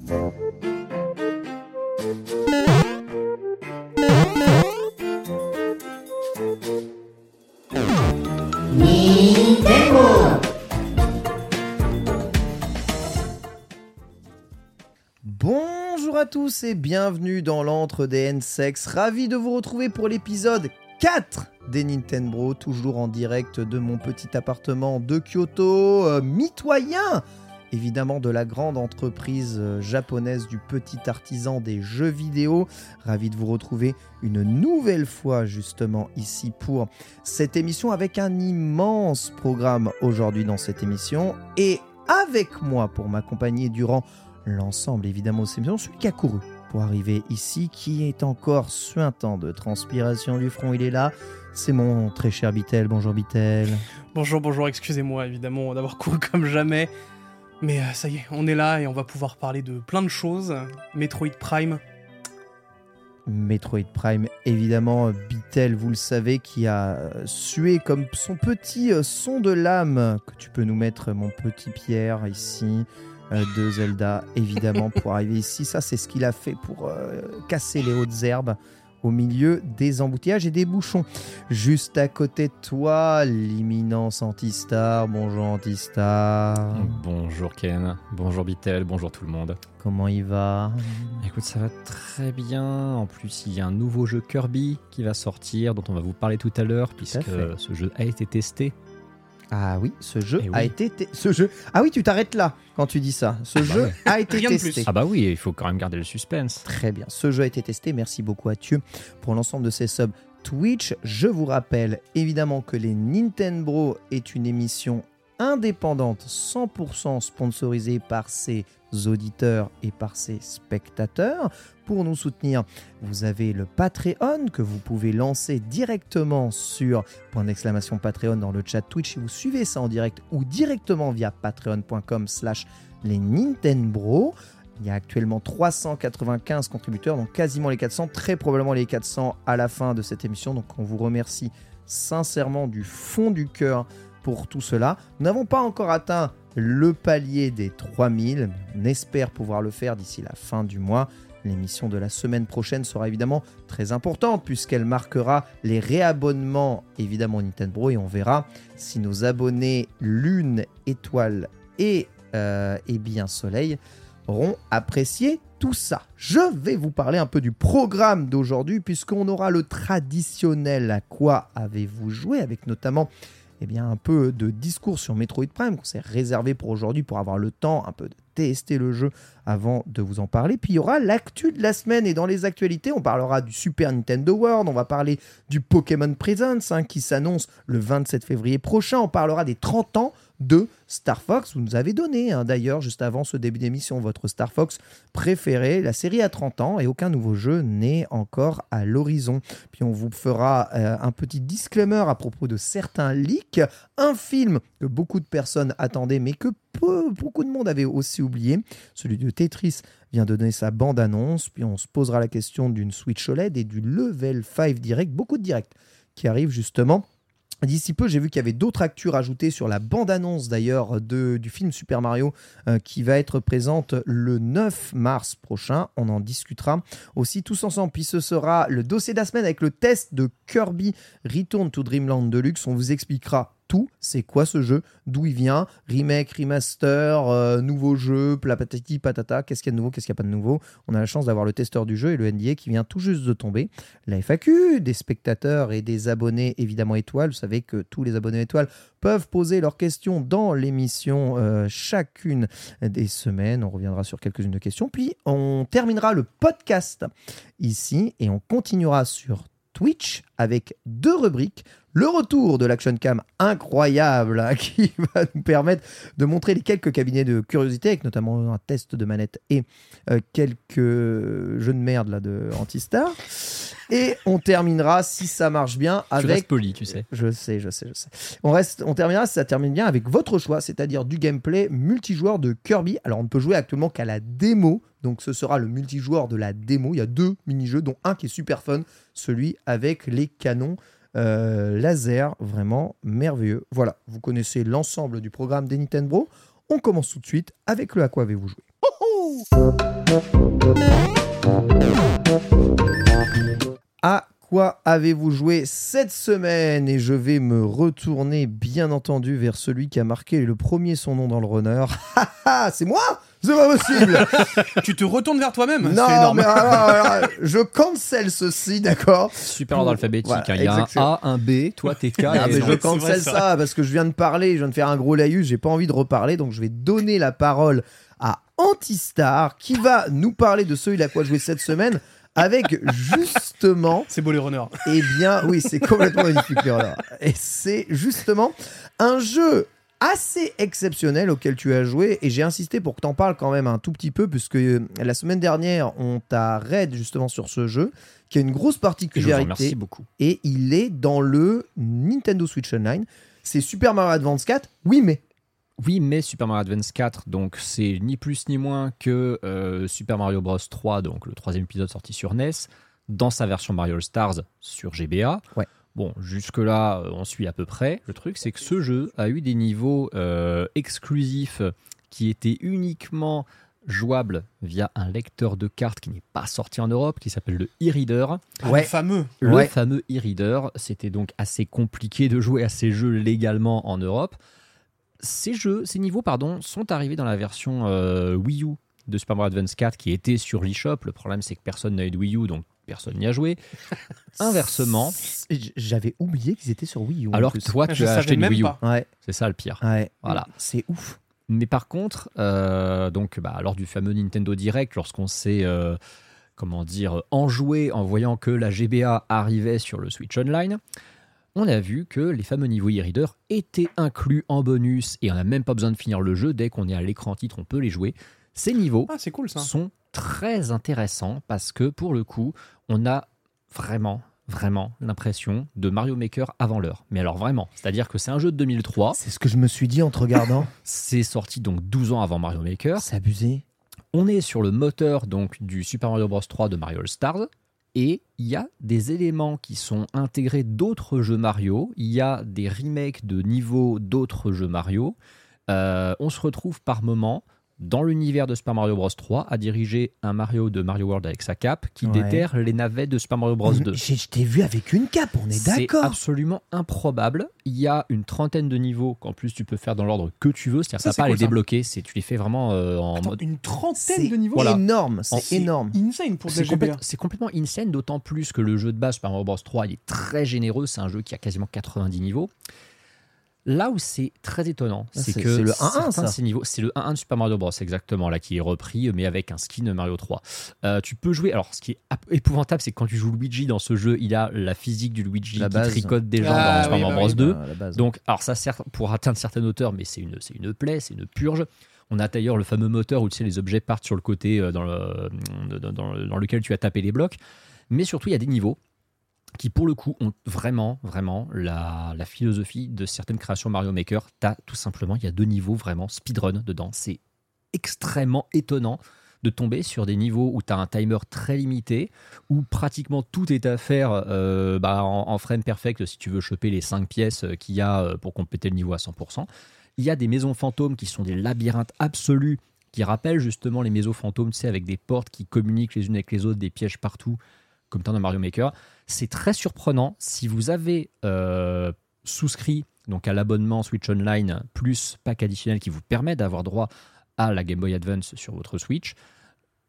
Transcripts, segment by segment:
Bonjour à tous et bienvenue dans l'antre des N-Sex. Ravi de vous retrouver pour l'épisode 4 des Nintendo, toujours en direct de mon petit appartement de Kyoto, euh, mitoyen évidemment de la grande entreprise euh, japonaise du petit artisan des jeux vidéo. Ravi de vous retrouver une nouvelle fois justement ici pour cette émission avec un immense programme aujourd'hui dans cette émission et avec moi pour m'accompagner durant l'ensemble évidemment de cette émission, celui qui a couru pour arriver ici, qui est encore suintant de transpiration du front, il est là. C'est mon très cher Bitel. Bonjour Bitel. Bonjour, bonjour, excusez-moi évidemment d'avoir couru comme jamais. Mais euh, ça y est, on est là et on va pouvoir parler de plein de choses. Metroid Prime. Metroid Prime, évidemment, Bitel, vous le savez, qui a euh, sué comme son petit euh, son de l'âme, que tu peux nous mettre, mon petit Pierre, ici, euh, de Zelda, évidemment, pour arriver ici. Ça, c'est ce qu'il a fait pour euh, casser les hautes herbes au milieu des embouteillages et des bouchons. Juste à côté de toi, l'imminence Antistar. Bonjour Antistar. Bonjour Ken, bonjour Bitel, bonjour tout le monde. Comment il va? Écoute, ça va très bien. En plus, il y a un nouveau jeu Kirby qui va sortir, dont on va vous parler tout à l'heure, puisque ce jeu a été testé. Ah oui, ce jeu Eh a été... te- Ce jeu... Ah oui, tu t'arrêtes là quand tu dis ça. Ce bah jeu ouais. a été Rien testé. Ah bah oui, il faut quand même garder le suspense. Très bien. Ce jeu a été testé. Merci beaucoup à Thieu pour l'ensemble de ces subs Twitch. Je vous rappelle évidemment que les Nintendo est une émission indépendante, 100% sponsorisée par ses auditeurs et par ses spectateurs. Pour nous soutenir, vous avez le Patreon que vous pouvez lancer directement sur point d'exclamation Patreon dans le chat Twitch si vous suivez ça en direct ou directement via patreon.com slash les Nintendo. Il y a actuellement 395 contributeurs, donc quasiment les 400, très probablement les 400 à la fin de cette émission. Donc on vous remercie sincèrement du fond du cœur pour tout cela. Nous n'avons pas encore atteint le palier des 3000, mais on espère pouvoir le faire d'ici la fin du mois. L'émission de la semaine prochaine sera évidemment très importante puisqu'elle marquera les réabonnements évidemment Nintendo et on verra si nos abonnés Lune, Étoile et, euh, et bien Soleil auront apprécié tout ça. Je vais vous parler un peu du programme d'aujourd'hui puisqu'on aura le traditionnel à quoi avez-vous joué avec notamment eh bien, un peu de discours sur Metroid Prime qu'on s'est réservé pour aujourd'hui pour avoir le temps un peu de tester le jeu avant de vous en parler. Puis il y aura l'actu de la semaine et dans les actualités, on parlera du Super Nintendo World, on va parler du Pokémon Presents hein, qui s'annonce le 27 février prochain, on parlera des 30 ans de Star Fox. Vous nous avez donné hein, d'ailleurs, juste avant ce début d'émission, votre Star Fox préféré. La série a 30 ans et aucun nouveau jeu n'est encore à l'horizon. Puis on vous fera euh, un petit disclaimer à propos de certains leaks. Un film que beaucoup de personnes attendaient mais que peu- beaucoup de monde avait aussi oublié, celui de Tetris vient de donner sa bande-annonce, puis on se posera la question d'une Switch OLED et du Level 5 Direct, beaucoup de directs qui arrivent justement. D'ici peu, j'ai vu qu'il y avait d'autres actus rajoutées sur la bande-annonce d'ailleurs du film Super Mario euh, qui va être présente le 9 mars prochain. On en discutera aussi tous ensemble. Puis ce sera le dossier de la semaine avec le test de Kirby Return to Dreamland Deluxe. On vous expliquera tout. C'est quoi ce jeu D'où il vient Remake, remaster, euh, nouveau jeu, pla patati patata. Qu'est-ce qu'il y a de nouveau Qu'est-ce qu'il n'y a pas de nouveau On a la chance d'avoir le testeur du jeu et le NDA qui vient tout juste de tomber. La FAQ des spectateurs et des abonnés évidemment étoiles. Vous savez que tous les abonnés étoiles peuvent poser leurs questions dans l'émission euh, chacune des semaines. On reviendra sur quelques-unes de questions. Puis on terminera le podcast ici et on continuera sur Twitch avec deux rubriques. Le retour de l'Action Cam incroyable hein, qui va nous permettre de montrer les quelques cabinets de curiosité avec notamment un test de manette et euh, quelques jeux de merde là de Antistar. Et on terminera si ça marche bien Tu restes avec poli, tu sais. je sais, je sais, je sais. On, reste, on terminera si ça termine bien avec votre choix, c'est-à-dire du gameplay multijoueur de Kirby. Alors, on ne peut jouer actuellement qu'à la démo, donc ce sera le multijoueur de la démo. Il y a deux mini-jeux, dont un qui est super fun, celui avec les canons euh, laser, vraiment merveilleux. Voilà, vous connaissez l'ensemble du programme des Nintendo. On commence tout de suite avec le à quoi avez-vous joué À quoi avez-vous joué cette semaine? Et je vais me retourner, bien entendu, vers celui qui a marqué le premier son nom dans le runner. C'est moi? C'est pas possible tu te retournes vers toi-même C'est Non, énorme. mais alors, alors, je cancel ceci, d'accord Super ordre alphabétique. Voilà, hein. Il y a un exactement. A, un B, toi t'es K. Ah, et mais non. je cancel ça parce que je viens de parler, je viens de faire un gros laïus, j'ai pas envie de reparler, donc je vais donner la parole à Antistar qui va nous parler de celui à quoi jouer cette semaine avec justement C'est beau les runners. eh bien, oui, c'est complètement magnifique, les runners. Et c'est justement un jeu assez exceptionnel auquel tu as joué et j'ai insisté pour que tu en parles quand même un tout petit peu puisque euh, la semaine dernière on t'a raid justement sur ce jeu qui a une grosse particularité beaucoup. et il est dans le Nintendo Switch Online. C'est Super Mario Advance 4, oui mais Oui, mais Super Mario Advance 4, donc c'est ni plus ni moins que euh, Super Mario Bros 3, donc le troisième épisode sorti sur NES, dans sa version Mario All Stars sur GBA. Ouais. Bon, jusque-là, euh, on suit à peu près. Le truc, c'est que ce jeu a eu des niveaux euh, exclusifs qui étaient uniquement jouables via un lecteur de cartes qui n'est pas sorti en Europe, qui s'appelle le e-reader. Ah, Ouais. Le fameux. Le Ouais. fameux e-reader, c'était donc assez compliqué de jouer à ces jeux légalement en Europe. Ces jeux, ces niveaux, pardon, sont arrivés dans la version euh, Wii U de Super Mario Advance 4 qui était sur l'eShop. Le problème, c'est que personne n'a eu de Wii U, donc personne n'y a joué. Inversement, j'avais oublié qu'ils étaient sur Wii U. alors que toi, Je tu as acheté une Wii U. Ouais, C'est ça le pire. ouais. Voilà. C'est ouf. Mais par contre, euh, donc, bah, lors du fameux Nintendo Direct, lorsqu'on s'est, euh, comment dire, enjoué en voyant que la GBA arrivait sur le Switch Online, on a vu que les fameux niveaux e-reader étaient inclus en bonus et on n'a même pas besoin de finir le jeu. Dès qu'on est à l'écran titre, on peut les jouer. Ces niveaux Ah, c'est cool ça. sont très intéressants parce que pour le coup, on a vraiment, vraiment l'impression de Mario Maker avant l'heure. Mais alors vraiment, c'est-à-dire que c'est un jeu de 2003. C'est ce que je me suis dit en te regardant. C'est sorti donc 12 ans avant Mario Maker. C'est abusé. On est sur le moteur donc du Super Mario Bros 3 de Mario All Stars et il y a des éléments qui sont intégrés d'autres jeux Mario. Il y a des remakes de niveaux d'autres jeux Mario. Euh, on se retrouve par moment dans l'univers de Super Mario Bros 3 à diriger un Mario de Mario World avec sa cape qui Ouais. déterre les navets de Super Mario Bros 2. J'ai- Je t'ai vu avec une cape, on est C'est d'accord. absolument improbable. Il y a une trentaine de niveaux qu'en plus tu peux faire dans l'ordre que tu veux. C'est-à-dire c'est pas à les débloquer. C'est tu les fais vraiment euh, en Attends, mode une trentaine C'est de niveaux. Voilà. énorme, c'est énorme. Insane pour C'est complète- c'est complètement insane, d'autant plus que le jeu de base Super Mario Bros 3 il est très généreux. C'est un jeu qui a quasiment 90 niveaux. Là où c'est très étonnant, Ah, c'est que c'est le 1-1, certains ça. de ces niveaux, c'est le 1-1 de Super Mario Bros. exactement là qui est repris, mais avec un skin Mario 3. Euh, tu peux jouer. Alors, ce qui est épouvantable, c'est que quand tu joues Luigi dans ce jeu, il a la physique du Luigi La qui base. tricote des gens Ah, dans Super Mario bah Bros oui. 2. à la base. Donc, alors ça sert pour atteindre certaines hauteurs, mais c'est une, c'est une plaie, c'est une purge. On a d'ailleurs le fameux moteur où tu sais, les objets partent sur le côté euh, dans, le, dans, dans le- dans lequel tu as tapé les blocs. Mais surtout, il y a des niveaux qui, pour le coup, ont vraiment, vraiment la, philosophie de certaines créations Mario Maker. T'as tout simplement, il y a deux niveaux vraiment speedrun dedans. C'est extrêmement étonnant de tomber sur des niveaux où tu as un timer très limité, où pratiquement tout est à faire euh, bah, en, en frame perfect si tu veux choper les 5 pièces euh, qu'il y a euh, pour compléter le niveau à 100%. Il y a des maisons fantômes qui sont des labyrinthes absolus, qui rappellent justement les maisons fantômes, tu sais, avec des portes qui communiquent les unes avec les autres, des pièges partout, comme dans Mario Maker. C'est très surprenant. Si vous avez euh, souscrit donc à l'abonnement Switch Online plus pack additionnel qui vous permet d'avoir droit à la Game Boy Advance sur votre Switch,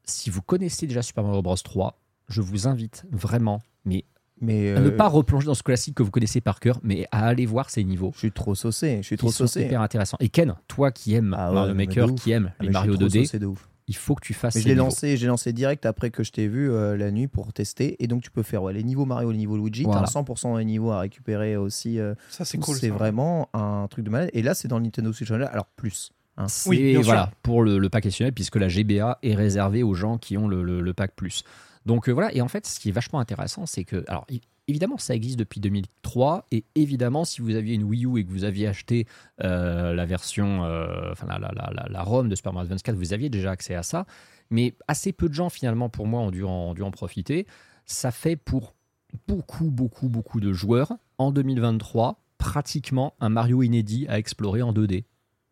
si vous connaissez déjà Super Mario Bros 3, je vous invite vraiment, mais mais à ne euh, pas replonger dans ce classique que vous connaissez par cœur, mais à aller voir ces niveaux je suis trop saucé. Je suis trop saucé. hyper intéressants. Et Ken, toi qui aimes Ah ouais, Mario Maker, qui aime Ah, les Mario je suis trop 2D, saucé de ouf. Il faut que tu fasses Mais je l'ai lancé, j'ai lancé direct après que je t'ai vu euh, la nuit pour tester. Et donc tu peux faire ouais, les niveaux Mario, les niveaux Luigi. Voilà. T'as 100% des niveaux à récupérer aussi. euh, Ça, c'est cool. c'est vraiment un truc de malade. Et là, c'est dans le Nintendo Switch Online. Alors plus. hein. Oui, bien sûr. voilà, pour le, le pack additionnel, puisque la GBA est réservée aux gens qui ont le, le- le pack plus. Donc euh, voilà, et en fait, ce qui est vachement intéressant, c'est que, alors évidemment, ça existe depuis 2003, et évidemment, si vous aviez une Wii U et que vous aviez acheté euh, la version, euh, enfin la, ROM de Super Mario 24, vous aviez déjà accès à ça, mais assez peu de gens, finalement, pour moi, en, ont dû en profiter. Ça fait pour beaucoup, beaucoup, beaucoup de joueurs, en 2023, pratiquement un Mario inédit à explorer en 2D.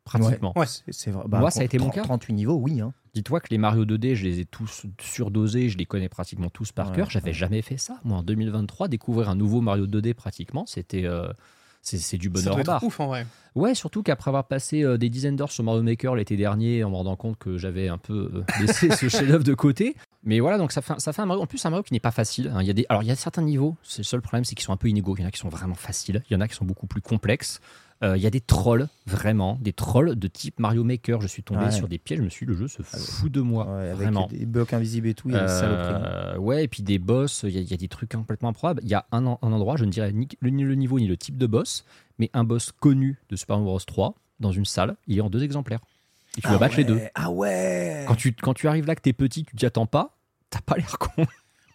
Pratiquement. Ouais. C'est- C'est vrai. Moi, ça a été mon 30 cas. 38 niveaux, oui. hein. Dis-toi que les Mario 2D, je les ai tous surdosés, je les connais pratiquement tous par Ouais, cœur. J'avais ouais. jamais fait ça. Moi, en 2023, découvrir un nouveau Mario 2D pratiquement, c'était euh, c'est c'est du bonheur barre. ouf en vrai. Ouais, surtout qu'après avoir passé euh, des dizaines d'heures sur Mario Maker l'été dernier, en me rendant compte que j'avais un peu euh, laissé ce chef-d'œuvre de côté. Mais voilà, donc ça fait, un- ça fait un Mario. En plus, un Mario qui n'est pas facile. hein. Il y a des, alors, il y a certains niveaux. C'est le seul problème, c'est qu'ils sont un peu inégaux. Il y en a qui sont vraiment faciles. Il y en a qui sont beaucoup plus complexes. Euh, il y a des trolls, vraiment, des trolls de type Mario Maker. Je suis tombé Ouais. sur des pièges. Je me suis dit, le jeu se fout de moi. Ouais, avec vraiment. des blocs invisibles et tout, il y a des saloperies. Euh, ouais, et puis des boss, il y, a- il y a des trucs complètement improbables. Il y a un, en- un endroit, je ne dirais ni le, ni le niveau ni le type de boss, mais un boss connu de Super Mario Bros 3 dans une salle, il est en deux exemplaires. Et tu dois battre les deux. Ah ouais Quand tu, quand tu arrives là que t'es petit, que tu t'y attends pas, t'as pas l'air con.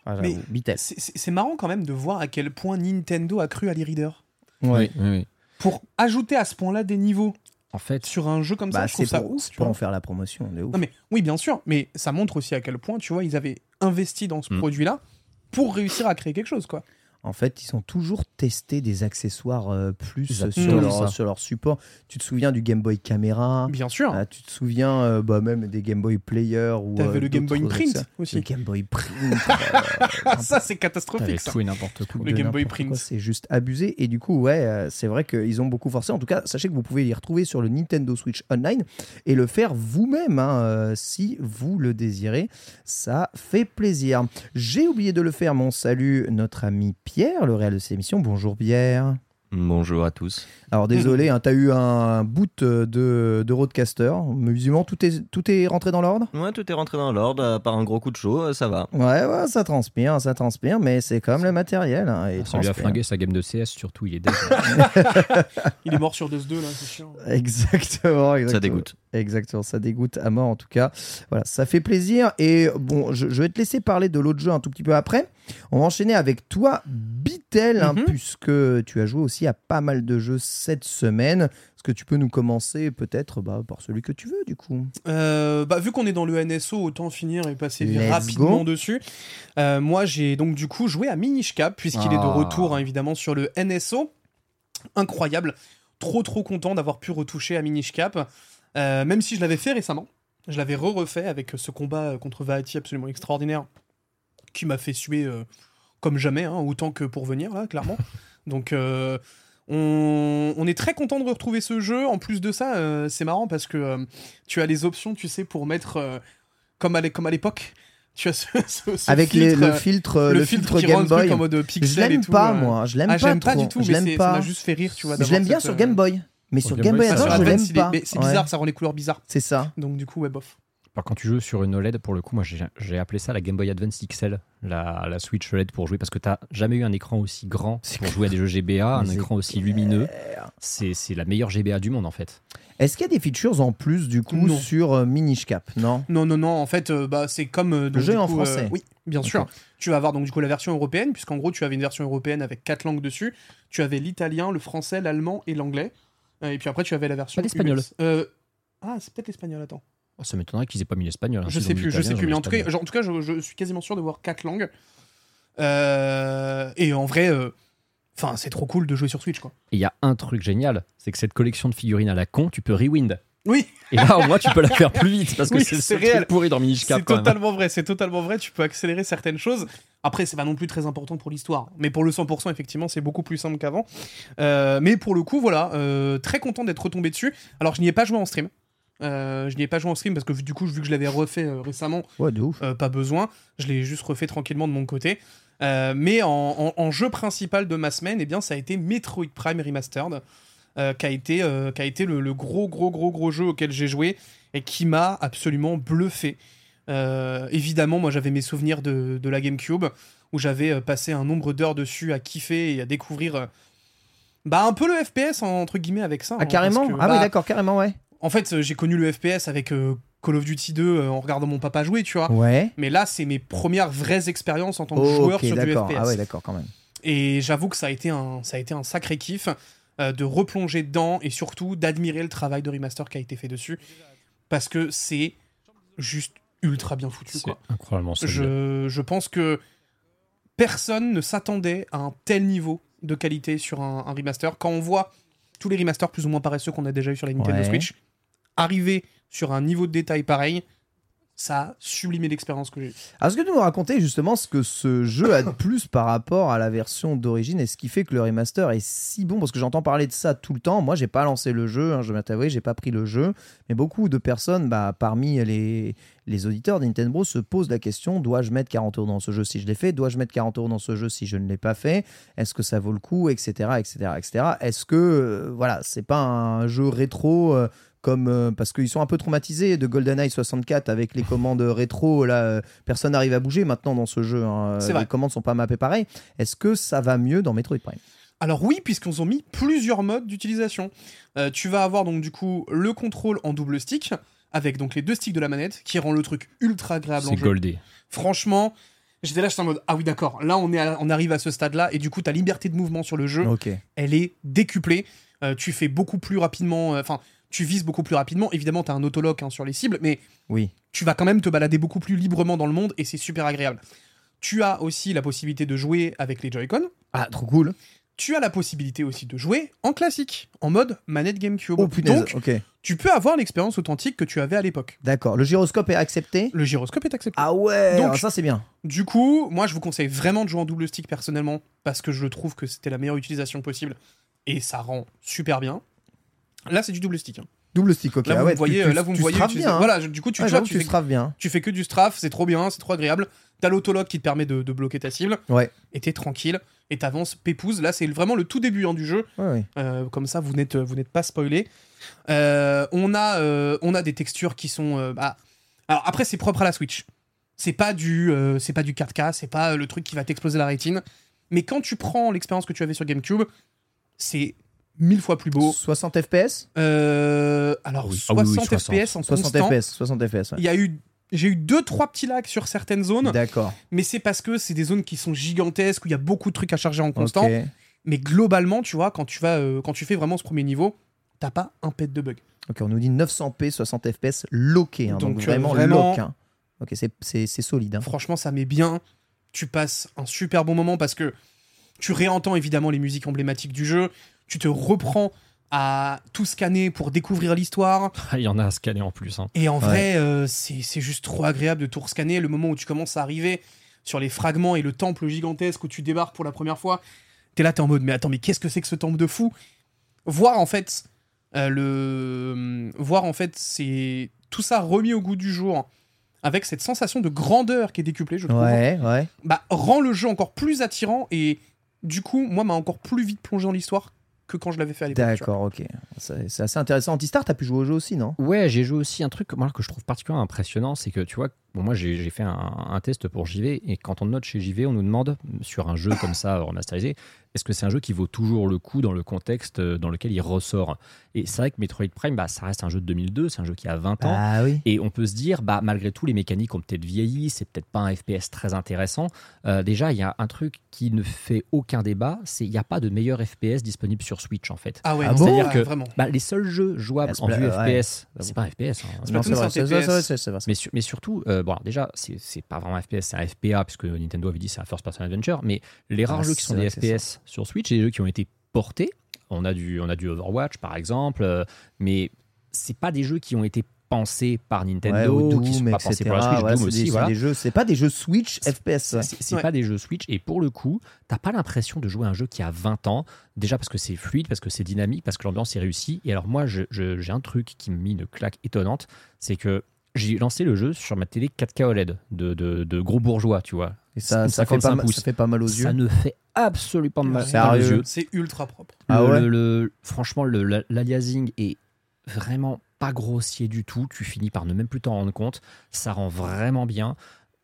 Ah, Mais-. C'est- marrant quand même de voir à quel point Nintendo a cru à l'e-reader. Ouais. oui, oui. Pour ajouter à ce point-là des niveaux En fait, sur un jeu comme ça, Bah, je trouve c'est ça pour, ouf. tu pour en faire la promotion, de ouf. Non mais oui, bien sûr, mais ça montre aussi à quel point, tu vois, ils avaient investi dans ce Mm. produit-là pour réussir à créer quelque chose, quoi. En fait, ils ont toujours testé des accessoires euh, plus Ils sur leur, sur leur support. Tu te souviens du Game Boy Caméra Bien sûr. Ah, Tu te souviens euh, bah, même des Game Boy Player ou T'avais euh, le Game Boy Print aussi. Le Game Boy Print. euh, ça c'est catastrophique. Ça. tout et n'importe quoi. Le Game Boy Print. C'est juste abusé. Et du coup, ouais, euh, c'est vrai qu'ils ont beaucoup forcé. En tout cas, sachez que vous pouvez les retrouver sur le Nintendo Switch Online et le faire vous-même hein, euh, si vous le désirez. Ça fait plaisir. J'ai oublié de le faire. Mon salut, notre ami Pierre, le réel de cette émission. Bonjour Pierre. Bonjour à tous. Alors désolé, hein, t'as eu un boot de, de Roadcaster. Musulman, tout est, tout est rentré dans l'ordre? Ouais, tout est rentré dans l'ordre, à part un gros coup de chaud, euh, ça va. Ouais, ouais, ça transpire, ça transpire, mais c'est quand même le matériel. hein, il Ça lui a flingué sa game de CS, surtout, il est dead. Il est mort sur DOS 2 là, c'est chiant. Exactement, exactement. Ça dégoûte. Exactement, ça dégoûte à mort en tout cas. Voilà, ça fait plaisir. Et bon, je, je vais te laisser parler de l'autre jeu un tout petit peu après. On va enchaîner avec toi, Bitel, hein, Mhm. puisque tu as joué aussi à pas mal de jeux cette semaine. Est-ce que tu peux nous commencer peut-être bah, par celui que tu veux du coup? Euh, bah, vu qu'on est dans le NSO, autant finir et passer Let's rapidement go. dessus. Euh, moi, j'ai donc du coup joué à Minish Cap, puisqu'il est de Ah. retour hein, évidemment sur le NSO. Incroyable. Trop trop content d'avoir pu retoucher à Minish Cap, Euh, même si je l'avais fait récemment. Je l'avais re-refait avec ce combat contre Vahati absolument extraordinaire qui m'a fait suer euh, comme jamais, hein, autant que pour venir là, clairement. Donc euh, on, on est très content de retrouver ce jeu. En plus de ça, euh, c'est marrant parce que euh, tu as les options, tu sais, pour mettre euh, comme à l'époque. Tu as ce, ce- ce Avec les- le filtre, le, le filtre, Game Boy. en mode Je pixel et l'aime pas euh. moi, je l'aime Ah, pas du tout, je mais l'aime ça pas. m'a juste fait rire, tu vois. Je l'aime bien cette, sur Game Boy. Mais Sur sur Game Game Boy Ah, Advance, je Advance, l'aime pas. mais c'est Ouais. bizarre, ça rend les couleurs bizarres. C'est ça. Donc du coup, ouais, bof. Par quand tu joues sur une OLED, pour le coup, moi j'ai appelé ça la Game Boy Advance XL, la, la Switch OLED pour jouer, parce que t'as jamais eu un écran aussi grand pour jouer à des jeux GBA, un écran aussi lumineux. C'est c'est la meilleure GBA du monde en fait. Est-ce qu'il y a des features en plus du coup Non. sur euh, Minish Cap Non? Non, non, non, en fait, euh, bah, c'est comme. euh, donc, jeu du en euh, français. oui, bien sûr. Tu vas avoir donc du coup la version européenne, puisqu'en gros, tu avais une version européenne avec quatre langues dessus. Tu avais l'italien, le français, l'allemand et l'anglais. Euh, Et puis après, tu avais la version. Pas l'espagnol. Euh, Ah, c'est peut-être l'espagnol, attends. Oh, ça m'étonnerait qu'ils aient pas mis l'espagnol. hein. Je sais plus, je sais plus. Mais en tout cas, en tout cas je, je suis quasiment sûr de voir quatre langues. Euh, Et en vrai, euh, c'est trop cool de jouer sur Switch, quoi. Et il y a un truc génial, c'est que cette collection de figurines à la con, tu peux rewind. Oui, Et là, au moins, tu peux la faire plus vite parce que Oui, c'est c'est ce réel. pourri dans Minish c'est même. totalement vrai. C'est totalement vrai. Tu peux accélérer certaines choses. Après, c'est pas non plus très important pour l'histoire. Mais pour le 100%, effectivement, c'est beaucoup plus simple qu'avant. Euh, mais pour le coup, voilà, euh, très content d'être retombé dessus. Alors, je n'y ai pas joué en stream. Euh, je n'y ai pas joué en stream parce que du coup, vu que je l'avais refait euh, récemment, Ouais, de ouf. euh, pas besoin. Je l'ai juste refait tranquillement de mon côté. Mais en, en- en jeu principal de ma semaine, eh bien, ça a été Metroid Prime Remastered, qui a été, qui a été le, le gros, gros, gros, gros jeu auquel j'ai joué et qui m'a absolument bluffé. Évidemment, moi, j'avais mes souvenirs de, de la GameCube où j'avais passé un nombre d'heures dessus à kiffer et à découvrir. bah, un peu le FPS entre guillemets avec ça. Ah, hein, carrément que, Ah, oui, bah, d'accord, carrément, ouais. En fait, euh, j'ai connu le FPS avec euh, Call of Duty 2 euh, en regardant mon papa jouer, tu vois. Ouais. Mais là, c'est mes premières vraies expériences en tant que joueur sur du. FPS. Ah, ouais, d'accord, quand même. Et j'avoue que ça a été un, ça a été un sacré kiff euh, de replonger dedans et surtout d'admirer le travail de remaster qui a été fait dessus. Parce que c'est juste ultra bien foutu. C'est Quoi. incroyablement solide. Je, je pense que personne ne s'attendait à un tel niveau de qualité sur un, un remaster. Quand on voit tous les remasters plus ou moins paresseux qu'on a déjà eu sur la Nintendo Ouais. Switch, arriver sur un niveau de détail pareil, ça a sublimé l'expérience que j'ai est-ce que tu nous raconter justement ce que ce jeu a de plus par rapport à la version d'origine et ce qui fait que le remaster est si bon? Parce que j'entends parler de ça tout le temps. Moi, j'ai pas lancé le jeu, hein, je vais t'avouer, j'ai pas pris le jeu. Mais beaucoup de personnes, bah, parmi les, les auditeurs de Nintendo, se posent la question dois-je mettre 40 euros dans ce jeu si je l'ai fait? Dois-je mettre 40 euros dans ce jeu si je ne l'ai pas fait? Est-ce que ça vaut le coup? Etc. etc., etc. Est-ce que, euh, voilà, c'est pas un jeu rétro euh, comme euh, parce qu'ils sont un peu traumatisés de GoldenEye 64 avec les commandes rétro là euh, personne n'arrive à bouger maintenant dans ce jeu hein. C'est les vrai. commandes sont pas mappées pareil est-ce que ça va mieux dans Metroid Prime? Alors oui, puisqu'ils ont mis plusieurs modes d'utilisation. Euh, tu vas avoir donc du coup le contrôle en double stick, avec donc les deux sticks de la manette, qui rend le truc ultra agréable en C'est jeu. goldé. Franchement, j'étais là, j'étais en mode, ah oui d'accord, là on, est à- on arrive à ce stade-là, et du coup ta liberté de mouvement sur le jeu, elle est décuplée. Euh, tu fais beaucoup plus rapidement, euh, enfin, tu vises beaucoup plus rapidement. Évidemment, tu as un autolock hein, sur les cibles, mais oui tu vas quand même te balader beaucoup plus librement dans le monde, et c'est super agréable. Tu as aussi la possibilité de jouer avec les Joy-Con. ah trop cool Tu as la possibilité aussi de jouer en classique, en mode manette GameCube. oh punaise Donc, ok tu peux avoir l'expérience authentique que tu avais à l'époque. d'accord le gyroscope est accepté? Le gyroscope est accepté. ah ouais Donc- ça c'est bien Du coup, moi, je vous conseille vraiment de jouer en double stick personnellement, parce que je trouve que c'était la meilleure utilisation possible, et ça rend super bien. Là, c'est du double stick. hein. double stick ok Là, ah vous ouais, me voyez, tu, là, vous me voyez bien hein. Voilà, du coup, tu, Ouais, tu vois, fais, bien tu fais que du strafe, c'est trop bien, c'est trop agréable. T'as l'autologue qui te permet de, de bloquer ta cible, ouais et t'es tranquille, et t'avances pépouze. Là, c'est vraiment le tout début hein, du jeu. ouais, ouais. Euh, comme ça, vous n'êtes vous n'êtes pas spoilé. Euh, on a euh, on a des textures qui sont. euh, bah, Alors après, c'est propre à la Switch. C'est pas du euh, c'est pas du 4K, c'est pas euh, le truc qui va t'exploser la rétine. Mais quand tu prends l'expérience que tu avais sur GameCube, c'est mille fois plus beau. 60 FPS Euh, alors Ah oui. Ah oui, 60, oui, 60. FPS en 60 constant. FPS 60 FPS ouais. Il y a eu j'ai eu deux trois petits lags sur certaines zones, d'accord mais c'est parce que c'est des zones qui sont gigantesques où il y a beaucoup de trucs à charger en constant. Mais globalement, tu vois, quand tu vas, euh, quand tu fais vraiment ce premier niveau, t'as pas un pet de bug. Ok, on nous dit 900p 60 FPS loqué hein, donc, Donc, euh, vraiment, vraiment- lock hein. ok c'est- c'est c'est solide hein. Franchement, ça met bien. Tu passes un super bon moment parce que tu réentends évidemment les musiques emblématiques du jeu. Tu te reprends à tout scanner pour découvrir l'histoire. Ah, Il y en a à scanner en plus. hein. Et en vrai, euh, c'est c'est juste trop agréable de tout rescanner. Le moment où tu commences à arriver sur les fragments et le temple gigantesque où tu débarques pour la première fois, t'es là, t'es en mode, mais attends, mais qu'est-ce que c'est que ce temple de fou? Voir en fait euh, le, voir en fait c'est tout ça remis au goût du jour avec cette sensation de grandeur qui est décuplée, je trouve. ouais ouais Bah rend le jeu encore plus attirant et du coup, moi, m'a encore plus vite plongé dans l'histoire que quand je l'avais fait à l'époque. D'accord, ok. C'est assez intéressant. Antistar, t'as pu jouer au jeu aussi, non? Ouais, j'ai joué aussi un truc moi, que je trouve particulièrement impressionnant, c'est que tu vois, bon, moi j'ai j'ai fait un, un test pour JV, et quand on note chez JV, on nous demande sur un jeu comme ça remasterisé, est-ce que c'est un jeu qui vaut toujours le coup dans le contexte euh, dans lequel il ressort? Et c'est vrai que Metroid Prime, bah, ça reste un jeu de 2002, c'est un jeu qui a 20 ans. Ah oui. Et on peut se dire, bah, malgré tout, les mécaniques ont peut-être vieilli, c'est peut-être pas un FPS très intéressant. Euh, déjà, il y a un truc qui ne fait aucun débat, c'est il n'y a pas de meilleur FPS disponible sur Switch en fait. Ah ouais, Ah bon c'est-à-dire que vraiment. bah, les seuls jeux jouables Ah, en vue ouais. FPS, c'est pas un FPS. hein. Non, c'est vrai, c'est c'est- vrai. Mais, sur- mais surtout, euh, bon, alors déjà, c'est pas vraiment un FPS, c'est un FPA, puisque Nintendo avait dit c'est un first person adventure, mais les rares Ah, jeux qui sont des FPS sur Switch, c'est des jeux qui ont été portés. On a du, on a du Overwatch, par exemple, euh, mais c'est pas des jeux qui ont été pensés par Ouais, Nintendo, qui sont pas etc. pensés pour la Switch, Voilà, Doom c'est aussi, des- voilà. c'est des jeux, c'est pas des jeux Switch FPS. ouais. C'est Ouais. pas des jeux Switch et pour le coup, t'as pas l'impression de jouer à un jeu qui a 20 ans. Déjà parce que c'est fluide, parce que c'est dynamique, parce que l'ambiance est réussie. Et alors moi, j'ai un truc qui me met une claque étonnante, c'est que j'ai lancé le jeu sur ma télé 4K OLED de, de, de gros bourgeois, tu vois. Et ça, ça, fait 55 pas, ça fait pas mal aux yeux. Ça ne fait absolument pas mal aux yeux. C'est ultra propre. Ah Le- ouais le- le- franchement, le- la- l'aliasing est vraiment pas grossier du tout. Tu finis par ne même plus t'en rendre compte. Ça rend vraiment bien.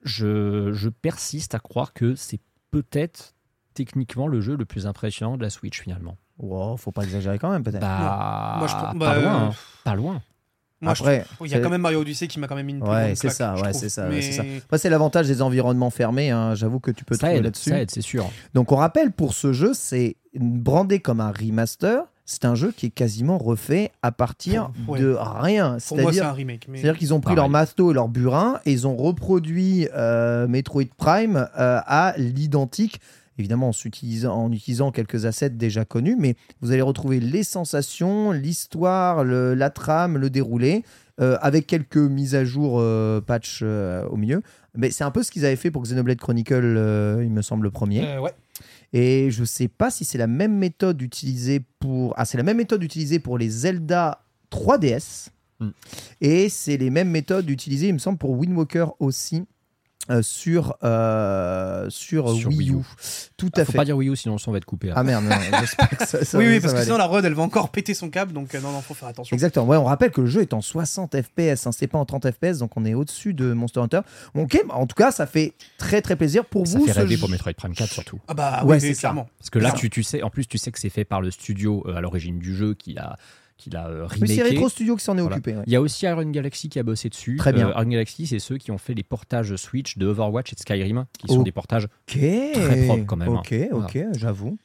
Je, je persiste à croire que c'est peut-être techniquement le jeu le plus impressionnant de la Switch finalement. Wow, faut pas exagérer quand même, peut-être. Bah, Moi, je trouve- pas bah, loin. euh, hein. Pas loin. Moi, je Après, il y a quand même Mario Odyssey qui m'a quand même mis une Ouais, c'est ça, ouais, c'est ça, Mais- c'est ça. Après, c'est l'avantage des environnements fermés. hein, J'avoue que tu peux Ça trouver là-dessus. ça aide, c'est sûr. Donc on rappelle pour ce jeu, c'est brandé comme un remaster. C'est un jeu qui est quasiment refait à partir ouais. de rien. Pour moi, c'est C'est-à-dire un remake. Mais... c'est-à-dire qu'ils ont pris Pareil. leur masto et leur burin et ils ont reproduit euh, Metroid Prime euh, à l'identique. Évidemment, en utilisant, en utilisant quelques assets déjà connus, mais vous allez retrouver les sensations, l'histoire, la trame, le déroulé, euh, avec quelques mises à jour euh, patch euh, au milieu. Mais c'est un peu ce qu'ils avaient fait pour Xenoblade Chronicle, il me semble, le premier. Ouais. Et je sais pas si c'est la même méthode utilisée pour. Ah, c'est la même méthode utilisée pour les Zelda 3DS. Hmm. Et c'est les mêmes méthodes utilisées, il me semble, pour Wind Walker aussi. Euh, sur, euh, sur, Sur Wii Wii U. Tout Ah, à faut fait. pas dire Wii U sinon le son va être coupé. Ah merde, non, j'espère que ça, ça- oui, oui, ça parce va que aller. sinon la Rod, elle va encore péter son câble, donc euh, non, non, faut faire attention. Exactement. Ouais, on rappelle que le jeu est en 60 FPS, hein, c'est pas en 30 FPS, donc on est au-dessus de Monster Hunter. Ok, bah, en tout cas, ça fait très très plaisir pour ça vous. fait ce rêver jeu- pour Metroid Prime 4 surtout. Ah bah Ouais, oui, c'est ça. clairement. Parce que là, tu, tu sais, en plus, tu sais que c'est fait par le studio euh, à l'origine du jeu qui l'a qui l'a euh, Oui, c'est. Retro Studio qui s'en est Voilà. occupé. ouais. Il y a aussi Iron Galaxy qui a bossé dessus. Très bien. Euh, Iron Galaxy, c'est ceux qui ont fait les portages Switch de Overwatch et de Skyrim, qui sont des portages. Très propre quand même, hein. Ok, ok, j'avoue.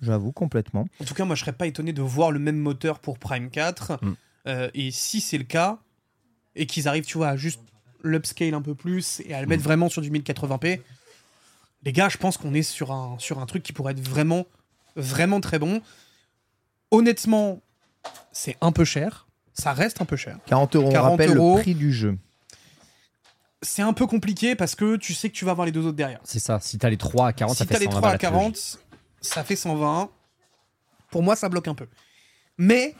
J'avoue complètement. En tout cas, moi, je serais pas étonné de voir le même moteur pour Prime 4. Mm. Euh, et si c'est le cas, et qu'ils arrivent, tu vois, à juste l'upscale un peu plus et à le mettre vraiment sur du 1080p, les gars, je pense qu'on est sur un, sur un truc qui pourrait être vraiment, vraiment très bon. Honnêtement, c'est un peu cher. Ça reste un peu cher. 40 euros, on 40 rappelle euros. le prix du jeu. C'est un peu compliqué parce que tu sais que tu vas avoir les deux autres derrière. C'est ça. Si t'as les 3 à 40, si ça fait t'as les 120 3 à la trilogie. 40, ça fait 120. Pour moi, ça bloque un peu. Mais,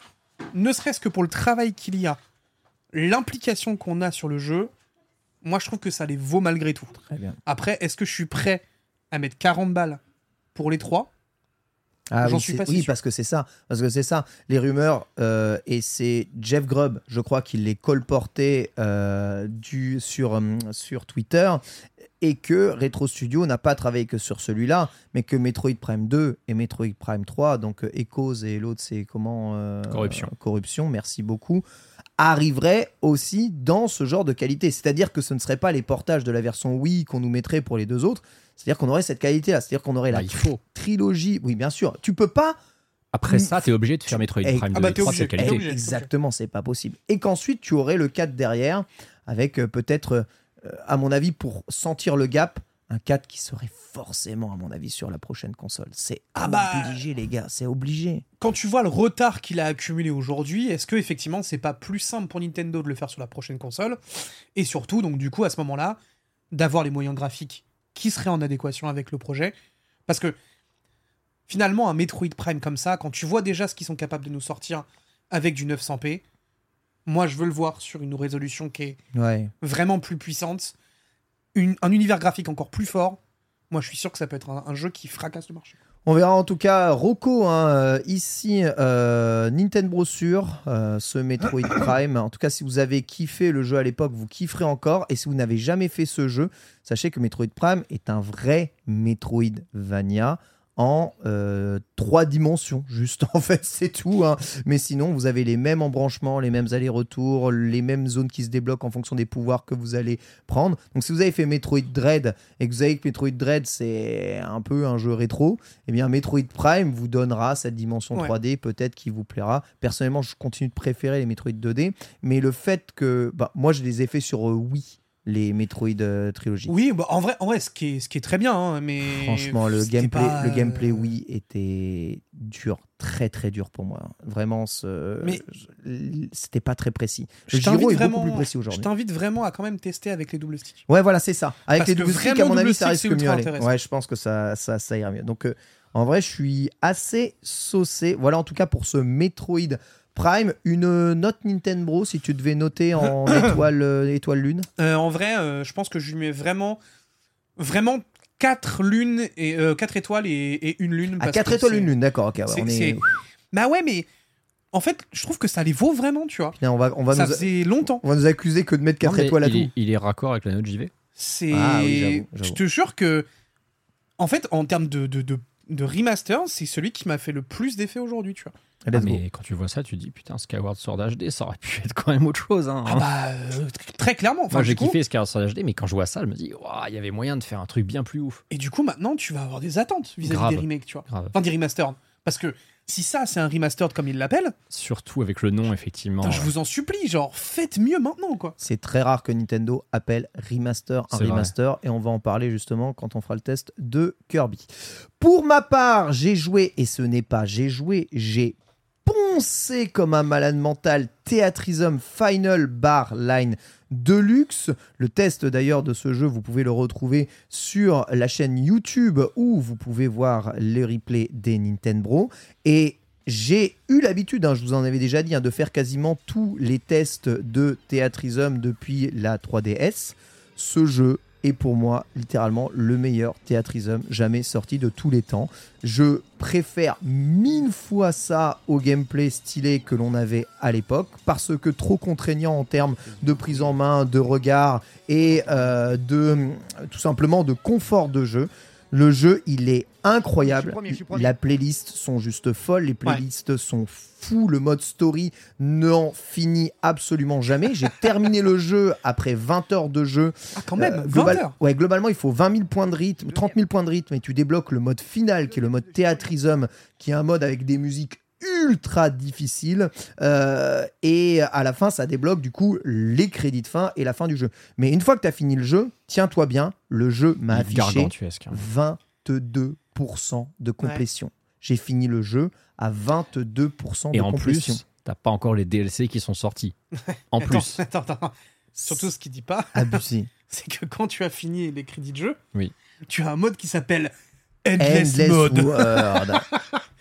ne serait-ce que pour le travail qu'il y a, l'implication qu'on a sur le jeu, moi, je trouve que ça les vaut malgré tout. Très bien. Après, est-ce que je suis prêt à mettre 40 balles pour les trois? Ah J'en oui, suis pas si oui, sûr. parce que c'est ça. Parce que c'est ça. Les rumeurs, euh, et c'est Jeff Grubb, je crois qu'il les colportait euh, du, sur, sur Twitter, et que Retro Studio n'a pas travaillé que sur celui-là, mais que Metroid Prime 2 et Metroid Prime 3, donc euh, Echoes et l'autre, c'est comment euh, Corruption. euh, Corruption, merci beaucoup arriveraient aussi dans ce genre de qualité. C'est-à-dire que ce ne serait pas les portages de la version Wii qu'on nous mettrait pour les deux autres. C'est-à-dire qu'on aurait cette qualité-là. C'est-à-dire qu'on aurait Bah, la il faut. trilogie. Oui, bien sûr. Tu peux pas. Après ça, t'es obligé de faire Metroid Eh, Prime ah 2 bah, et t'es 3 de obligé, qualité. obligé. Exactement, c'est pas possible. Et qu'ensuite, tu aurais le 4 derrière, avec euh, peut-être, euh, à mon avis, pour sentir le gap, un 4 qui serait forcément, à mon avis, sur la prochaine console. C'est Ah bah. obligé, les gars, c'est obligé. Quand tu vois le retard qu'il a accumulé aujourd'hui, est-ce que effectivement c'est pas plus simple pour Nintendo de le faire sur la prochaine console? Et surtout, donc du coup, à ce moment-là, d'avoir les moyens graphiques qui seraient en adéquation avec le projet Parce que finalement, un Metroid Prime comme ça, quand tu vois déjà ce qu'ils sont capables de nous sortir avec du 900p, moi je veux le voir sur une résolution qui est Ouais. vraiment plus puissante, une- un univers graphique encore plus fort. Moi je suis sûr que ça peut être un, un jeu qui fracasse le marché. On verra en tout cas Rocco hein, euh, ici euh, Nintendo sur euh, ce Metroid Prime. En tout cas, si vous avez kiffé le jeu à l'époque, vous kifferez encore. Et si vous n'avez jamais fait ce jeu, sachez que Metroid Prime est un vrai Metroidvania en euh, trois dimensions, juste en fait, c'est tout. hein. Mais sinon, vous avez les mêmes embranchements, les mêmes allers-retours, les mêmes zones qui se débloquent en fonction des pouvoirs que vous allez prendre. Donc, si vous avez fait Metroid Dread et que vous savez que Metroid Dread c'est un peu un jeu rétro, eh bien Metroid Prime vous donnera cette dimension Ouais. 3D peut-être qui vous plaira. Personnellement, je continue de préférer les Metroid 2D, mais le fait que, bah, moi, je les ai fait sur euh, Wii, les Metroid euh, trilogie. Oui, bah, en vrai, en vrai ce, qui est, ce qui est très bien, hein, mais. Franchement, le gameplay, pas, le gameplay euh, Wii était dur, très très dur pour moi. Vraiment, ce... Mais- je- c'était pas très précis. Je Le est vraiment, beaucoup plus précis je aujourd'hui. t'invite vraiment à quand même tester avec les double sticks. Ouais, voilà, c'est ça. Avec Parce les double sticks, à mon avis, ça risque mieux aller. Ouais, je pense que ça, ça, ça ira mieux. Donc, euh, en vrai, je suis assez saucé. Voilà, en tout cas, pour ce Metroid Prime, une note Nintendo, si tu devais noter en étoile, euh, étoile lune. Euh, en vrai, euh, je pense que je lui mets vraiment, vraiment 4 lunes et 4 étoiles et, et une lune. À parce 4 que étoiles c'est- une lune, d'accord, ok. ouais, c'est- on, est... c'est- Bah ouais, mais en fait, je trouve que ça les vaut vraiment, tu vois. Putain, on va, on, va ça nous... faisait longtemps. on va nous accuser que de mettre 4 Non, mais étoiles à il tout. est, il est raccord avec la note JV. C'est. Ah oui, je te jure que, en fait, en termes de, de, de, de remaster, c'est celui qui m'a fait le plus d'effet aujourd'hui, tu vois. Let's Ah, go. mais quand tu vois ça, tu te dis putain, Skyward Sword HD, ça aurait pu être quand même autre chose. Hein. Ah bah, euh, tr- très clairement. Enfin, Moi j'ai coup- kiffé Skyward Sword HD, mais quand je vois ça, je me dis, il y avait moyen de faire un truc bien plus ouf. Et du coup, maintenant, tu vas avoir des attentes vis-à-vis des remakes, tu vois. Grave. Enfin, des remastered. Parce que si ça, c'est un remastered comme ils l'appellent, Surtout avec le nom, effectivement. putain, je vous en supplie, genre, faites mieux maintenant, quoi. C'est très rare que Nintendo appelle remaster un vrai. remaster et on va en parler justement quand on fera le test de Kirby. Pour ma part, j'ai joué et ce n'est pas j'ai joué, j'ai comme un malade mental Theatrism Final Bar Line Deluxe. Le test d'ailleurs de ce jeu, vous pouvez le retrouver sur la chaîne YouTube où vous pouvez voir les replays des Nintendo. Et j'ai eu l'habitude, hein, je vous en avais déjà dit, hein, de faire quasiment tous les tests de Theatrism depuis la 3DS. Ce jeu est pour moi littéralement le meilleur Theatrism jamais sorti de tous les temps. Je préfère mille fois ça au gameplay stylé que l'on avait à l'époque parce que trop contraignant en termes de prise en main, de regard et euh, de tout simplement de confort de jeu. Le jeu, il est incroyable. Premier, premier. La playlist sont juste folles, les playlists sont fous, le mode story n'en finit absolument jamais. J'ai terminé le jeu après 20 heures de jeu. Ah, quand même, Euh, 20 global- heures. Ouais, globalement, il faut 20 000 points de rythme, 30 000 points de rythme, et tu débloques le mode final, qui est le mode Theatrism, qui est un mode avec des musiques ultra difficiles. Euh, et à la fin, ça débloque du coup les crédits de fin et la fin du jeu. Mais une fois que tu as fini le jeu, tiens-toi bien, le jeu m'a affiché gargantuesque. hein. 22% de complétion. J'ai fini le jeu à 22% Et de en complétion. plus, t'as pas encore les DLC qui sont sortis. En plus. attends, attends. Surtout, ce qu'il dit pas, Abusé. c'est que quand tu as fini les crédits de jeu, Oui. tu as un mode qui s'appelle Endless, Endless Mode.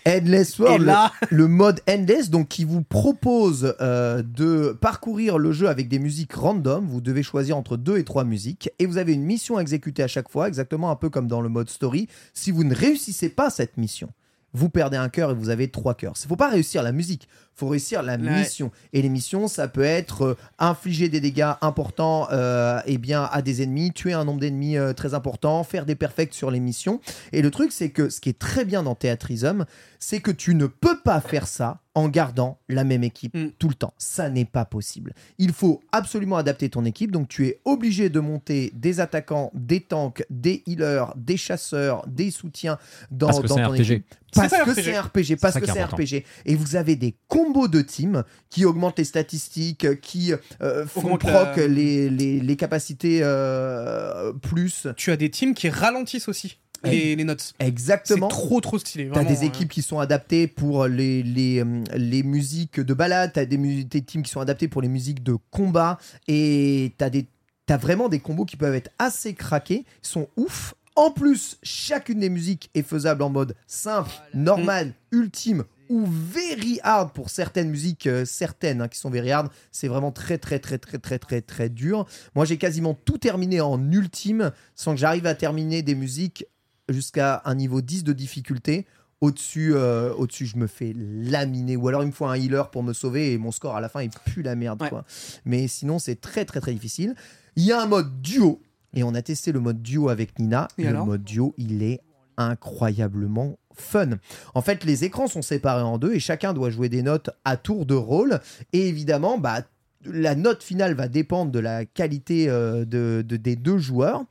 Endless World, là, le, le mode Endless, donc qui vous propose euh, de parcourir le jeu avec des musiques random. Vous devez choisir entre deux et trois musiques et vous avez une mission à exécuter à chaque fois, exactement un peu comme dans le mode story. Si vous ne réussissez pas cette mission, vous perdez un cœur et vous avez trois cœurs. Il faut pas réussir la musique, faut réussir la Ouais. mission. Et les missions, ça peut être euh, infliger des dégâts importants euh, eh bien, à des ennemis, tuer un nombre d'ennemis euh, très important, faire des perfects sur les missions. Et le truc, c'est que ce qui est très bien dans Theatrism, c'est que tu ne peux pas faire ça en gardant la même équipe Mm. tout le temps. Ça n'est pas possible. Il faut absolument adapter ton équipe, donc tu es obligé de monter des attaquants, des tanks, des healers, des chasseurs, des soutiens dans, Parce que dans c'est un ton RPG. équipe. Parce que c'est un RPG, parce que c'est. RPG. Et vous avez des combos de teams qui augmentent les statistiques, qui euh, font proc la- les, les, les capacités euh, plus. tu as des teams qui ralentissent aussi les, les notes. C'est Exactement. trop, trop stylé. T'as des équipes qui sont adaptées pour les, les, euh, les musiques de balade, t'as des, des teams qui sont adaptés pour les musiques de combat, et t'as des T'as vraiment des combos qui peuvent être assez craqués, sont ouf. En plus, chacune des musiques est faisable en mode simple, normal, ultime ou very hard pour certaines musiques, euh, certaines hein, qui sont very hard. C'est vraiment très très très très très très très dur. Moi, j'ai quasiment tout terminé en ultime sans que j'arrive à terminer des musiques jusqu'à un niveau 10 de difficulté. Au-dessus, euh, au-dessus, je me fais laminer. Ou alors, il me faut un healer pour me sauver et mon score à la fin, il pue la merde. Ouais. Quoi. Mais sinon, c'est très, très, très difficile. Il y a un mode duo. Et on a testé le mode duo avec Nina. Et le mode duo, il est incroyablement fun. En fait, les écrans sont séparés en deux et chacun doit jouer des notes à tour de rôle. Et évidemment, bah, la note finale va dépendre de la qualité euh, de, de- des deux joueurs.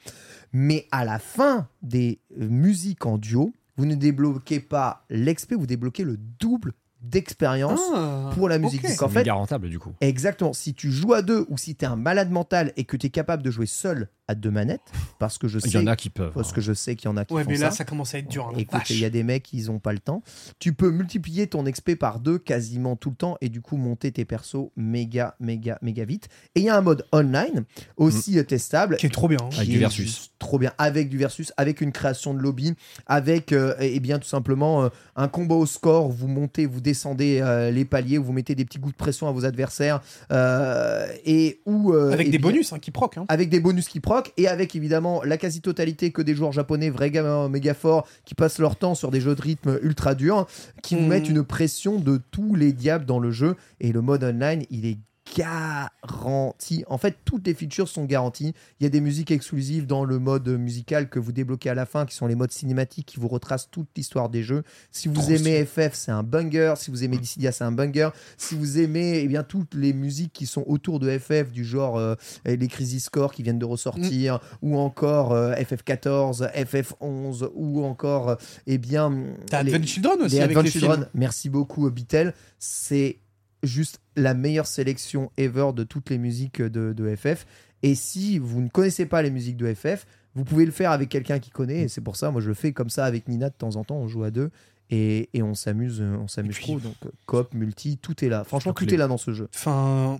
Mais à la fin des euh, musiques en duo, vous ne débloquez pas l'XP, vous débloquez le double d'expérience Ah, pour la musique. ok. Donc, en fait, rentable du coup. Exactement. Si tu joues à deux ou si tu es un malade mental et que tu es capable de jouer seul à deux manettes, parce que je Il sais, y en a qui peuvent. parce hein. que je sais qu'il y en a qui Ouais, font mais là, ça. ça commence à être dur. hein, il y a des mecs, ils ont pas le temps. Tu peux multiplier ton XP par deux quasiment tout le temps et du coup monter tes persos méga, méga, méga vite. Et il y a un mode online aussi euh, testable. Qui est trop bien. hein. qui Avec du versus. Trop bien. Avec du versus, avec une création de lobby, avec, euh, et bien tout simplement, euh, un combat au score. Vous montez, vous descendez euh, les paliers, vous mettez des petits coups de pression à vos adversaires. euh, et euh, Avec eh des bien- bonus hein, qui proc. Hein. avec des bonus qui proc et avec évidemment la quasi-totalité que des joueurs japonais vrais gamins méga forts qui passent leur temps sur des jeux de rythme ultra durs qui vous Mhm. mettent une pression de tous les diables dans le jeu et le mode online il est garanti. En fait, toutes les features sont garanties. Il y a des musiques exclusives dans le mode musical que vous débloquez à la fin, qui sont les modes cinématiques qui vous retracent toute l'histoire des jeux. Si vous Trop aimez FF, c'est un banger. Si vous aimez Dissidia, c'est un banger. Si vous aimez eh bien, toutes les musiques qui sont autour de FF, du genre euh, les Crisis Core qui viennent de ressortir, ou encore euh, FF14, FF11, ou encore, euh, eh bien, T'as les- Advent Children aussi les avec Advent les Children. films. Merci beaucoup, Bitel. C'est juste la meilleure sélection ever de toutes les musiques de, de FF. Et si vous ne connaissez pas les musiques de FF, vous pouvez le faire avec quelqu'un qui connaît. Et c'est pour ça, moi, je le fais comme ça avec Nina de temps en temps. On joue à deux. Et, et on s'amuse euh, on s'amuse trop. Donc, euh, coop, multi, tout est là. Franchement, tout les- est là dans ce jeu. Enfin.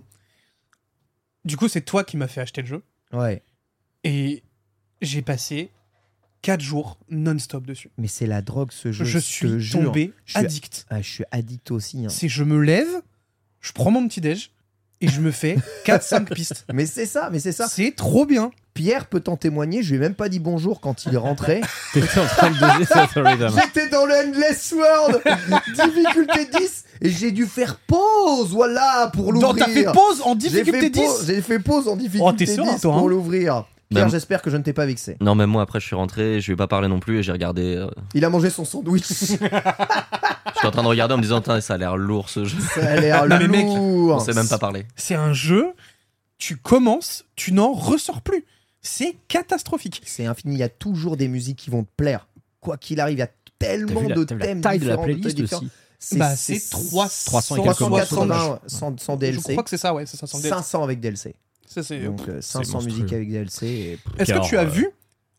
Du coup, c'est toi qui m'as fait acheter le jeu. Ouais. Et j'ai passé 4 jours non-stop dessus. Mais c'est la drogue, ce jeu. Je suis jure. tombé Je suis- addict. Ah, je suis addict aussi. hein. C'est je me lève, je prends mon petit déj et je me fais 4-5 pistes. Mais c'est ça, mais c'est ça. C'est trop bien. Pierre peut t'en témoigner. Je lui ai même pas dit bonjour quand il est rentré. T'étais en train de. J'étais dans le Endless World, difficulté 10, et j'ai dû faire pause, voilà, pour l'ouvrir. T'as fait pause en difficulté fait 10 pause- J'ai fait pause en Oh, difficulté t'es serein, 10 toi, pour hein l'ouvrir. Pierre, Même- j'espère que je ne t'ai pas vexé. Non, même moi, après, je suis rentré, je vais pas parler non plus et j'ai regardé. euh, Il a mangé son sandwich. je suis en train de regarder en me disant, Tain, ça a l'air lourd ce jeu. Ça a l'air Non, mais mec, lourd. On sait même pas parler. C'est un jeu, tu commences, tu n'en ressors plus. C'est catastrophique. C'est infini. Il y a toujours des musiques qui vont te plaire. Quoi qu'il arrive, il y a T'as tellement vu la, de t'as vu la thèmes taille de la différents, de playlist aussi. C'est Bah, c'est 300, 300 et quelques mois, 380 ouais, sans, sans Je DLC. crois que c'est ça, ouais, c'est ça. sans DLC. 500 avec DLC. Ça, c'est- Donc euh, 500 monstrueux. musiques avec DLC. et- Est-ce que tu as euh, vu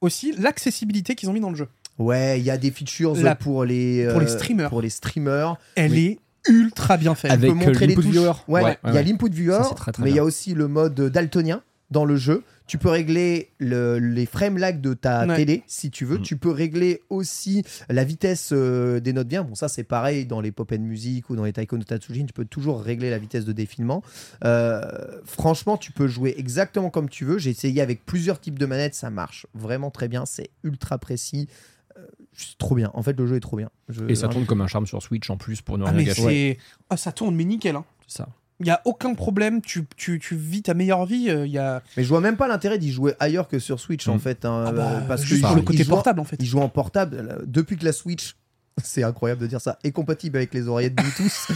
aussi l'accessibilité qu'ils ont mis dans le jeu Ouais, il y a des features La- pour les pour les euh, streamers. Pour les streamers. Elle Oui. est ultra bien faite. Avec peut montrer euh, les touches. viewer. Ouais, Ouais, il y a ouais. l'input viewer, Ça, c'est très, très mais il y a aussi le mode daltonien dans le jeu. Tu peux régler le- les frame lag de ta Ouais. télé si tu veux. Mm. Tu peux régler aussi la vitesse euh, des notes bien. Bon, ça c'est pareil dans les pop and music ou dans les Taiko no Tatsujin. Tu peux toujours régler la vitesse de défilement. Euh, franchement, tu peux jouer exactement comme tu veux. J'ai essayé avec plusieurs types de manettes. Ça marche vraiment très bien. C'est ultra précis. Euh, c'est trop bien. En fait, le jeu est trop bien. Je- Et ça tourne comme un charme sur Switch en plus pour ne Ah, rien mais gâcher. c'est. Ah, ça tourne, mais nickel. Hein. C'est ça. Il n'y a aucun problème. Tu, tu, tu vis ta meilleure vie. euh, Il y a. Mais je vois même pas l'intérêt d'y jouer ailleurs que sur Switch en Mm. fait. hein, Ah bah, euh, parce que juste pour joue- le côté en- portable, en fait. Il joue en portable là, depuis que la Switch. C'est incroyable de dire ça. Est compatible avec les oreillettes Bluetooth.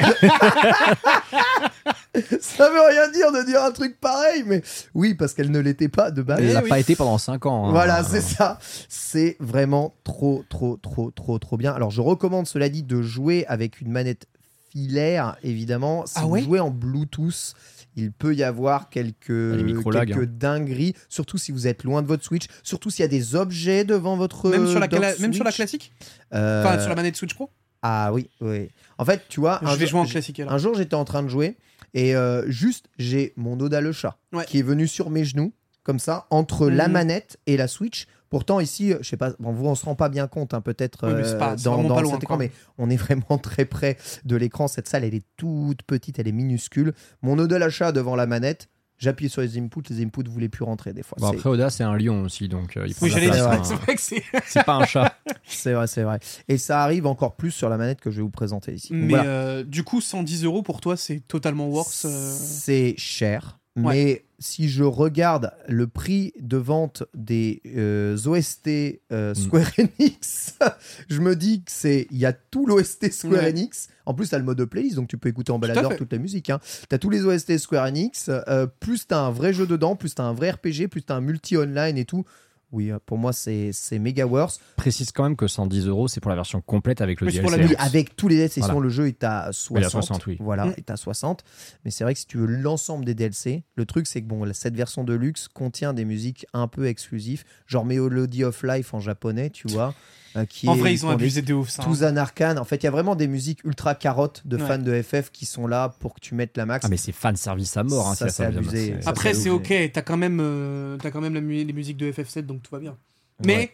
ça veut rien dire de dire un truc pareil, mais oui, parce qu'elle ne l'était pas de base. Elle Eh l'a oui. pas été pendant 5 ans. hein. Voilà, c'est ça. C'est vraiment trop, trop, trop, trop, trop bien. Alors, je recommande, cela dit, de jouer avec une manette filaire, évidemment. Si Ah vous ouais jouez en Bluetooth, il peut y avoir quelques, micro-lags, quelques hein. dingueries, surtout si vous êtes loin de votre Switch, surtout s'il y a des objets devant votre Même sur, la, cla- même sur la classique Euh, Enfin, sur la manette Switch Pro Ah oui, oui. En fait, tu vois, Je un vais jour- jouer en classique alors. un jour, j'étais en train de jouer et euh, juste, j'ai mon Oda le chat Ouais. qui est venu sur mes genoux, comme ça, entre la Mhm. manette et la Switch. Pourtant, ici, euh, je sais pas, bon, vous, on se rend pas bien compte, hein, peut-être, Oui, euh, pas- dans, vraiment dans pas loin, cet écran, quoi. mais on est vraiment très près de l'écran. Cette salle, elle est toute petite, elle est minuscule. Mon Oda le chat devant la manette, J'appuyais sur les inputs, les inputs voulaient plus rentrer des fois. Bon, après, Oda, c'est un lion aussi, donc euh, il prend Oui, de la place, hein. C'est vrai que c'est. C'est pas un chat. C'est vrai, c'est vrai. Et ça arrive encore plus sur la manette que je vais vous présenter ici. Donc Mais voilà. euh, du coup, 110 euros pour toi, c'est totalement worth. euh, C'est cher. Ouais. Mais si je regarde le prix de vente des euh, OST euh, Mm. Square Enix, je me dis que c'est il y a tout l'OST Square Ouais. Enix. En plus, tu as le mode de playlist, donc tu peux écouter en baladeur toute la musique. Hein. Tu as tous les OST Square Enix, euh, plus tu as un vrai jeu dedans, plus tu as un vrai RPG, plus tu as un multi-online et tout. Oui, euh, pour moi, c'est c'est méga worth. Précise quand même que 110 euros, c'est pour la version complète avec le c'est DLC. pour la Oui, Deluxe. avec tous les DLC, Voilà. sinon le jeu est à 60. Oui, à 60, oui. Voilà, Mm. est à 60. Mais c'est vrai que si tu veux l'ensemble des DLC, le truc c'est que bon, cette version de luxe contient des musiques un peu exclusives, genre Melody of Life en japonais, tu vois. euh, qui En est- vrai, ils ont abusé de ouf. Ça, hein. Tuzan Arcane. En fait, il y a vraiment des musiques ultra carottes de Ouais. fans de FF qui sont là pour que tu mettes la max. Ah, mais c'est fan service à mort. Hein, Ça, si c'est abusé. Après, c'est ok, t'as quand même, euh, t'as quand même la mu- les musiques de FF7, donc tout va bien. Mais Ouais.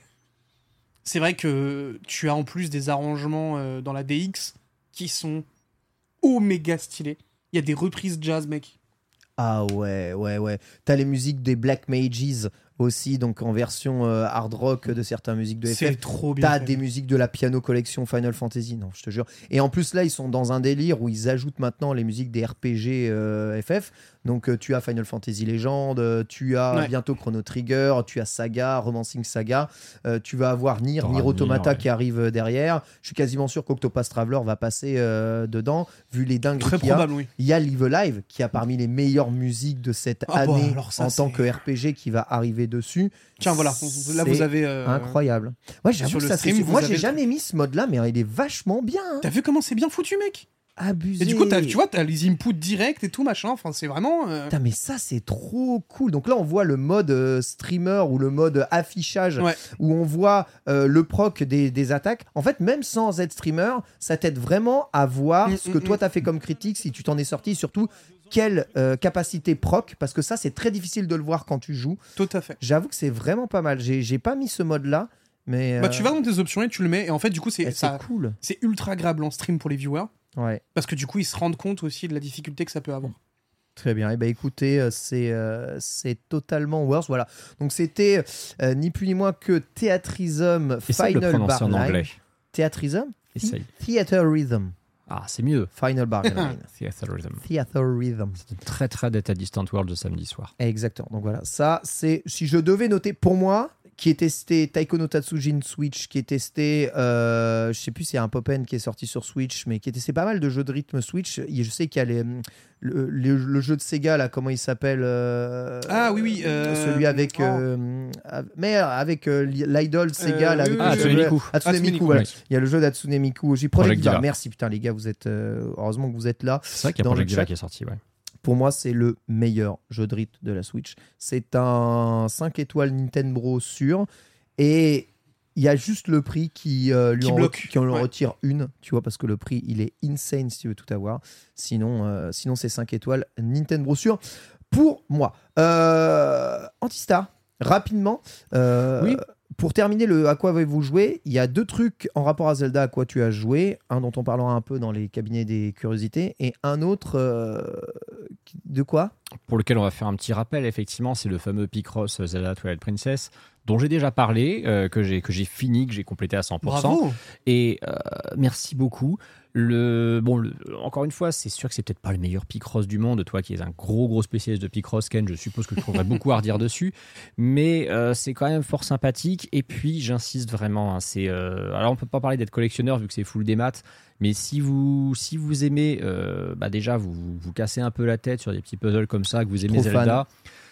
c'est vrai que tu as en plus des arrangements euh, dans la DX qui sont oméga stylés. Il y a des reprises jazz, mec. Ah ouais, ouais, ouais. T'as les musiques des Black Mages aussi, donc en version euh, hard rock de certaines musiques de FF. trop bien. T'as des musiques de la piano collection Final Fantasy, non, je te jure. Et en plus là, ils sont dans un délire où ils ajoutent maintenant les musiques des RPG euh, FF. Donc euh, tu as Final Fantasy Legend, euh, tu as Ouais. bientôt Chrono Trigger, tu as Saga, Romancing Saga, euh, tu vas avoir Nier, Nier Automata Nier, ouais. qui arrive derrière. Je suis quasiment sûr qu'Octopath Traveler va passer euh, dedans, vu les dingueries Très qu'il y a. probable, oui. Il y a Live Live qui a parmi les meilleures musiques de cette Ah bah, année ça, en tant que RPG qui va arriver dessus. Tiens, voilà. Là, vous avez. euh, Incroyable. Ouais, j'avoue sur que le ça, stream, c'est- vous Moi, j'ai jamais mis ce mode-là, mais il est vachement bien. hein. T'as vu comment c'est bien foutu, mec? Abusé. Et du coup, tu vois, t'as les inputs directs et tout, machin. Enfin, c'est vraiment. euh, Putain, mais ça, c'est trop cool. Donc là, on voit le mode euh, streamer ou le mode affichage Ouais. où on voit euh, le proc des, des attaques. En fait, même sans être streamer, ça t'aide vraiment à voir Mm, ce que mm, toi, mm. t'as fait comme critique, si tu t'en es sorti, surtout quelle euh, capacité proc, parce que ça, c'est très difficile de le voir quand tu joues. Tout à fait. J'avoue que c'est vraiment pas mal. J'ai pas mis ce mode-là, mais. Bah, tu vas dans tes options et tu le mets. Et en fait, du coup, eh, c'est c'est ça. cool. C'est ultra agréable en stream pour les viewers. Ouais. Parce que du coup, ils se rendent compte aussi de la difficulté que ça peut avoir. Très bien. Et ben écoutez, euh, c'est euh, c'est totalement worse. Voilà. Donc c'était euh, ni plus ni moins que Theatrism Essaye de le Final prononcer en Bar anglais. Theatrism? Essaye. Theater Rhythm. Ah, c'est mieux. Final Bargain. Theater Rhythm. Theater Rhythm. C'est une très très Data Distant World de samedi soir. Exactement. Donc voilà, ça c'est si je devais noter pour moi qui est testé Taiko no Tatsujin Switch, qui est testé, euh, je sais plus s'il y a un Popen qui est sorti sur Switch, mais qui est testé pas mal de jeux de rythme Switch. Et Je sais qu'il y a les, le, le- le jeu de Sega là, comment il s'appelle euh, Ah oui, oui, euh, celui avec, oh. euh, mais avec euh, l'idol Sega Euh, là, avec Ah, Hatsune Miku. Hatsune Miku, Miku, voilà. oui. Il y a le jeu d'Hatsune Miku aussi. Project, Project Diva. Merci putain les gars, vous êtes euh, heureusement que vous êtes là. C'est vrai qu'il y a Project Diva qui est sorti, ouais. Pour moi, c'est le meilleur jeu de rythme de la Switch. C'est un 5 étoiles Nintendo sûr. Et il y a juste le prix qui, euh, lui Qui en, bloque, qui en ouais. retire une, tu vois, parce que le prix, il est insane si tu veux tout avoir. Sinon, euh, sinon c'est 5 étoiles Nintendo sûr. Pour moi, euh, Antistar, rapidement. euh, Oui. Pour terminer le à quoi avez-vous joué, il y a deux trucs en rapport à Zelda à quoi tu as joué. Un dont on parlera un peu dans les cabinets des curiosités et un autre euh, de quoi? Pour lequel on va faire un petit rappel, effectivement, c'est le fameux Picross Zelda Twilight Princess, dont j'ai déjà parlé, euh, que j'ai que j'ai fini, que j'ai complété à 100%. Bravo Et euh, merci beaucoup. Le, bon, le- encore une fois, c'est sûr que c'est peut-être pas le meilleur Picross du monde. Toi qui es un gros, gros spécialiste de Picross, Ken, je suppose que je trouverais beaucoup à redire dessus. Mais euh, c'est quand même fort sympathique. Et puis, j'insiste vraiment. hein, c'est, alors, on peut pas parler d'être collectionneur vu que c'est full des maths. Mais si vous, si vous aimez, bah déjà, vous vous cassez un peu la tête sur des petits puzzles comme ça, que vous aimez Trop fan.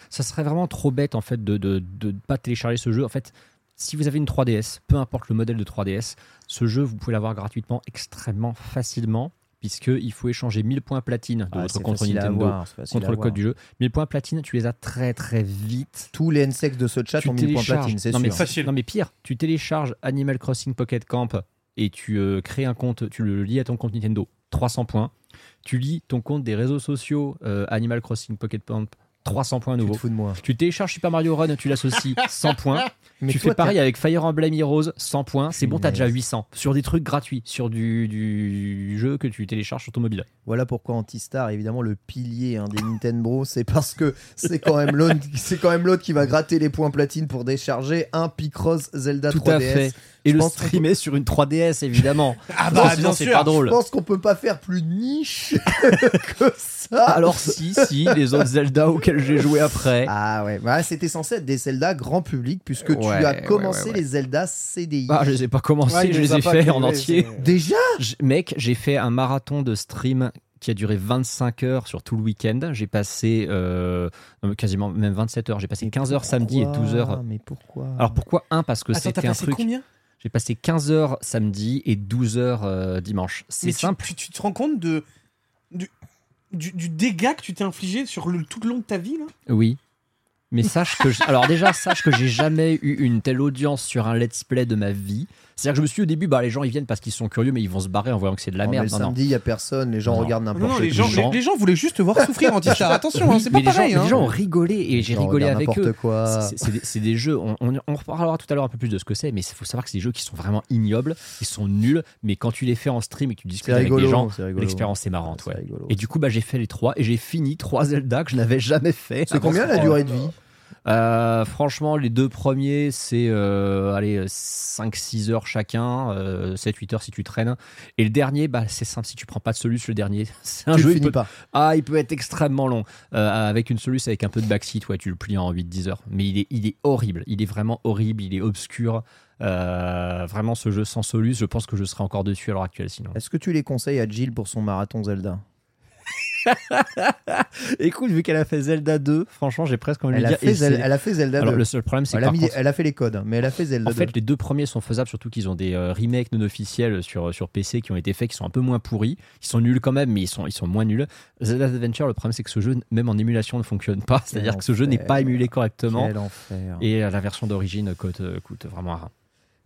Ça serait vraiment trop bête en fait de ne de, de pas télécharger ce jeu. En fait, si vous avez une 3DS, peu importe le modèle de 3DS, ce jeu, vous pouvez l'avoir gratuitement extrêmement facilement, puisqu'il faut échanger 1000 points platine de Ah, votre compte Nintendo contre le code du jeu. 1000 points platine, tu les as très très vite. Tous les NSEX de ce chat Tu ont mis le point télécharges- platine, c'est non, mais sûr. Facile. Non mais pire, tu télécharges Animal Crossing Pocket Camp et tu euh, crées un compte, tu le lis à ton compte Nintendo, 300 points. Tu lis ton compte des réseaux sociaux euh, Animal Crossing Pocket Camp, 300 points à Tu nouveau. te fous de moi. Tu télécharges Super Mario Run, tu l'associes 100 points. Mais tu toi, fais pareil avec Fire Emblem Heroes, 100 points, c'est bon, t'as déjà 800 sur des trucs gratuits, sur du, du jeu que tu télécharges sur ton mobile. Voilà pourquoi Antistar évidemment le pilier hein, des Nintendo. C'est parce que c'est quand même l'autre, c'est quand même l'autre qui va gratter les points platine pour décharger un Picross Zelda Tout 3DS. à fait. Et Je le streamer sur une 3DS, évidemment. Ah bah, sinon, bien c'est pas Je drôle. pense qu'on peut pas faire plus niche que ça. Alors si, si, les autres Zelda auxquels j'ai joué après. Ah ouais, bah, c'était censé être des Zelda grand public puisque tu Ouais, as ouais, commencé ouais, ouais. les Zelda CDI. Ah, je les ai pas commencés, Ouais, il je nous les a ai pas cru, en entier. c'est- Déjà? J- Mec, j'ai fait un marathon de stream qui a duré 25 heures sur tout le week-end. J'ai passé euh, euh, quasiment même 27 heures. J'ai passé 15 heures samedi et 12 heures. Mais pourquoi? Alors pourquoi Un, parce que Attends, t'as c'était un passé truc. combien? J'ai passé 15 heures samedi et 12 heures euh, dimanche. C'est Mais tu- simple. Tu, tu te rends compte de du, du, dégât que tu t'es infligé sur le, tout le long de ta vie là Oui. Mais sache que. Alors, déjà, sache que j'ai jamais eu une telle audience sur un let's play de ma vie. C'est-à-dire que je me suis dit au début, bah, les gens ils viennent parce qu'ils sont curieux, mais ils vont se barrer en voyant que c'est de la merde. le Non, non. samedi, il y a personne, les gens Non, regardent n'importe quoi. les gens, gens- les, les gens voulaient juste te voir souffrir Antistar. Attention, hein, c'est pas les pareil. hein. les gens ont rigolé et j'ai Les rigolé avec eux. quoi. C'est- des, c'est des jeux, on, on, on reparlera tout à l'heure un peu plus de ce que c'est, mais il faut savoir que c'est des jeux qui sont vraiment ignobles, ils sont nuls, mais quand tu les fais en stream et que tu discutes avec rigolo, des gens, l'expérience est marrante. C'est Ouais. rigolo. Et du coup, bah, j'ai fait les trois et j'ai fini trois Zelda que je n'avais jamais fait. C'est combien la durée de vie? Euh, Franchement, les deux premiers, c'est euh, allez, 5-6 heures chacun, euh, 7-8 heures si tu traînes. Et le dernier, bah, c'est simple, si tu prends pas de soluce, le dernier, c'est un Tu jeu le il finis peut- pas. ah, il peut être extrêmement long. Euh, avec une soluce, avec un peu de backseat, ouais, tu le plies en 8-10 heures. Mais il est, il est horrible. Il est vraiment horrible. Il est obscur. Vraiment, ce jeu sans soluce, je pense que je serai encore dessus à l'heure actuelle sinon. Est-ce que tu les conseilles à Jill pour son marathon Zelda? Écoute, vu qu'elle a fait Zelda 2, franchement, j'ai presque envie de lui a, dire. fait elle a fait Zelda Alors, 2. le seul problème, c'est que Elle a, mis- contre, elle a fait les codes, mais elle a fait Zelda En fait, 2. les deux premiers sont faisables, surtout qu'ils ont des euh, remakes non officiels sur, sur PC qui ont été faits, qui sont un peu moins pourris. Ils sont nuls quand même, mais ils sont, ils sont moins nuls. Zelda Adventure, le problème, c'est que ce jeu, même en émulation, ne fonctionne pas. C'est-à-dire que ce jeu n'est pas émulé correctement. Quel enfer. Et euh, la version d'origine coûte, euh, coûte vraiment un rein.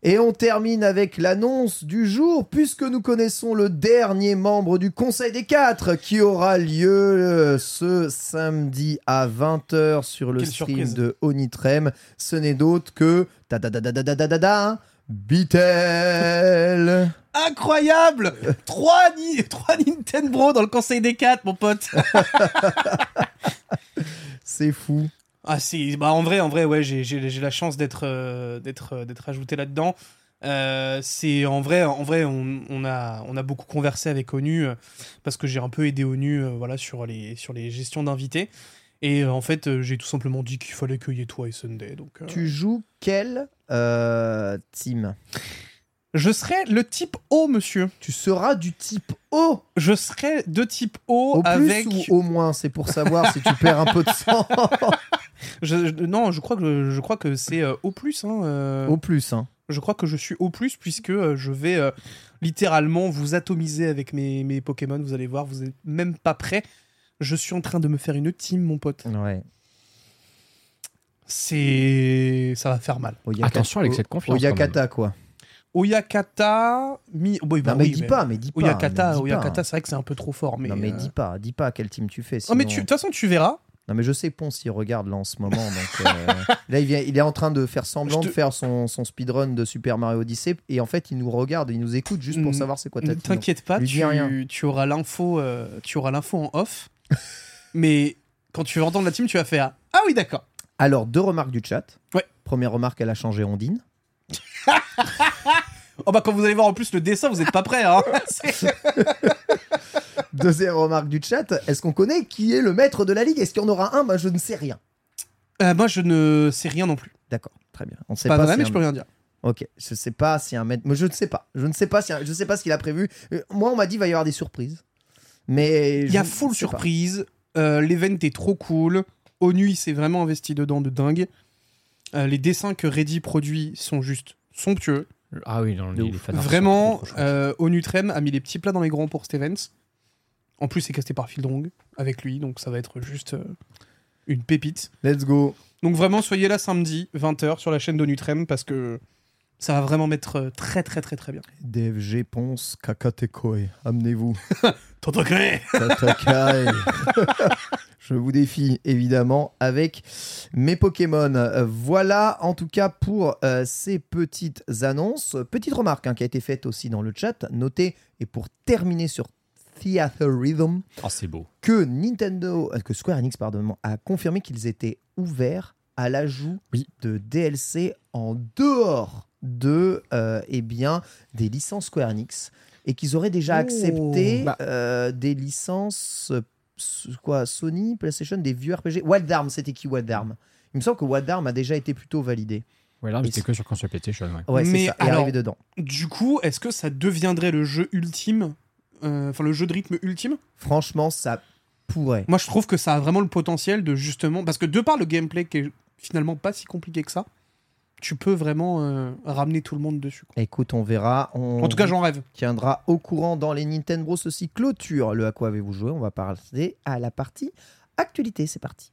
Et on termine avec l'annonce du jour, puisque nous connaissons le dernier membre du Conseil des Quatre qui aura lieu euh, ce samedi à 20h sur le stream de Onitrem. Ce n'est d'autre que ta da da da da da da da Bitel Incroyable trois, ni... trois Nintendo dans le Conseil des Quatre, mon pote C'est fou. Ah si, bah en vrai, en vrai, ouais, j'ai- la chance d'être euh, d'être euh, d'être ajouté là-dedans. Euh, c'est en vrai, en vrai, on, on a on a beaucoup conversé avec ONU euh, parce que j'ai un peu aidé ONU, voilà, sur les sur les gestions d'invités. Et en fait, j'ai tout simplement dit qu'il fallait qu'il y ait toi et Sunday. Donc, Tu joues quel team? Je serai le type O, monsieur. Tu seras du type O Je serai de type O, Au plus avec. ou au moins C'est pour savoir si tu perds un peu de sang. Je- je- non, je crois que je crois que c'est euh, O plus. Hein, euh, au plus, hein. Je crois que je suis au plus puisque euh, je vais euh, littéralement vous atomiser avec mes, mes Pokémon. Vous allez voir, vous n'êtes même pas prêts. Je suis en train de me faire une team, mon pote. Ouais. C'est. Ça va faire mal. Attention avec cette confiance. même. Oyakata, quoi. Oyakata. Mi... Oui, bah non, mais oui, dis pas, mais dis pas. Oyakata, mais dis pas. Oyakata c'est vrai que c'est un peu trop fort. Mais, non, mais euh, dis pas, dis pas quel team tu fais. Oh, mais tu- de toute façon, tu verras. Non, mais je sais, Ponce, il regarde là en ce moment. Donc, euh, là, il, vient, il est en train de faire semblant te- de faire son, son speedrun de Super Mario Odyssey. Et en fait, il nous regarde, il nous écoute juste pour savoir c'est quoi ta Ne t'inquiète pas, tu, rien. tu auras l'info euh, tu auras l'info en off. mais quand tu vas entendre la team, tu vas faire Ah oui, d'accord. Alors, deux remarques du chat. Ouais. Première remarque, elle a changé Ondine. Oh bah quand vous allez voir en plus le dessin, vous n'êtes pas prêts. Hein Deuxième remarque du chat. Est-ce qu'on connaît qui est le maître de la ligue? Est-ce qu'il y en aura un? Bah, je ne sais rien. Euh, moi, je ne sais rien non plus. D'accord, très bien. On sait Pas, pas, vrai, si mais un- je peux rien dire. Ok, je sais pas si un maître. Mais je ne sais pas. Je ne sais pas si un- je sais pas ce qu'il a prévu. Euh, Moi, on m'a dit qu'il va y avoir des surprises. Mais Il y a full ne surprise. Euh, L'event est trop cool. ONU, il s'est vraiment investi dedans de dingue. Euh, les dessins que Reddy produit sont juste somptueux. Ah oui, non, les, sont Vraiment, trop, trop chouettes. euh, ONU Trem a mis les petits plats dans les grands pour cet event. En plus, c'est casté par Fieldrong avec lui, donc ça va être juste euh, une pépite. Let's go. Donc vraiment, soyez là samedi, 20h, sur la chaîne d'ONU Trem, parce que ça va vraiment mettre euh, très très très très bien. DFG Ponce Kakatekoi. Amenez-vous. Tonton Clé Tatakai. Je vous défie évidemment avec mes Pokémon. Voilà en tout cas pour euh, ces petites annonces. Petite remarque hein, qui a été faite aussi dans le chat. Notez, et pour terminer sur Theater Rhythm, Oh, c'est beau. que Nintendo, euh, que Square Enix pardon, a confirmé qu'ils étaient ouverts à l'ajout Oui. de DLC en dehors de euh, eh bien des licences Square Enix et qu'ils auraient déjà Oh. accepté Bah. euh, des licences quoi Sony, PlayStation, des vieux RPG. Wild Arm, c'était qui Wild Arm? Il me semble que Wild Arm a déjà été plutôt validé. Ouais, là, Mais j'étais c'est- que sur console PlayStation. Ouais. Mais ça. Et alors- arrivé dedans. Du coup, est-ce que ça deviendrait le jeu ultime euh, Enfin, le jeu de rythme ultime? Franchement, ça pourrait. Moi, je trouve que ça a vraiment le potentiel de justement. Parce que de par le gameplay qui est finalement pas si compliqué que ça, tu peux vraiment euh, ramener tout le monde dessus. quoi. Écoute, on verra. On En tout cas, j'en rêve. tiendra au courant dans les Nintendo Bros. Ceci clôture le à quoi avez-vous joué? On va passer à la partie actualité. C'est parti.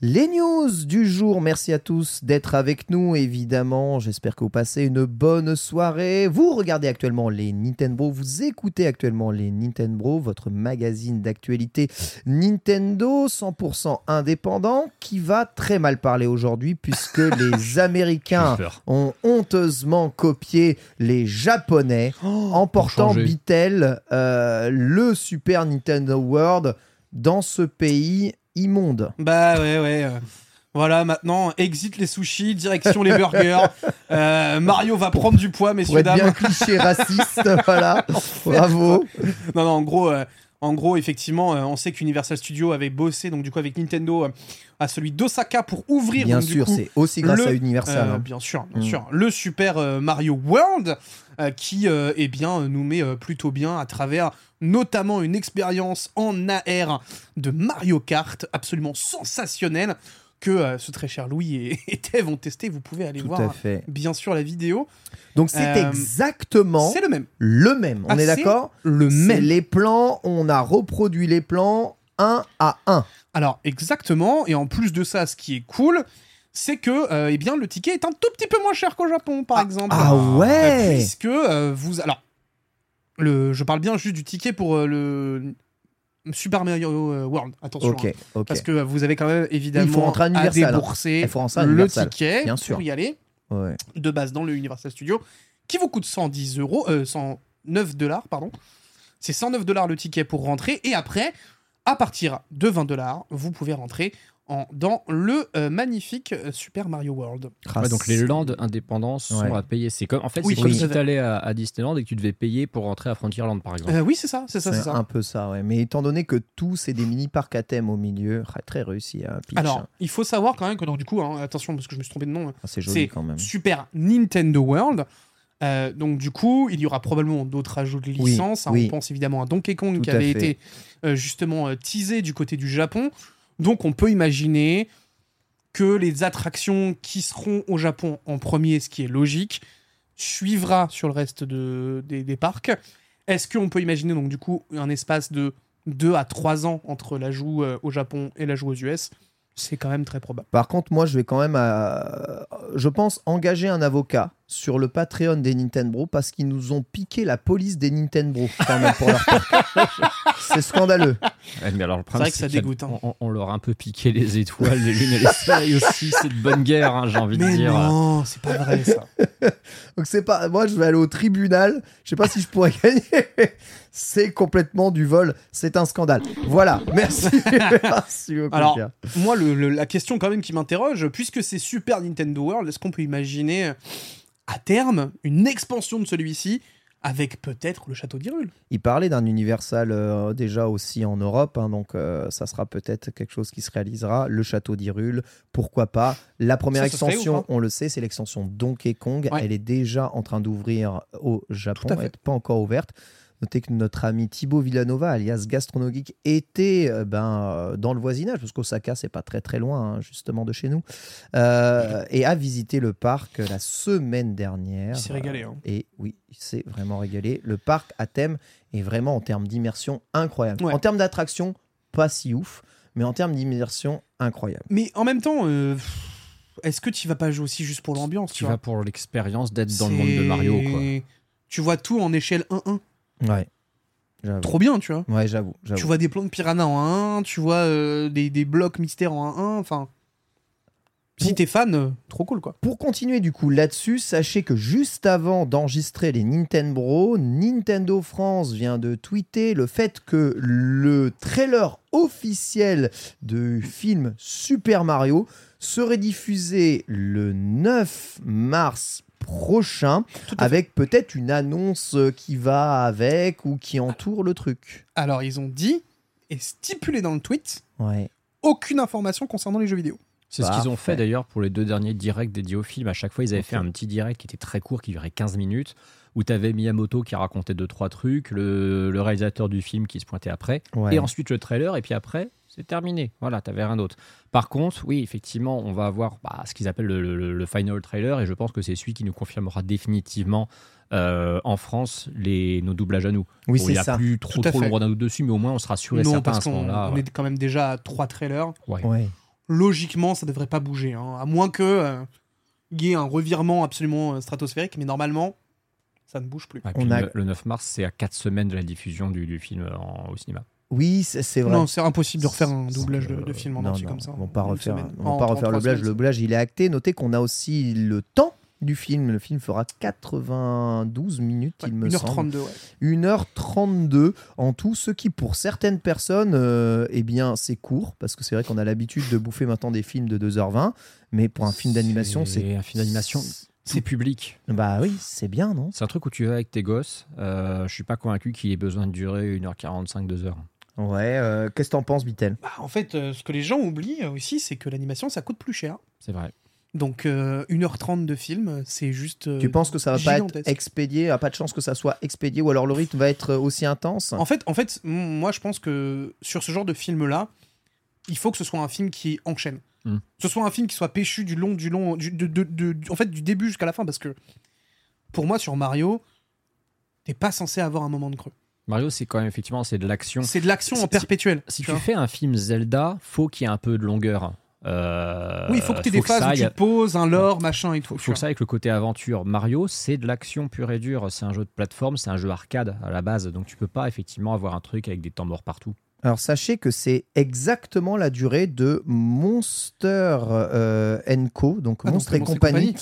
Les news du jour, merci à tous d'être avec nous, évidemment. J'espère que vous passez une bonne soirée. Vous regardez actuellement les Nintendo, vous écoutez actuellement les Nintendo, votre magazine d'actualité Nintendo 100% indépendant qui va très mal parler aujourd'hui puisque les Américains ont honteusement copié les Japonais en portant. Bitel euh, le Super Nintendo World dans ce pays immonde. Bah ouais, ouais. euh, Voilà, maintenant, exit les sushis, direction les burgers. Euh, Mario va prendre du poids, Pour messieurs, être dames. bien cliché raciste, voilà. Bravo. Non, non, en gros, euh, en gros effectivement, euh, on sait qu'Universal Studios avait bossé donc du coup avec Nintendo euh, à celui d'Osaka pour ouvrir Bien donc, sûr, c'est aussi grâce le- à Universal. euh, hein. bien sûr, bien Mm. sûr, le Super Mario World euh, qui euh, eh bien nous met plutôt bien à travers notamment une expérience en AR de Mario Kart absolument sensationnelle que euh, ce très cher Louis et, et ont testé. Vous pouvez aller Tout voir à fait. bien sûr la vidéo. Donc c'est Euh, exactement C'est le même, le même. On Ah, est c'est d'accord le C'est même. Les plans, on a reproduit les plans un à un. Alors exactement, et en plus de ça, ce qui est cool, c'est que euh, eh bien le ticket est un tout petit peu moins cher qu'au Japon, par exemple. Ah Euh, ouais puisque euh, vous, alors, le, je parle bien juste du ticket pour euh, le Super Mario euh, World. Attention. Hein, parce que vous avez quand même évidemment rentrer à hein. débourser le ticket bien pour y aller Ouais. de base dans le Universal Studio, qui vous coûte 110 euros, euh, 109 dollars, pardon. C'est 109 dollars le ticket pour rentrer, et après, à partir de 20 dollars, vous pouvez rentrer en, dans le euh, magnifique euh, Super Mario World. Ouais, donc les landes indépendantes sont Ouais. à payer. C'est comme, en fait, Oui, c'est comme oui. si tu allais à, à Disneyland et que tu devais payer pour rentrer à Frontierland, par exemple. Euh, oui, c'est ça, c'est ça, c'est C'est ça. un peu ça, ouais. Mais étant donné que tout, c'est des mini parcs à thème au milieu, très réussi à pitch. Alors, il faut savoir quand même que, donc, du coup, hein, attention, parce que je me suis trompé de nom, Ah, c'est joli quand même. Super Nintendo World. Euh, donc du coup, il y aura probablement d'autres ajouts de Oui, licences. hein. oui. On pense évidemment à Donkey Kong Tout qui avait fait. été euh, justement euh, teasé du côté du Japon. Donc on peut imaginer que les attractions qui seront au Japon en premier, ce qui est logique, suivra sur le reste de, des, des parcs. Est-ce qu'on peut imaginer donc du coup un espace de 2 à 3 ans entre l'ajout euh, au Japon et l'ajout aux US C'est quand même très probable. Par contre, moi, je vais quand même, euh, je pense, engager un avocat sur le Patreon des Nintendo parce qu'ils nous ont piqué la police des Nintendo quand même pour leur parc. C'est scandaleux. Ouais, mais alors, le C'est vrai que ça dégoûte, hein. On, on leur a un peu piqué les étoiles, les lunes et les soleils aussi. C'est de bonne guerre, hein, j'ai envie de Mais dire. non, c'est pas vrai ça. Donc c'est pas, moi, je vais aller au tribunal. Je sais pas si je pourrais gagner. C'est complètement du vol. C'est un scandale. Voilà. Merci. Merci beaucoup, Alors, Pierre. moi, le- le- la question quand même qui m'interroge, puisque c'est Super Nintendo World, est-ce qu'on peut imaginer à terme une expansion de celui-ci avec peut-être le château d'Hyrule Il parlait d'un Universal euh, déjà aussi en Europe, hein, donc euh, ça sera peut-être quelque chose qui se réalisera. Le château d'Hyrule, pourquoi pas La première Ça, ça serait extension, hein. on le sait, c'est l'extension Donkey Kong. Ouais. Elle est déjà en train d'ouvrir au Japon, elle n'est pas encore ouverte. Notez que notre ami Thibaut Villanova, alias Gastronogeek, était euh, ben, euh, dans le voisinage, parce qu'Osaka, c'est pas très très loin, hein, justement, de chez nous, euh, et a visité le parc la semaine dernière. Il s'est régalé, hein. Et oui, il s'est vraiment régalé. Le parc à thème est vraiment en termes d'immersion incroyable. Ouais. En termes d'attraction, pas si ouf, mais en termes d'immersion, incroyable. Mais en même temps, euh, est-ce que tu vas pas jouer aussi juste pour l'ambiance Tu vois vas pour l'expérience d'être dans le monde de Mario, quoi. Tu vois tout en échelle 1-1. Ouais. Trop bien, tu vois. Ouais, j'avoue. Tu vois des plans de piranha en 1-1, tu vois euh, des, des blocs mystères en 1-1, enfin. Si t'es fan, euh, trop cool quoi. Pour continuer du coup là-dessus, sachez que juste avant d'enregistrer les Nintendo Bro, Nintendo France vient de tweeter le fait que le trailer officiel du film Super Mario serait diffusé le 9 mars prochain avec peut-être une annonce qui va avec ou qui entoure le truc. Alors ils ont dit et stipulé dans le tweet Ouais. aucune information concernant les jeux vidéo. C'est ce qu'ils ont fait d'ailleurs pour les deux derniers directs dédiés au film. À chaque fois, ils avaient fait un petit direct qui était très court, qui durait 15 minutes, où tu avais Miyamoto qui racontait deux, trois trucs, le, le réalisateur du film qui se pointait après, Ouais. et ensuite le trailer, et puis après, c'est terminé. Voilà, tu rien d'autre. Par contre, oui, effectivement, on va avoir bah, ce qu'ils appellent le, le- le final trailer, et je pense que c'est celui qui nous confirmera définitivement euh, en France les, nos doublages à nous. Oui, Bon, c'est il n'y a ça. plus trop, trop le droit d'un doute dessus, mais au moins on sera sûr et non, certain parce à ce qu'on moment-là. on ouais. est quand même déjà à trois trailers. Ouais. Ouais. Logiquement, ça devrait pas bouger, hein, à moins que euh, il y ait un revirement absolument euh, stratosphérique, mais normalement, ça ne bouge plus. Ouais, puis On le a- ne- Le 9 mars, c'est à 4 semaines de la diffusion du, du film en- au cinéma. Oui, c'est c'est vrai. Non, c'est impossible de refaire un doublage de, de film en non, entier non, comme ça. On va pas refaire, on va En- pas refaire le doublage. Le doublage, il est acté. Notez qu'on a aussi le temps du film. Le film fera 92 minutes, Ouais, il me semble. 1h32, ouais. 1h32 en tout, ce qui pour certaines personnes, euh, eh bien, c'est court, parce que c'est vrai qu'on a l'habitude de bouffer maintenant des films de 2h20, mais pour un film d'animation, c'est... un film d'animation tout public. Bah oui, c'est bien, non? C'est un truc où tu vas avec tes gosses. Euh, je suis pas convaincu qu'il ait besoin de durer 1h45, 2h. Ouais, euh, qu'est-ce que t'en penses, Bitel? Bah, en fait, euh, ce que les gens oublient euh, aussi, c'est que l'animation, ça coûte plus cher. C'est vrai. Donc, euh, 1h30 de film, c'est juste. euh, Tu penses que ça va pas être expédié, a pas de chance que ça soit expédié, ou alors le rythme va être aussi intense? En fait, en fait, moi, je pense que sur ce genre de film-là, il faut que ce soit un film qui enchaîne. Mm. Que ce soit un film qui soit péchu du long, du long, du, de- de- de- du- en fait, du début jusqu'à la fin, parce que pour moi, sur Mario, t'es pas censé avoir un moment de creux. Mario, c'est quand même effectivement c'est de l'action. C'est de l'action en perpétuel. Si tu fais un film Zelda, faut qu'il y ait un peu de longueur. Euh, oui, il faut que tu aies des phases où tu poses, un lore, machin et tout. faut, que ça avec le côté aventure. Mario, c'est de l'action pure et dure. C'est un jeu de plateforme, c'est un jeu arcade à la base. Donc tu peux pas effectivement avoir un truc avec des temps morts partout. Alors sachez que c'est exactement la durée de Monster euh, Co, donc Ah, Monstre et compagnie,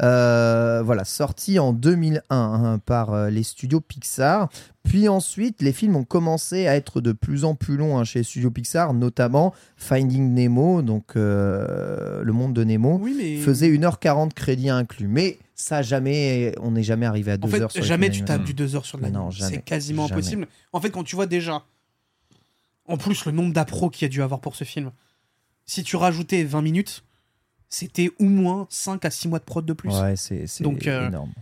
Euh, voilà, sorti en 2001 hein, par euh, les studios Pixar. Puis ensuite, les films ont commencé à être de plus en plus longs hein, chez les studios Pixar, notamment Finding Nemo, donc euh, le monde de Nemo, Oui, mais. faisait 1h40 crédit inclus. Mais ça jamais, on n'est jamais arrivé à 2 En fait, heures. sur jamais tu tapes du 2 heures sur de l'anime. non, jamais. C'est quasiment Jamais. impossible. En fait, quand tu vois déjà, en plus, le nombre d'appros qu'il y a dû avoir pour ce film, si tu rajoutais 20 minutes, c'était au moins 5 à 6 mois de prod de plus. Ouais, c'est Donc, euh, énorme.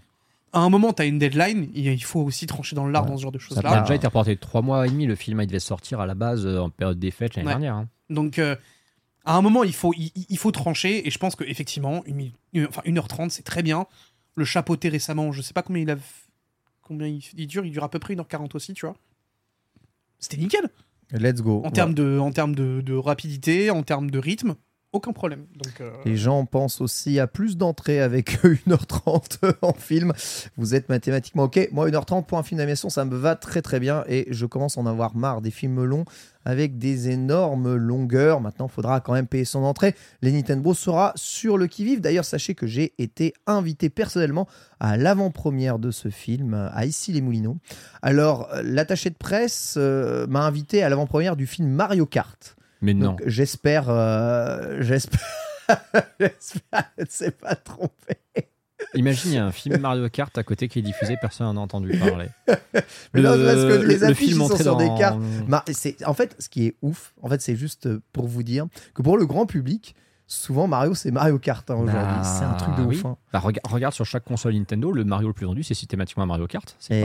À un moment, tu as une deadline, il faut aussi trancher dans l'art Ouais. dans ce genre de Ça a choses-là. déjà été reporté de 3 mois et demi. Le film il devait sortir à la base euh, en période des fêtes l'année Ouais. dernière. hein. Donc, euh, à un moment, il faut, il, il faut trancher, et je pense qu'effectivement, une, minute- une- enfin, 1h30, c'est très bien. Le chapeauté récemment, je sais pas combien il a. Combien il, il dure, il dure à peu près 1h40 aussi, tu vois. C'était nickel. Let's go. En termes, de, en termes de, de rapidité, en termes de rythme, aucun problème. Donc, euh, Les gens pensent aussi à plus d'entrées avec 1h30 en film. Vous êtes mathématiquement OK. Moi, 1h30 pour un film d'animation, ça me va très très bien et je commence à en avoir marre des films longs avec des énormes longueurs. Maintenant, il faudra quand même payer son entrée. Les Nintendo sera sur le qui-vive. D'ailleurs, sachez que j'ai été invité personnellement à l'avant-première de ce film à Issy-les-Moulineaux. Alors, euh, l'attaché de presse euh, m'a invité à l'avant-première du film Mario Kart. Mais non. J'espère, euh, j'espère, j'espère ne s'est pas trompée. Imagine, il y a un film Mario Kart à côté qui est diffusé, personne n'en a entendu parler. Mais non, c'est parce que les affiches, sont sur des cartes. En fait, ce qui est ouf, en fait, c'est juste pour vous dire que pour le grand public, souvent Mario, c'est Mario Kart hein, aujourd'hui. Bah, c'est un truc de oui. ouf. hein. Bah, rega- regarde sur chaque console Nintendo, le Mario le plus vendu, c'est systématiquement un Mario Kart. C'est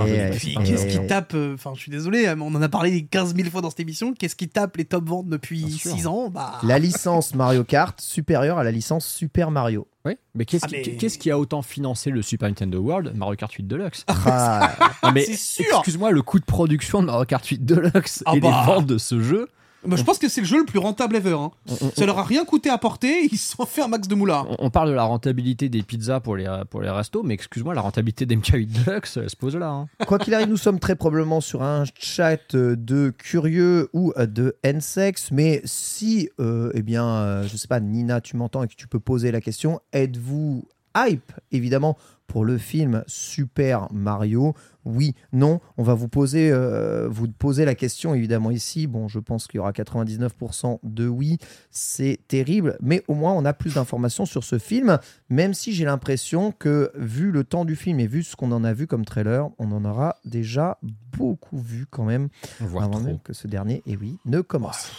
qu'est-ce qui tape euh, Enfin, je suis désolé, hein, mais on en a parlé 15 000 fois dans cette émission. Qu'est-ce qui tape les top ventes depuis Bien sûr. 6 ans? Bah. La licence Mario Kart supérieure à la licence Super Mario. Oui, mais qu'est-ce Ah, qui, mais- qu'est-ce qui a autant financé le Super Nintendo World? Mario Kart 8 Deluxe. Ah, Ah, mais c'est sûr. excuse-moi, le coût de production de Mario Kart 8 Deluxe Ah et bah. les ventes de ce jeu, Bah, je pense que c'est le jeu le plus rentable ever. hein. On, on- Ça leur a rien coûté à porter, ils se sont fait un max de moulard. on- on parle de la rentabilité des pizzas pour les, pour les restos, mais excuse-moi, la rentabilité d'MK8 Deluxe elle se pose là. hein. Quoi qu'il arrive, nous sommes très probablement sur un chat de curieux ou de N-sex, mais si, euh, eh bien, euh, je sais pas, Nina, tu m'entends et que tu peux poser la question, êtes-vous hype, évidemment, pour le film Super Mario Oui, non, on va vous poser, euh, vous poser la question, évidemment, ici. Bon, je pense qu'il y aura 99% de oui, c'est terrible, mais au moins on a plus d'informations sur ce film, même si j'ai l'impression que, vu le temps du film et vu ce qu'on en a vu comme trailer, on en aura déjà beaucoup vu quand même, avant trop. même que ce dernier, et oui, ne commence.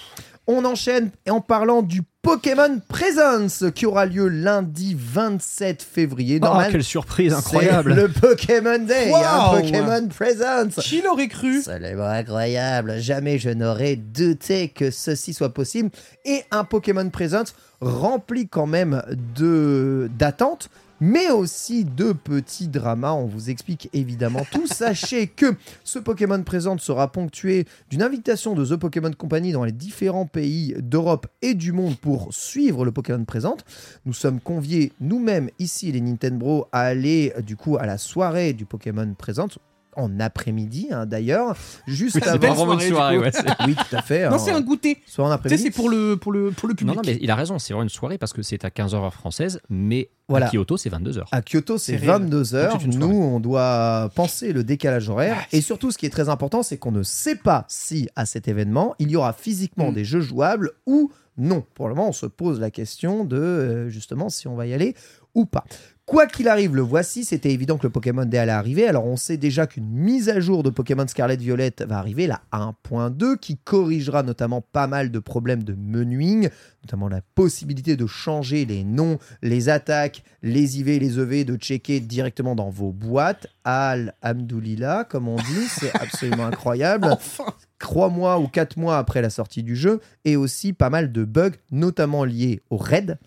On enchaîne en parlant du Pokémon Presence qui aura lieu lundi 27 février. Oh, Norman, quelle surprise c'est incroyable Le Pokémon Day, un Waouh Pokémon Presence. Qui l'aurait cru? Absolument incroyable. Jamais je n'aurais douté que ceci soit possible. Et un Pokémon Presence rempli quand même de d'attentes, mais aussi de petits dramas. On vous explique évidemment tout. Sachez que ce Pokémon Presence sera ponctué d'une invitation de The Pokémon Company dans les différents pays d'Europe et du monde pour suivre le Pokémon Présente. Nous sommes conviés nous-mêmes ici, les Nintendo, à aller du coup à la soirée du Pokémon Présente en après-midi hein, d'ailleurs, juste Oui, c'est avant. une soirée, soirée, ouais, Oui, tout à fait. Non, c'est un goûter. en après-midi. c'est pour le, pour, le, pour le public. Non, non, mais il a raison, c'est vraiment une soirée parce que c'est à 15h heure française, mais Voilà. à Kyoto, c'est 22h. À Kyoto, c'est C'est réel. 22 Donc, heures. c'est une Nous, soirée. on doit penser le décalage horaire. Ah, Et surtout, ce qui est très important, c'est qu'on ne sait pas si à cet événement, il y aura physiquement Mm. des jeux jouables ou non. Pour le moment, on se pose la question de euh, justement si on va y aller ou pas. Quoi qu'il arrive, le voici. C'était évident que le Pokémon Day allait arriver. Alors, on sait déjà qu'une mise à jour de Pokémon Scarlet Violet va arriver, la 1.2, qui corrigera notamment pas mal de problèmes de menuing, notamment la possibilité de changer les noms, les attaques, les IV, les EV, de checker directement dans vos boîtes. Al Hamdoulillah, comme on dit, c'est absolument incroyable. Enfin Trois mois ou quatre mois après la sortie du jeu, et aussi pas mal de bugs, notamment liés au raid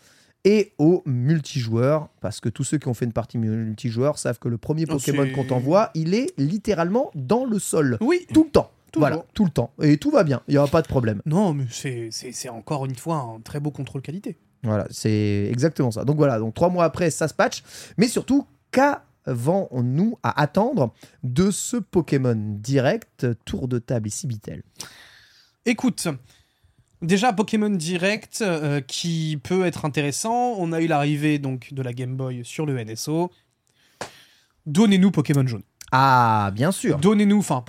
et au multijoueur, parce que tous ceux qui ont fait une partie multijoueur savent que le premier Oh, Pokémon qu'on t'envoie, il est littéralement dans le sol. Oui. Tout le temps. Toujours. Voilà, tout le temps. Et tout va bien, il n'y aura pas de problème. Non, mais c'est encore une fois un très beau contrôle qualité. Voilà, c'est exactement ça. Donc voilà, donc trois mois après, ça se patch. Mais surtout, qu'avons-nous à attendre de ce Pokémon direct? Tour de table ici, Bitel Écoute, déjà Pokémon Direct euh, qui peut être intéressant. On a eu l'arrivée donc de la Game Boy sur le NSO. Donnez-nous Pokémon jaune. Ah, bien sûr. Donnez-nous, enfin,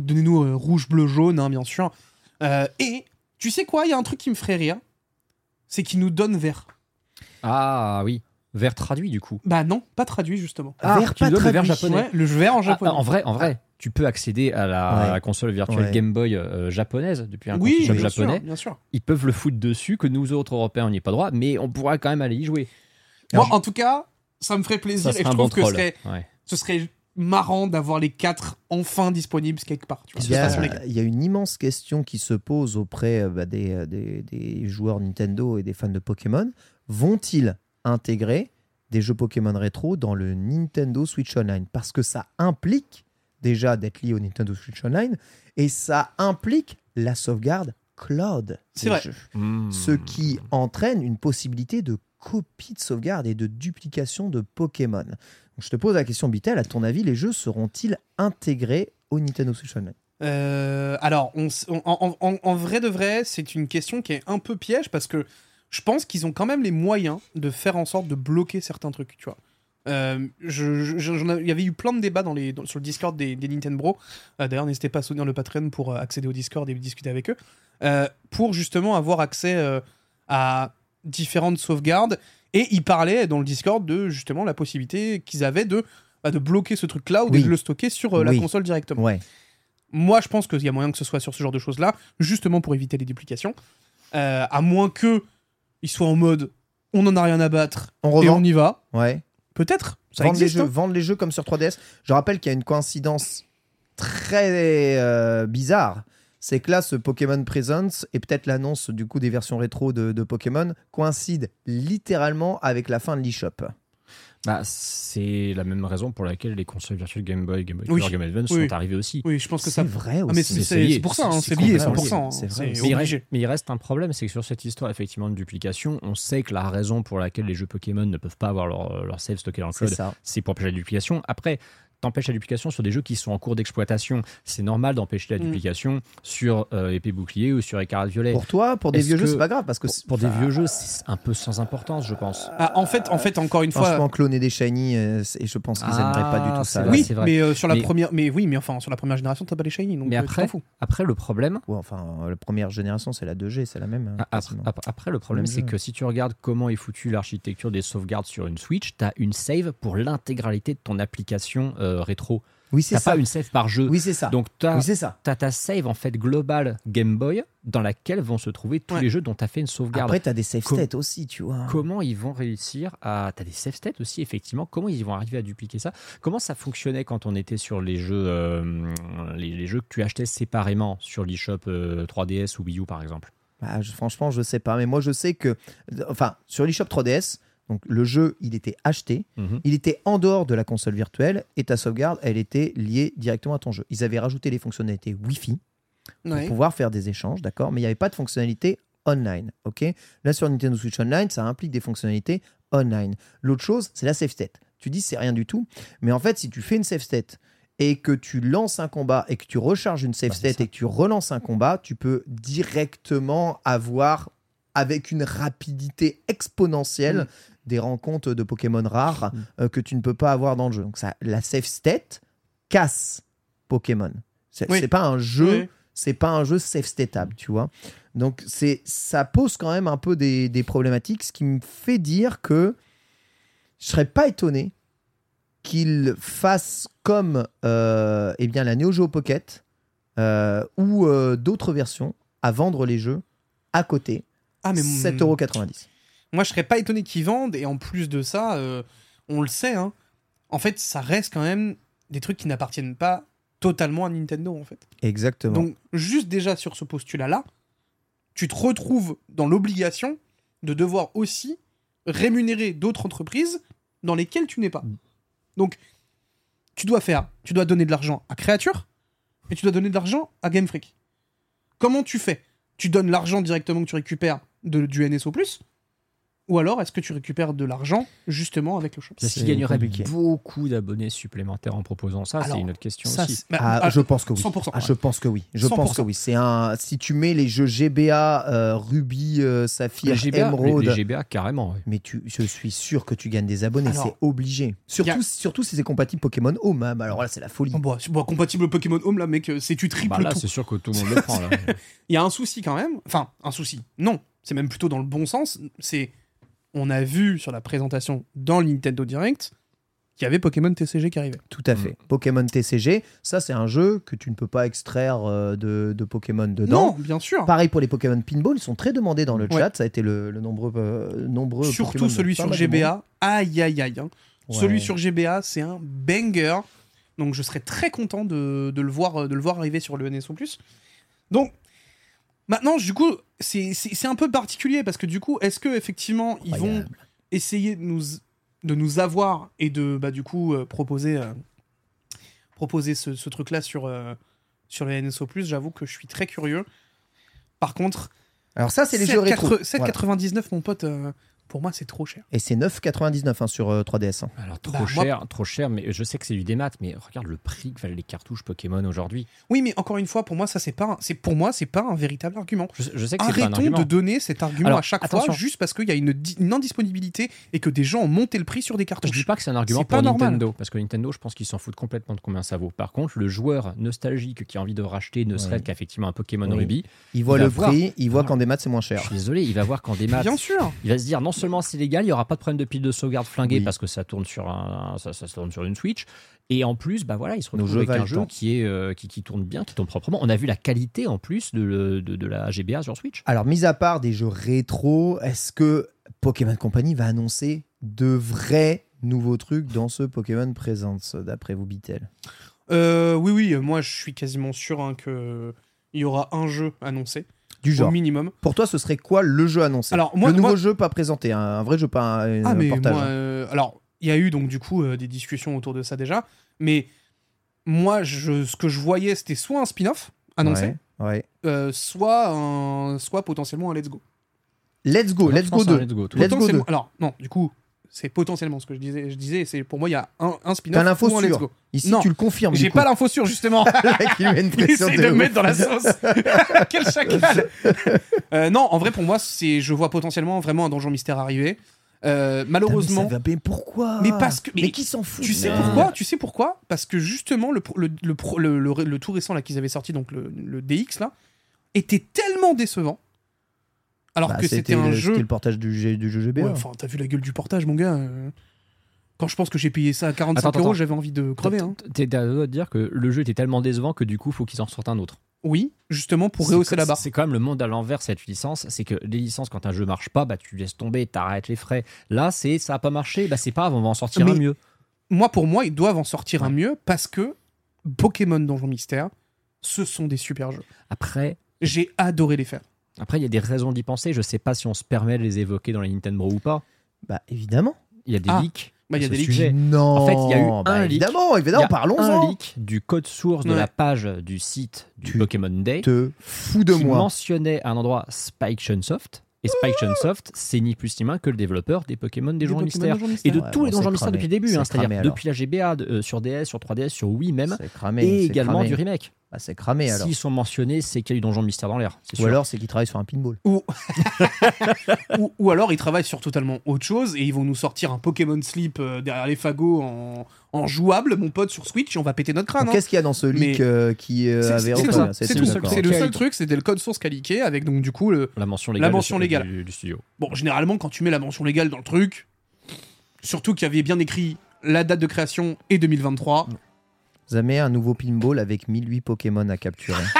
donnez-nous euh, rouge, bleu, jaune, hein, bien sûr. Euh, et tu sais quoi, il y a un truc qui me ferait rire, c'est qu'ils nous donnent vert. Ah oui, vers traduit du coup. Bah non, pas traduit justement. Ah, Vert tu pas donnes le vert traduit. japonais. Ouais, le vert en Ah, japonais. en vrai, en vrai, tu peux accéder à la, Ouais. à la console virtuelle Ouais. Game Boy euh, japonaise depuis un oui, console bien japonais. sûr, bien sûr. Ils peuvent le foutre dessus, que nous autres Européens on n'y est pas droit, mais on pourra quand même aller y jouer. Moi, Alors, en tout cas, ça me ferait plaisir et je bon trouve que ce serait, Ouais. ce serait marrant d'avoir les quatre enfin disponibles quelque part. Tu vois, Il y, a, quatre. il y a une immense question qui se pose auprès euh, bah, des, euh, des- des joueurs Nintendo et des fans de Pokémon. Vont-ils intégrer des jeux Pokémon rétro dans le Nintendo Switch Online? Parce que ça implique déjà d'être lié au Nintendo Switch Online et ça implique la sauvegarde cloud C'est des vrai. jeux. Mmh. Ce qui entraîne une possibilité de copie de sauvegarde et de duplication de Pokémon. Donc, je te pose la question, Bitel, à ton avis, les jeux seront-ils intégrés au Nintendo Switch Online? Euh, alors, on s- on- en, en- en vrai de vrai, c'est une question qui est un peu piège parce que je pense qu'ils ont quand même les moyens de faire en sorte de bloquer certains trucs, tu vois. Euh, je- je- Il y avait eu plein de débats dans les, dans- sur le Discord des, des Nintendo Bro. Euh, D'ailleurs, n'hésitez pas à soutenir le Patreon pour euh, accéder au Discord et discuter avec eux. Euh, pour justement avoir accès à différentes sauvegardes. Et ils parlaient dans le Discord de justement la possibilité qu'ils avaient de, bah, de bloquer ce truc cloud Oui. et de le stocker sur la console directement. Ouais. Moi, je pense qu'il y a moyen que ce soit sur ce genre de choses-là, justement pour éviter les duplications. À moins que ils soient en mode on en a rien à battre On et revend on y va. Ouais. Peut-être. Ça Vendre les, existe. jeux, hein. vendre les jeux comme sur 3DS. Je rappelle qu'il y a une coïncidence très euh, bizarre. C'est que là, ce Pokémon Presence et peut-être l'annonce du coup des versions rétro de, de Pokémon coïncide littéralement avec la fin de l'eShop. Bah, c'est la même raison pour laquelle les consoles virtuelles Game Boy, Game Boy Oui. Color, Game Boy Advance Oui. sont arrivées aussi. Oui, je pense que C'est ça. vrai Ah, mais aussi. c'est pour ça, hein, C'est c'est lié complètement 100%. lié. C'est hein, vrai. Mais il, reste, mais il reste un problème, c'est que sur cette histoire effectivement de duplication, on sait que la raison pour laquelle les jeux Pokémon ne peuvent pas avoir leur, leur save stocké dans le C'est cloud, c'est pour empêcher la duplication. Après, t'empêches la duplication sur des jeux qui sont en cours d'exploitation. C'est normal d'empêcher la Mm. duplication sur euh, épée bouclier ou sur écarlate violet. Pour toi, pour des vieux jeux, c'est pas grave parce que Pour, des vieux jeux, c'est un peu sans importance, je pense. Ah, en fait, en fait, encore une fois. Franchement, cloner des shiny, euh, et je pense qu'ils Ah, aimeraient pas du tout ça. vrai, oui, c'est vrai. mais euh, sur la Mais- première, mais oui, mais enfin sur la première génération, t'as pas les shiny, donc Mais euh, après, fous. après le problème, Ouais, enfin, la première génération, c'est la 2G, c'est la même. hein, Ah, Après, après- le problème, c'est que si tu regardes comment est foutue l'architecture des sauvegardes sur une Switch, tu as une save pour l'intégralité de ton application euh, rétro. Oui, c'est T'as ça. pas une save par jeu. Oui, c'est ça. Donc, tu as, Oui, ta save en fait globale Game Boy dans laquelle vont se trouver tous Ouais. les jeux dont tu as fait une sauvegarde. Après, t'as des save states aussi, tu vois. Comment ils vont réussir à. T'as des save states aussi, effectivement. Comment ils vont arriver à dupliquer ça? Comment ça fonctionnait quand on était sur les jeux, euh, les, les jeux que tu achetais séparément sur l'eShop euh, 3DS ou Wii U, par exemple? Bah, je- franchement, je sais pas. Mais moi, je sais que. Enfin, sur l'eShop 3DS, donc le jeu, il était acheté. Mhm. Il était en dehors de la console virtuelle et ta sauvegarde, elle était liée directement à ton jeu. Ils avaient rajouté les fonctionnalités Wi-Fi pour Ouais. pouvoir faire des échanges, d'accord? Mais il n'y avait pas de fonctionnalité online, ok? Là, sur Nintendo Switch Online, ça implique des fonctionnalités online. L'autre chose, c'est la save state. Tu dis, c'est rien du tout. Mais en fait, si tu fais une save state et que tu lances un combat et que tu recharges une save Bah, state et que tu relances un combat, tu peux directement avoir, avec une rapidité exponentielle, Mm. Des rencontres de Pokémon rares Mm. euh, que tu ne peux pas avoir dans le jeu. Donc, ça, la save state casse Pokémon. C'est Oui. pas un jeu Oui. c'est pas un jeu safe stateable, tu vois. Donc c'est ça pose quand même un peu des, des problématiques, ce qui me fait dire que je serais pas étonné qu'il fasse comme euh, eh bien la Neo Geo Pocket euh, ou d'autres versions à vendre les jeux à côté Ah mais 7,90€. Moi, je serais pas étonné qu'ils vendent, et en plus de ça, euh, on le sait, hein, en fait, ça reste quand même des trucs qui n'appartiennent pas totalement à Nintendo, en fait. Exactement. Donc, juste déjà sur ce postulat-là, tu te retrouves dans l'obligation de devoir aussi rémunérer d'autres entreprises dans lesquelles tu n'es pas. Donc, tu dois faire, tu dois donner de l'argent à Creature et tu dois donner de l'argent à Game Freak. Comment tu fais? Tu donnes l'argent directement que tu récupères de, du NSO+, ou alors est-ce que tu récupères de l'argent justement avec le shop? Est-ce C'est qu'il gagnerait beaucoup d'abonnés supplémentaires en proposant ça C'est une autre question Ça, aussi. bah, Ah, ah, je pense que oui. 100%, Ah, ouais. je pense que oui. Je pense 100%. que oui. C'est un. Si tu mets les jeux GBA, euh, Ruby, euh, Saphir, Les GBA, Emerald, les, les GBA carrément. Mais tu, je suis sûr que tu gagnes des abonnés, c'est obligé. Surtout, y a- surtout si c'est compatible Pokémon Home. hein. Alors là, c'est la folie. Oh, c'est- bah, compatible Pokémon Home là, mec, c'est tu triples Bah là, c'est sûr que tout le monde le prend. Là. Il y a un souci quand même. Enfin, un souci. Non, c'est même plutôt dans le bon sens. C'est, on a vu sur la présentation dans le Nintendo Direct qu'il y avait Pokémon TCG qui arrivait. Tout à fait. Pokémon TCG, ça c'est un jeu que tu ne peux pas extraire euh, de, de Pokémon dedans. Non, bien sûr. Pareil pour les Pokémon Pinball, ils sont très demandés dans le Ouais. chat. Ça a été le, le nombreux, euh, nombreux. Surtout Pokémon celui sur. GBA. Aïe, aïe, aïe. hein. Ouais. Celui sur GBA, c'est un banger. Donc je serais très content de, de le, voir, de le voir arriver sur le NSO+. Donc, maintenant, du coup, c'est un peu particulier parce que du coup, est-ce que effectivement ils vont essayer de nous, de nous avoir et de bah, du coup euh, proposer, euh, proposer ce, ce truc-là sur, euh, sur le NSO+, j'avoue que je suis très curieux. Par contre, Alors ça, c'est les jeux rétro. 7,80 Voilà. 7,99 mon pote, euh, pour moi c'est trop cher. Et c'est 9,99 hein, sur euh, 3DS. hein. Alors trop Bah, moi- cher, trop cher, mais je sais que c'est du démat, mais regarde le prix que valent les cartouches Pokémon aujourd'hui. Oui, mais encore une fois, pour moi, ça c'est pas, un- c'est pour moi, c'est pas un véritable argument. Je, je sais que c'est pas un Arrêtons argument. de donner cet argument Alors, à chaque attention. fois juste parce qu'il y a une, une indisponibilité et que des gens ont monté le prix sur des Je cartouches. dis pas que c'est un argument pour pas normal. Nintendo, parce que Nintendo, je pense qu'ils s'en foutent complètement de combien ça vaut. Par contre, le joueur nostalgique qui a envie de racheter, ne serait-ce qu'effectivement un Pokémon Oui. Ruby, Il voit Il le voir. prix, il voit Voilà. qu'en démat c'est moins cher. je suis désolé, il va voir qu'en démat, Bien sûr. il va se dire non seulement c'est légal, il y aura pas de problème de pile de sauvegarde flinguée Oui. parce que ça tourne sur un, ça, ça tourne sur une Switch. Et en plus, bah voilà, il se Nos retrouve jeux avec un jeu qui est euh, qui, qui tourne bien, qui tourne proprement. On a vu la qualité en plus de, de, de la GBA sur Switch. Alors, mis à part des jeux rétro, est-ce que Pokémon Company va annoncer de vrais nouveaux trucs dans ce Pokémon Presents, d'après vous, Bitel? Euh, oui, oui, moi je suis quasiment sûr hein, que il y aura un jeu annoncé Du au genre. minimum. Pour toi, ce serait quoi le jeu annoncé Alors moi, Le nouveau moi- jeu pas présenté, un, un vrai jeu, pas un, ah un mais portage. moi, hein. euh, alors il y a eu donc du coup euh, des discussions autour de ça déjà, mais moi, je, ce que je voyais, c'était soit un spin-off annoncé, Ouais, ouais. euh, soit, un- soit potentiellement un Let's Go. Let's go, let's go 2. Let's go. Let's go Potentiellement- 2. Alors, non, du coup, c'est potentiellement ce que je disais. Je disais, c'est pour moi, il y a un, un spin-off T'as l'info ou un Let's. Go. Ici, Non. tu le confirmes. J'ai pas l'info sûre, justement. Il essaie de de me mettre dans la sauce. Quel chacal Euh, Non, en vrai, pour moi, c'est, je vois potentiellement vraiment un donjon mystère arriver. Euh, Putain, malheureusement, mais, ça va- mais pourquoi? Mais parce que- Mais, mais qui s'en fout? tu sais pourquoi? Tu sais pourquoi? Parce que justement, le, le, le, le, tout récent là qu'ils avaient sorti, donc le, le DX là, était tellement décevant. Alors Bah, que c'était un jeu. C'était le portage du, G- du jeu GBA. Ouais, Enfin, t'as vu la gueule du portage, mon gars. euh. Quand je pense que j'ai payé ça à 45 Attends, euros, j'avais envie de crever. hein. T'es à dire que le jeu était tellement décevant que du coup, faut qu'ils en sortent un autre. Oui, justement pour rehausser la barre. C'est quand même le monde à l'envers cette licence. C'est que les licences, quand un jeu marche pas, bah tu laisses tomber, t'arrêtes les frais. Là, c'est ça a pas marché, bah c'est pas grave, on va en sortir Mais- un mieux. Moi, pour moi, ils doivent en sortir un mieux parce que Pokémon Donjon Mystère, ce sont des super jeux. Après, J'ai adoré les faire. Après il y a des raisons d'y penser. Je sais pas si on se permet de les évoquer dans les Nintendo ou pas. Bah, évidemment. Il y a des Ah, leaks. bah, il y a des leaks. sujet. Non. En fait, il y a eu bah, un leak. Évidemment, évidemment, parlons-en. un leak du code source de la page du site du Tu Pokémon Day Te fous de qui moi. mentionnait à un endroit Spike Chunsoft. Et Spike Chunsoft, c'est ni plus ni moins que le développeur des Pokémon des Des Donjons Mystères. Et de Ouais, tous bon, les Donjons Mystères depuis le début, hein, c'est-à-dire depuis la GBA, de- euh, sur DS, sur 3DS, sur Wii même, C'est cramé. et également cramé. du remake. Bah, c'est cramé alors. S'ils sont mentionnés, c'est qu'il y a eu Donjon Mystère dans l'air. c'est Ou sûr. alors, c'est qu'il travaille sur un pinball. Ou... ou, ou alors ils travaillent sur totalement autre chose et ils vont nous sortir un Pokémon Sleep euh, derrière les fagots en, en jouable, mon pote, sur Switch et on va péter notre crâne. Hein. Qu'est-ce qu'il y a dans ce leak Mais- euh, qui euh, avait c'est tout. C'est le seul truc, c'était le code source qualifié avec donc du coup le. La mention La légale, mention du- légale. Du, du studio. Bon, généralement quand tu mets la mention légale dans le truc, surtout qu'il y avait bien écrit la date de création et 2023. Vous avez un nouveau pinball avec 1008 Pokémon à capturer.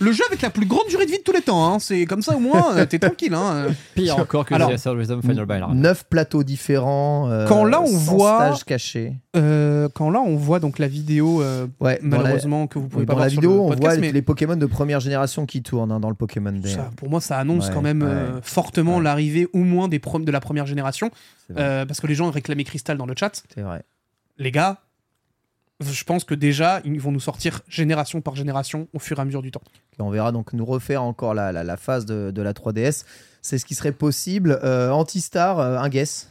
Le jeu avec la plus grande durée de vie de tous les temps, hein. c'est comme ça au moins, euh, t'es tranquille. Hein. Pire encore que Alors, The Rhythm Final Battle. 9 plateaux différents. euh, Quand là, on voit- stage caché. Euh, quand là on voit donc la vidéo, euh, Ouais, dans la- malheureusement que vous pouvez dans pas la voir sur vidéo, le on podcast, voit mais les Pokémon de première génération qui tournent hein, dans le Pokémon Day. ça, pour moi ça annonce Ouais, quand même ouais. euh, fortement Ouais. l'arrivée au moins des de la première génération, euh, parce que les gens réclamaient Crystal dans le chat. C'est vrai. Les gars, je pense que déjà ils vont nous sortir génération par génération au fur et à mesure du temps. On verra donc nous refaire encore la, la, phase de, la 3DS. C'est ce qui serait possible. Euh, Antistar, euh, un guess.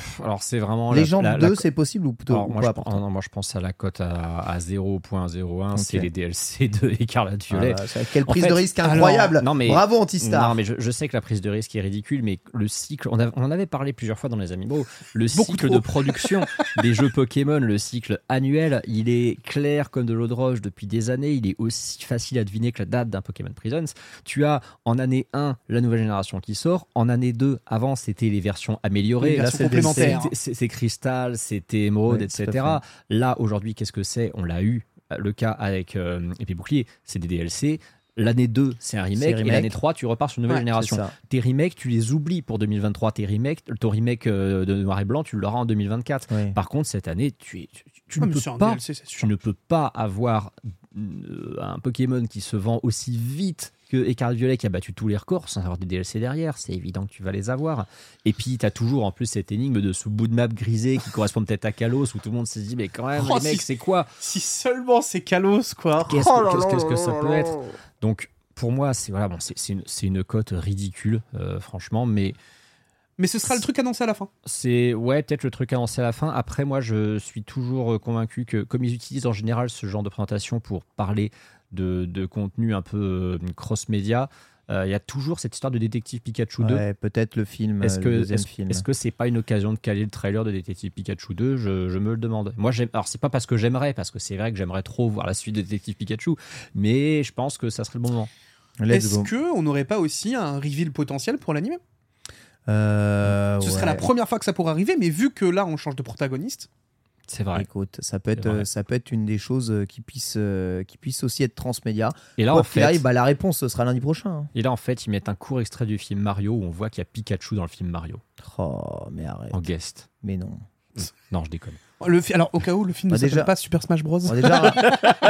Pff, Alors c'est vraiment. la- Légende la- la 2, co- c'est possible ou plutôt Alors, ou moi, pas je, pour pense- toi ah non, moi je pense à la cote à, à 0.01, Ok. c'est les DLC de Écarlate Ah, Violet. c'est- Quelle En prise fait, de risque alors, incroyable. non, mais- Bravo Antistar. Non, mais je, je sais que la prise de risque est ridicule, mais le cycle, on, a- on en avait parlé plusieurs fois dans les Amiibo, le Beaucoup cycle trop. de production des jeux Pokémon, le cycle annuel, il est clair comme de l'eau de roche depuis des années, il est aussi facile à deviner que la date d'un Pokémon Prisons. Tu as en année 1 la nouvelle génération qui sort, en année 2, avant c'était les versions améliorées, Les là, c'est complémentaires. C'était- c'est- Crystal, c'était Émeraude, etc. Là, aujourd'hui, qu'est-ce que c'est? On l'a eu, le cas avec euh, Épée Bouclier, c'est des DLC. L'année 2, c'est un remake. Et remake. l'année 3, tu repars sur une nouvelle Ouais, génération. Tes remakes, tu les oublies pour 2023. Tes remakes, ton remake euh, de Noir et Blanc, tu l'auras en 2024. Ouais. Par contre, cette année, tu, es- tu, tu ne peux pas, DLC, tu ne peux pas avoir euh, un Pokémon qui se vend aussi vite que Écarlate Violet qui a battu tous les records sans avoir des DLC derrière. C'est évident que tu vas les avoir. Et puis, tu as toujours en plus cette énigme de ce bout de map grisé qui correspond peut-être à Kalos où tout le monde se dit, mais quand même, Oh, les mecs, si- c'est quoi Si seulement c'est Kalos quoi. Qu'est-ce que- ça peut être Donc, pour moi, c'est voilà, bon, c'est une, une cote ridicule, euh, franchement, mais Mais ce sera le truc annoncé à la fin. c'est ouais peut-être le truc annoncé à la fin. Après, moi, je suis toujours euh, convaincu que comme ils utilisent en général ce genre de présentation pour parler de, de contenu un peu euh, cross-média, euh, il y a toujours cette histoire de détective Pikachu 2. Ouais, peut-être le film, Est-ce euh, que film. est-ce que c'est pas une occasion de caler le trailer de Détective Pikachu 2 je, je me le demande. Moi, j'aime. Alors, c'est pas parce que j'aimerais, parce que c'est vrai que j'aimerais trop voir la suite de Détective Pikachu, mais je pense que ça serait le bon moment. Est-ce go. que on n'aurait pas aussi un reveal potentiel pour l'anime Euh, Ce serait la première fois que ça pourrait arriver, mais vu que là on change de protagoniste, C'est vrai. Écoute, ça peut être, euh, ça peut être une des choses euh, qui puisse, euh, qui puisse aussi être transmédia. Et là, Quoi en fait, arrive, bah, la réponse ce sera lundi prochain. hein. et là, en fait, ils mettent un court extrait du film Mario où on voit qu'il y a Pikachu dans le film Mario Oh, mais arrête. en guest. Mais non. Non, je déconne. le fi- alors au cas où le film Bah, ne s'appelle déjà- pas Super Smash Bros. Déjà,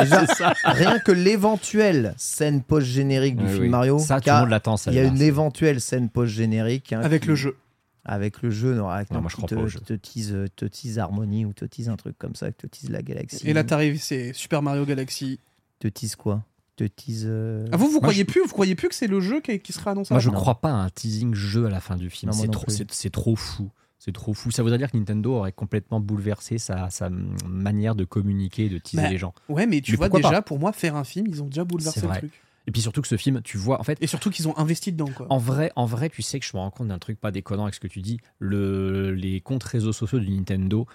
déjà, rien que l'éventuelle scène post-générique du Oui, film oui. Mario, ça, tout le monde l'attend. il y a une éventuelle scène post-générique. hein, avec qui- le jeu. Avec le jeu, non, avec Non, non, moi, je te, pas te tease, te tease Harmony ou te tease un truc comme ça, te tease la galaxie. Et là, t'arrives, c'est Super Mario Galaxy. Te tease quoi? Te tease. euh, Ah, vous, vous Moi, croyez je- plus Vous croyez plus que c'est le jeu qui, qui sera annoncé? Moi, je avant crois pas à un teasing jeu à la fin du film. Non, C'est non trop, plus. c'est- c'est trop fou. C'est trop fou. Ça voudrait dire que Nintendo aurait complètement bouleversé sa, sa manière de communiquer, de teaser Bah, les gens. Ouais, mais tu Mais vois déjà, pour moi, faire un film, ils ont déjà bouleversé C'est le vrai. truc. Et puis surtout que ce film, tu vois, en fait, Et surtout qu'ils ont investi dedans, quoi. en vrai, en vrai, tu sais que je me rends compte d'un truc pas déconnant avec ce que tu dis. Le, les comptes réseaux sociaux du Nintendo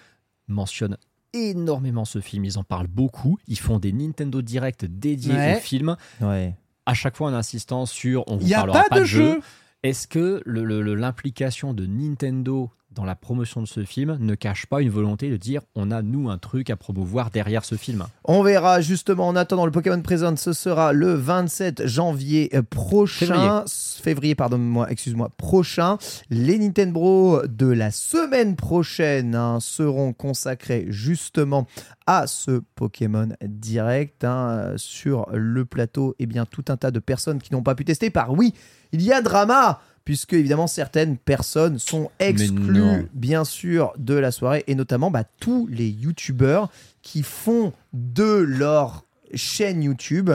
mentionnent énormément ce film. Ils en parlent beaucoup. Ils font des Nintendo Direct dédiés Ouais. au film. Ouais. À chaque fois en insistant sur on vous Il n'y a parlera pas, pas, de jeu. Est-ce que le- le- le- l'implication de Nintendo dans la promotion de ce film ne cache pas une volonté de dire on a nous un truc à promouvoir derrière ce film On verra justement en attendant le Pokémon Present, ce sera le 27 janvier euh, prochain. Février. Février, pardonne-moi, excuse-moi, prochain. Les Nintendo de la semaine prochaine hein, seront consacrés justement à ce Pokémon Direct hein, sur le plateau. Et bien, tout un tas de personnes qui n'ont pas pu tester. Par oui, il y a drama puisque évidemment certaines personnes sont exclues bien sûr de la soirée et notamment bah, tous les youtubeurs qui font de leur chaîne YouTube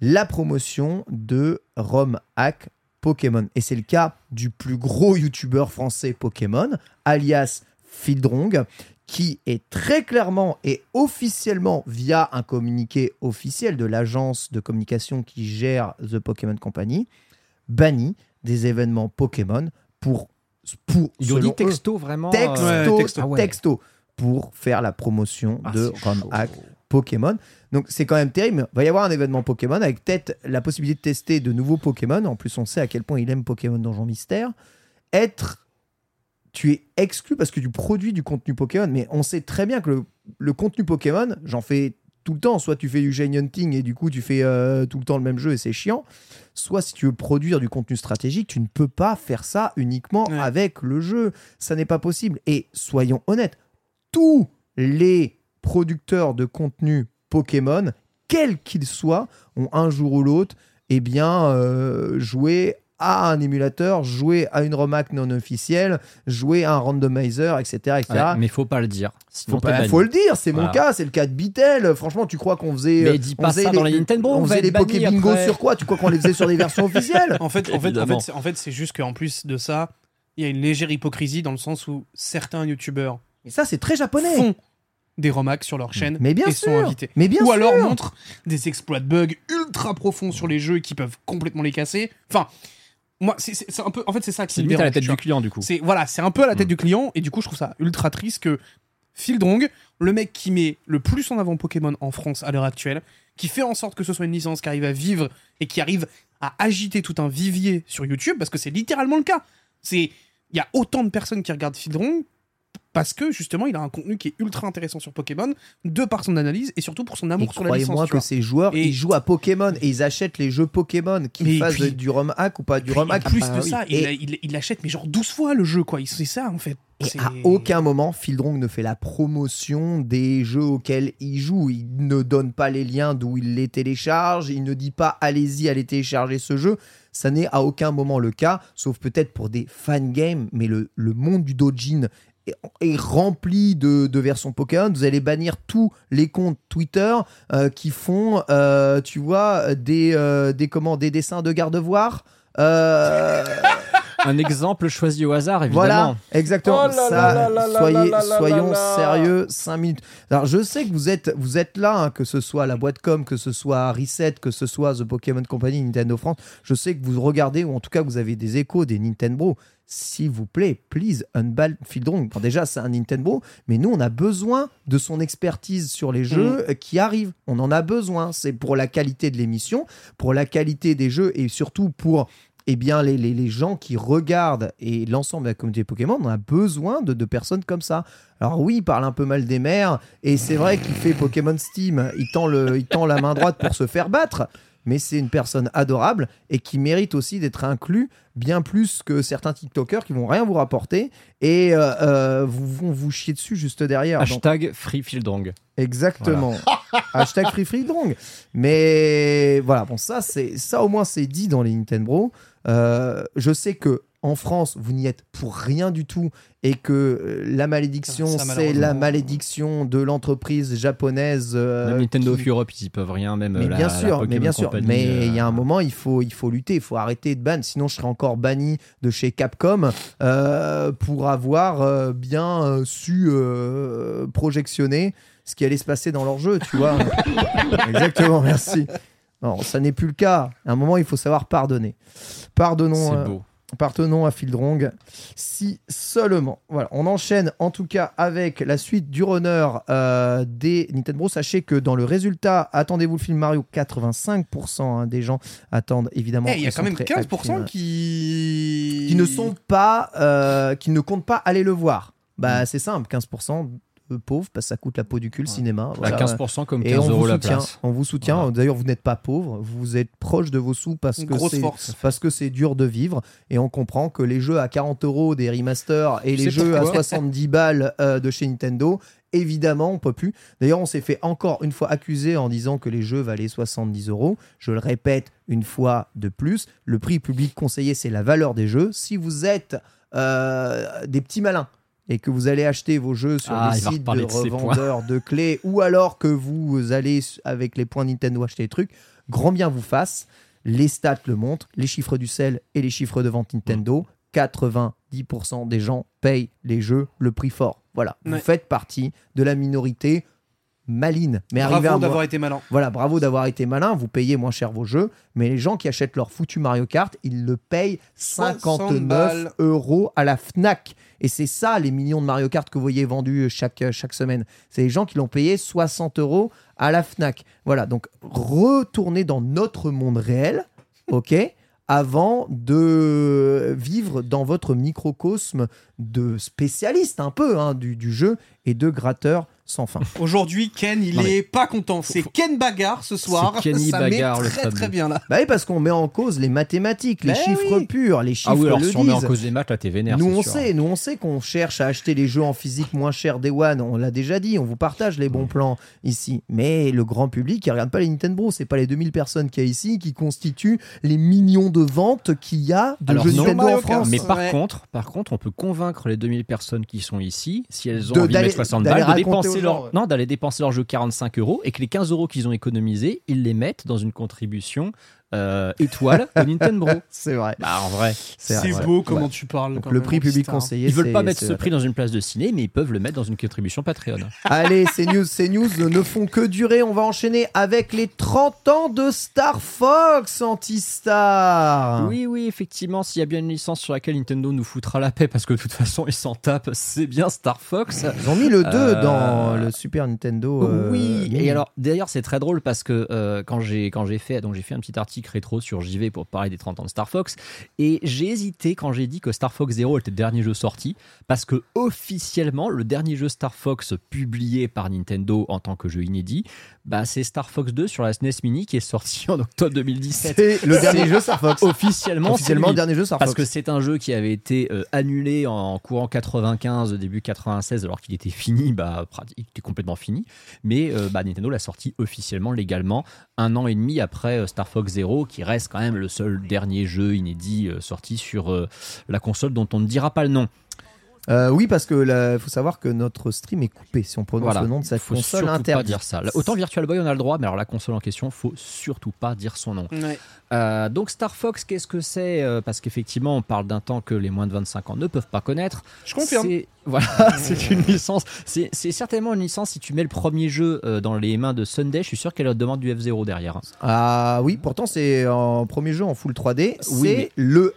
la promotion de ROM Hack Pokémon. Et c'est le cas du plus gros youtubeur français Pokémon, alias Fildrong, qui est très clairement et officiellement, via un communiqué officiel de l'agence de communication qui gère The Pokémon Company, banni des événements Pokémon pour, pour Ils ont dit eux, texto vraiment. texto, euh, texto. Ah ouais. texto, pour faire la promotion Ah, de ROM. Hack Pokémon. Donc c'est quand même terrible. Il va y avoir un événement Pokémon avec peut-être la possibilité de tester de nouveaux Pokémon. En plus, on sait à quel point il aime Pokémon Donjon Mystère. Être. Tu es exclu parce que tu produis du contenu Pokémon, mais on sait très bien que le, le contenu Pokémon, j'en fais tout le temps. Soit tu fais du Shiny Hunting et du coup tu fais euh, tout le temps le même jeu et c'est chiant. Soit si tu veux produire du contenu stratégique, tu ne peux pas faire ça uniquement Ouais. avec le jeu. Ça n'est pas possible. Et soyons honnêtes, tous les producteurs de contenu Pokémon, quels qu'ils soient, ont un jour ou l'autre, eh bien, euh, joué à un émulateur, joué à une ROM hack non officielle, joué à un randomizer, etc. etc. Ouais, mais faut pas le dire. Sinon Faut, pas- faut le dire, c'est mon cas, c'est le cas de Bitel. Franchement, tu crois qu'on faisait. Mais dis on pas faisait ça dans les Nintendo, on faisait les Poké Bingo après. sur quoi? Tu crois qu'on les faisait sur des versions officielles? En fait, en fait, en Évidemment. fait, c'est- en fait, c'est juste qu'en plus de ça, il y a une légère hypocrisie dans le sens où certains youtubeurs Mais ça, c'est très japonais. font des remax sur leur chaîne Mais bien et sûr. sont invités. Mais bien Ou sûr. alors montrent des exploits de bugs ultra profonds sur les jeux qui peuvent complètement les casser. Enfin, moi, c'est un peu. En fait, c'est ça qui C'est me limite à la dérange, tête du client du coup. C'est voilà, c'est un peu à la tête Mm. du client et du coup je trouve ça ultra triste que Phil Drong, le mec qui met le plus en avant Pokémon en France à l'heure actuelle, qui fait en sorte que ce soit une licence qui arrive à vivre et qui arrive à agiter tout un vivier sur YouTube parce que c'est littéralement le cas. C'est il y a autant de personnes qui regardent Phil Drong parce que justement il a un contenu qui est ultra intéressant sur Pokémon de par son analyse et surtout pour son Et amour sur la licence. croyez-moi que ces joueurs, Et- ils jouent à Pokémon et ils achètent les jeux Pokémon Mais qui fassent puis- du ROM hack ou pas du ROM hack. plus Ah de oui. ça, Et- il, il, il achète mais genre 12 fois le jeu quoi. C'est ça en fait. Et à aucun moment, Fieldrong ne fait la promotion des jeux auxquels il joue. Il ne donne pas les liens d'où il les télécharge. Il ne dit pas allez-y, allez télécharger ce jeu. Ça n'est à aucun moment le cas, sauf peut-être pour des fan games. Mais le, le monde du Dojin est, rempli de, de versions Pokémon. Vous allez bannir tous les comptes Twitter euh, qui font, euh, tu vois, des, euh, des, comment, des dessins de garde-voir. Euh, Un exemple choisi au hasard, voilà, évidemment. exactement. Oh là là Ça, là là là soyez, soyons là. sérieux, 5 minutes. Alors, je sais que vous êtes, vous êtes là, hein, que ce soit la boîte com, que ce soit Reset, que ce soit The Pokémon Company, Nintendo France. Je sais que vous regardez, ou en tout cas, vous avez des échos des Nintendo. S'il vous plaît, please, unball Fieldrong. Bon, déjà, c'est un Nintendo, mais nous, on a besoin de son expertise sur les jeux euh, qui arrivent. On en a besoin. C'est pour la qualité de l'émission, pour la qualité des jeux et surtout pour eh bien, les, les, les gens qui regardent et l'ensemble de la communauté Pokémon, on a besoin de, de personnes comme ça. Alors oui, il parle un peu mal des mères, et c'est vrai qu'il fait Pokémon Steam, il tend, le, il tend la main droite pour se faire battre, mais c'est une personne adorable et qui mérite aussi d'être inclus bien plus que certains TikTokers qui vont rien vous rapporter et euh, euh, vous vont vous chier dessus juste derrière. Hashtag FreeFieldrong. Exactement. Hashtag Free Free Drong. Mais voilà, bon, ça, c'est ça au moins c'est dit dans les Nintendo. Euh, je sais que en France, vous n'y êtes pour rien du tout et que euh, la malédiction, Ça, c'est la malédiction de l'entreprise japonaise. euh, Même Nintendo qui- of Europe, ils y peuvent rien, même mais la- bien la sûr, mais bien sûr. Company, Mais il y a euh, un moment, il faut, il faut lutter, il faut arrêter de ban. Sinon, je serais encore banni de chez Capcom euh, pour avoir euh, bien euh, su euh, projectionner ce qui allait se passer dans leur jeu, tu vois. Exactement, merci. Non, ça n'est plus le cas. À un moment, il faut savoir pardonner. Pardonnons. C'est euh, beau. Partons à Fieldrong. Si seulement. Voilà, on enchaîne en tout cas avec la suite du runner euh, des Nintendo. Sachez que dans le résultat, attendez-vous le film Mario, 85% hein, des gens attendent évidemment. Eh, Il y a quand même très 15% actifs, qui... qui ne sont pas, euh, qui ne comptent pas aller le voir. Mm. Bah c'est simple, 15% de pauvres parce que ça coûte la peau du cul le cinéma. Voilà. 15% comme Et 15 on euros vous la soutient. place. On vous soutient. Voilà. D'ailleurs, vous n'êtes pas pauvre. Vous êtes proche de vos sous parce Une que c'est parce que c'est dur de vivre. Et on comprend que les jeux à 40 euros des remasters et les jeux à 70 balles euh, de chez Nintendo, évidemment, on peut plus. D'ailleurs, on s'est fait encore une fois accuser en disant que les jeux valaient 70 euros. Je le répète une fois de plus. Le prix public conseillé, c'est la valeur des jeux. Si vous êtes euh, des petits malins et que vous allez acheter vos jeux sur Ah, va sites de revendeurs de clés ou alors que vous allez avec les points Nintendo acheter des trucs, grand bien vous fasse. Les stats le montrent, les chiffres du sel et les chiffres de vente Nintendo. 90% des gens payent les jeux le prix fort. Voilà, vous faites partie de la minorité maline. Mais Bravo avoir- d'avoir été malin. voilà, bravo d'avoir été malin, vous payez moins cher vos jeux, mais les gens qui achètent leur foutu Mario Kart, ils le payent 60 59 balles. euros à la FNAC. Et c'est ça les millions de Mario Kart que vous voyez vendus chaque, chaque semaine. C'est les gens qui l'ont payé 60 euros à la FNAC. Voilà, donc retournez dans notre monde réel, ok avant de vivre dans votre microcosme de spécialiste un peu hein, du, du jeu et de gratteur sans fin. Aujourd'hui, Ken, il Non, mais- est pas content. C'est Ken Bagarre ce soir. C'est Kenny Ça Bagarre, met le très fameux. très bien là. Bah oui, parce qu'on met en cause les mathématiques, les Ben chiffres oui. purs, les chiffres Ah oui, alors le si on met en cause les maths, là t'es vénère. Nous on sûr. sait, nous on sait qu'on cherche à acheter les jeux en physique moins cher Day One, on l'a déjà dit, on vous partage les bons plans ici. Mais le grand public, il regarde pas les Nintendo, c'est pas les 2000 personnes qu'il y a ici qui constituent les millions de ventes qu'il y a de Alors jeux non, Nintendo en France. Mais par Ouais. contre, par contre, on peut convaincre les 2000 personnes qui sont ici, si elles ont De- envie de mettre 60 d'aller balles, de raconter dépenser leur, ouais. non, d'aller dépenser leur jeu 45 euros et que les 15 euros qu'ils ont économisés, ils les mettent dans une contribution euh, étoile au Nintendo. C'est vrai. Bah, en vrai, C'est beau Ouais. comment tu parles. Donc quand le même, prix public conseillé, ils veulent pas mettre ce prix dans une place de ciné, mais ils peuvent le mettre dans une contribution Patreon. Allez, ces news, ces news ne font que durer. On va enchaîner avec les 30 ans de Star Fox Anti-Star. Oui, oui, effectivement, s'il y a bien une licence sur laquelle Nintendo nous foutra la paix parce que de toute façon ils s'en tapent, c'est bien Star Fox. Ils ont mis le 2 Euh, dans le Super Nintendo. euh, oui, Mini. et alors d'ailleurs c'est très drôle parce que euh, quand j'ai quand j'ai fait donc j'ai fait un petit article rétro sur JV pour parler des 30 ans de Star Fox. Et j'ai hésité quand j'ai dit que Star Fox Zero était le dernier jeu sorti parce que officiellement le dernier jeu Star Fox publié par Nintendo en tant que jeu inédit, bah c'est Star Fox 2 sur la SNES Mini qui est sorti en octobre 2017. C'est le dernier jeu Star Fox. Officiellement, c'est Officiellement, le dernier jeu Star Parce Fox. que c'est un jeu qui avait été euh, annulé en courant 95, début 96, alors qu'il était fini, bah, il était complètement fini. Mais euh, bah, Nintendo l'a sorti officiellement, légalement, un an et demi après euh, Star Fox Zero, qui reste quand même le seul dernier jeu inédit sorti sur la console dont on ne dira pas le nom. Euh, oui, parce que il faut savoir que notre stream est coupé si on prononce Voilà. le nom de cette faut console surtout pas dire ça. Autant Virtual Boy on a le droit, mais alors la console en question, faut surtout pas dire son nom. Ouais. Euh, donc Star Fox, qu'est-ce que c'est Euh, Parce qu'effectivement, on parle d'un temps que les moins de 25 ans ne peuvent pas connaître. Je confirme. C'est- Voilà, c'est une licence. C'est certainement une licence. Si tu mets le premier jeu dans les mains de Sunday, je suis sûr qu'elle demande du F0 derrière. hein. Ah oui, pourtant c'est un premier jeu en full 3D. Oui, c'est mais- le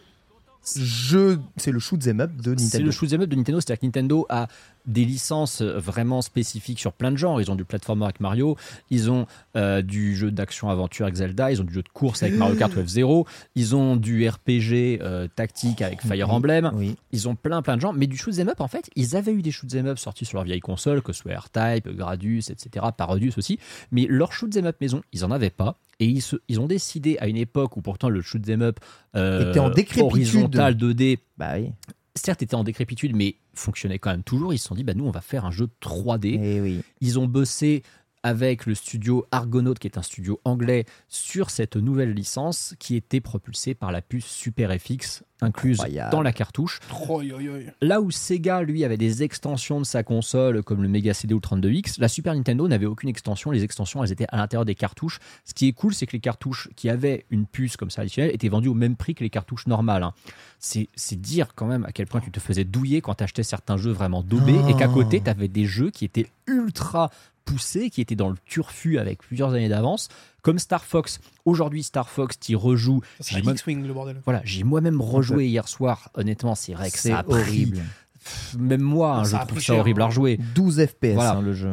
jeu, c'est le shoot 'em up de C'est Nintendo. le shoot'em up de Nintendo, c'est-à-dire que Nintendo a des licences euh, vraiment spécifiques sur plein de genres. Ils ont du platformer avec Mario, ils ont euh, du jeu d'action-aventure avec Zelda, ils ont du jeu de course avec Mario Kart ou F0, ils ont du RPG euh, tactique avec Fire Emblem, Oui. ils ont plein plein de genres, mais du shoot'em up en fait, ils avaient eu des shoot'em up sortis sur leur vieille console, que ce soit R-Type, Gradius, etc., Parodius aussi, mais leur shoot'em up maison, ils en avaient pas. Et ils, se- ils ont décidé à une époque où pourtant le shoot'em up euh, Était en décrépitude. horizontal 2D Bah oui. Certes était en décrépitude, mais fonctionnait quand même toujours. Ils se sont dit, bah, nous, on va faire un jeu 3D. Eh oui. Ils ont bossé avec le studio Argonaut, qui est un studio anglais, sur cette nouvelle licence qui était propulsée par la puce Super FX incluse Incroyable. dans la cartouche. Oh, yo, yo, yo. Là où Sega, lui, avait des extensions de sa console, comme le Mega CD ou le 32X, la Super Nintendo n'avait aucune extension. Les extensions, elles étaient à l'intérieur des cartouches. Ce qui est cool, c'est que les cartouches qui avaient une puce comme ça additionnelle étaient vendues au même prix que les cartouches normales. hein. C'est c'est dire quand même à quel point tu te faisais douiller quand tu achetais certains jeux vraiment daubés et qu'à côté, tu avais des jeux qui étaient ultra poussés, qui étaient dans le turfu avec plusieurs années d'avance, comme Star Fox. Aujourd'hui, Star Fox, tu rejoues. C'est X-Wing le bordel. voilà, j'ai moi-même rejoué hier soir. Honnêtement, c'est vrai que C'est pris- horrible. Même moi, hein, je trouve ça cher, horrible à hein. rejouer. 12 FPS Voilà. hein, le jeu.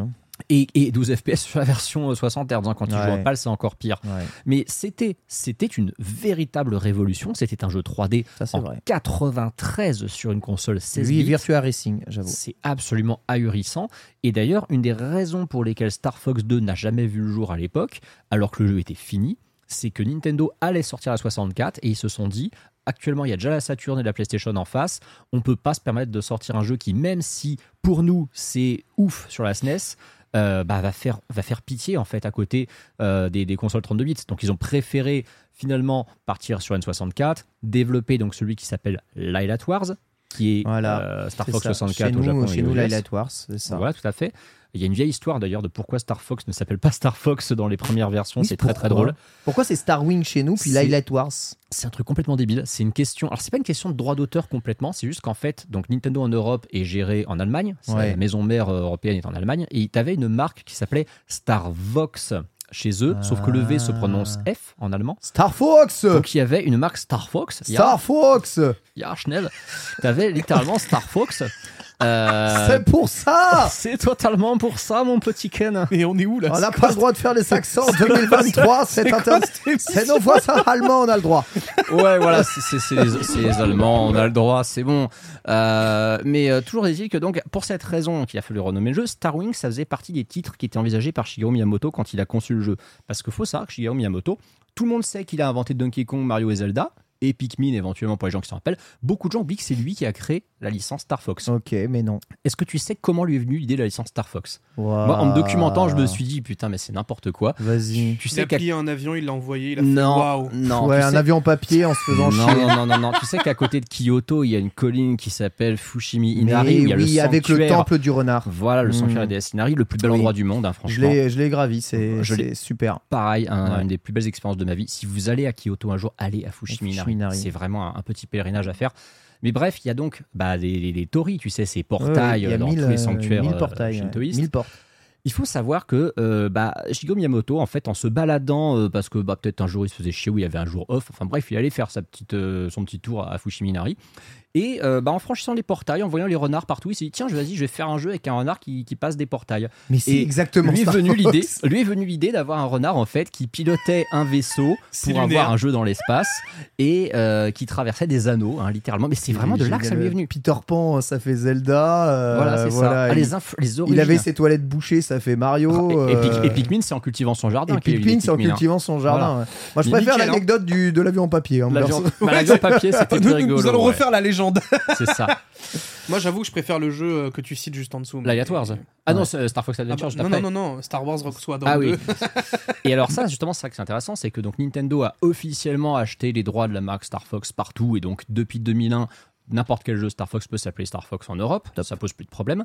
Et, et 12 FPS sur la version euh, 60 Hz. hein, quand tu joues Ouais. en PAL, c'est encore pire. Ouais, Mais c'était, c'était une véritable révolution. C'était un jeu 3D ça c'est en vrai. 93 sur une console 16 Lui, bits. Virtua Racing, j'avoue. C'est absolument ahurissant. Et d'ailleurs, une des raisons pour lesquelles Star Fox 2 n'a jamais vu le jour à l'époque, alors que le jeu était fini, c'est que Nintendo allait sortir la 64 et ils se sont dit actuellement il y a déjà la Saturn et la PlayStation en face, on peut pas se permettre de sortir un jeu qui, même si pour nous c'est ouf sur la SNES, euh, bah, va, faire, va faire pitié en fait à côté euh, des, consoles 32 bits. Donc ils ont préféré finalement partir sur N64, développer donc celui qui s'appelle Light Wars, qui est Voilà, euh, Star C'est Fox ça. 64 chez au Japon nous, chez nous, c'est ça. Voilà, tout à fait. Il y a une vieille histoire d'ailleurs de pourquoi Star Fox ne s'appelle pas Star Fox dans les premières versions. Oui, c'est très très drôle. Pourquoi c'est Star Wing chez nous, puis Light Wars C'est un truc complètement débile. C'est une question. Alors c'est pas une question de droit d'auteur complètement. C'est juste qu'en fait, donc Nintendo en Europe est géré en Allemagne. Ouais. La maison mère euh, européenne est en Allemagne. Et tu avais une marque qui s'appelait Starvox chez eux. Sauf que le V se prononce F en allemand. Star Fox Donc il y avait une marque Star Fox. Star Fox Ja, schnell. T'avais littéralement Star Fox. Euh, C'est pour ça c'est totalement pour ça, mon petit Ken. Et on est où là On n'a pas le droit de faire les accents en 2023, c'est C'est nos voisins allemands, on a le droit. Ouais, voilà, c'est- les, Allemands, on a le droit, c'est bon. Euh, mais euh, toujours est-il que donc, pour cette raison qu'il a fallu renommer le jeu, Star Wing, ça faisait partie des titres qui étaient envisagés par Shigeru Miyamoto quand il a conçu le jeu. Parce qu'il faut savoir que Shigeru Miyamoto, tout le monde sait qu'il a inventé Donkey Kong, Mario et Zelda, et Pikmin éventuellement pour les gens qui s'en rappellent. Beaucoup de gens oublient que c'est lui qui a créé la licence Star Fox. Ok, mais non. Est-ce que tu sais comment lui est venue l'idée de la licence Star Fox? Moi, Moi, en me documentant, je me suis dit, putain, mais c'est n'importe quoi. Vas-y. Tu Il sais a qu'à plié un avion, il l'a envoyé, il a fait non, waouh. non, ouais, tu un sais- avion en papier en se faisant non, chier. non, non, non, non. Tu sais qu'à côté de Kyoto, il y a une colline qui s'appelle Fushimi Inari. Mais où il y a oui, le avec le temple du renard. Voilà, le Mm. sanctuaire des Inari, le plus bel Oui. endroit du monde, hein, Je franchement. l'ai, je l'ai gravi, c'est, Je l'ai- c'est super. Pareil, un- Ouais. une des plus belles expériences de ma vie. Si vous allez à Kyoto un jour, allez à Fushimi Inari. Inari. C'est vraiment un, un petit pèlerinage à faire. Mais bref, il y a donc bah, les, les, torii, tu sais, ces portails Ouais, a dans 1000, tous les euh, sanctuaires 1000 euh, portails, ouais. shintoïstes. 1000 portes. Il faut savoir que euh, bah, Shigeru Miyamoto, en fait, en se baladant, euh, parce que bah, peut-être un jour il se faisait chier ou il y avait un jour off, enfin bref, il allait faire sa petite, euh, son petit tour à Fushimi Inari. Et euh, bah, en franchissant les portails, en voyant les renards partout, il s'est dit tiens, vas-y, je vais faire un jeu avec un renard qui, qui passe des portails. Mais c'est Et exactement lui est Star venu l'idée, lui est venu l'idée d'avoir un renard en fait qui pilotait un vaisseau pour lunaire. avoir un jeu dans l'espace et euh, qui traversait des anneaux, hein, littéralement. Mais c'est vraiment de là que ça lui est venu. Peter Pan, ça fait Zelda. euh, voilà, c'est ça. Ah, il, les, inf- les il avait ses toilettes bouchées, ça fait Mario. et, et, euh, et Pikmin, c'est en cultivant son jardin. Et Pikmin, c'est en hein. cultivant son jardin. ouais. Moi, je Mais préfère nickel, hein. l'anecdote du, de l'avion en papier. hein, L'avion l'avion papier, c'était rigolo. nous allons refaire la légende. C'est ça. Moi, j'avoue que je préfère le jeu euh, que tu cites juste en dessous. Light mais- Wars. Ah non, Star Fox Ah Adventure, bah, juste non, après. non, non, non, Star Wars Rock Squadron Ah oui. 2. Et alors ça, justement, c'est ça qui est intéressant, c'est que donc Nintendo a officiellement acheté les droits de la marque Star Fox partout, et donc depuis 2001, n'importe quel jeu Star Fox peut s'appeler Star Fox en Europe, ça pose plus de problème.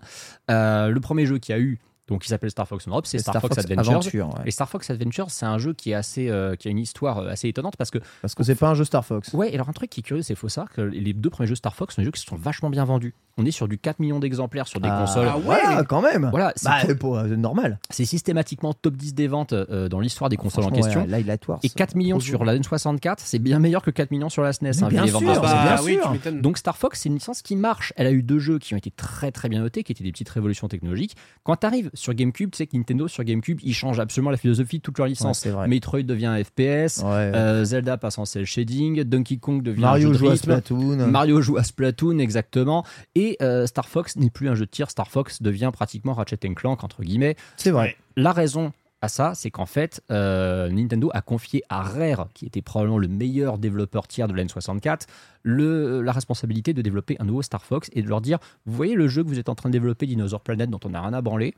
Euh, le premier jeu qui a eu, donc qui s'appelle Star Fox en Europe, c'est Star, Fox, Adventures. Aventure, ouais. Et Star Fox Adventures, c'est un jeu qui est assez, euh, qui a une histoire euh, assez étonnante parce que Parce que c'est pas un jeu Star Fox. Ouais, et alors un truc qui est curieux, c'est faut savoir que les deux premiers jeux Star Fox sont des jeux qui se sont vachement bien vendus. On est sur du 4 millions d'exemplaires sur des Ah, consoles. Ah ouais voilà, quand même. Voilà, c'est Bah, pour- euh, normal. c'est systématiquement top 10 des ventes euh, dans l'histoire des consoles en question. ouais, Là, il a. Et 4 millions sur la N64, c'est bien meilleur que 4 millions sur la SNES. Mais hein, bien sûr, bah, bien oui. Donc Star Fox, c'est une licence qui marche. Elle a eu deux jeux qui ont été très très bien notés, qui étaient des petites révolutions technologiques. Quand tu arrives sur GameCube, tu sais que Nintendo sur GameCube, ils changent absolument la philosophie de toute leur licence. c'est vrai. Metroid devient un FPS, Ouais. euh, Zelda passe en cel shading, Donkey Kong devient Mario un jeu joue à. Splatoon. Mario joue à Splatoon, exactement. Et euh, Star Fox n'est plus un jeu de tir. Star Fox devient pratiquement Ratchet Clank, entre guillemets. C'est vrai. La raison à ça, c'est qu'en fait, euh, Nintendo a confié à Rare, qui était probablement le meilleur développeur tiers de la N64, le, la responsabilité de développer un nouveau Star Fox et de leur dire Vous voyez le jeu que vous êtes en train de développer, Dinosaur Planet, dont on n'a rien à branler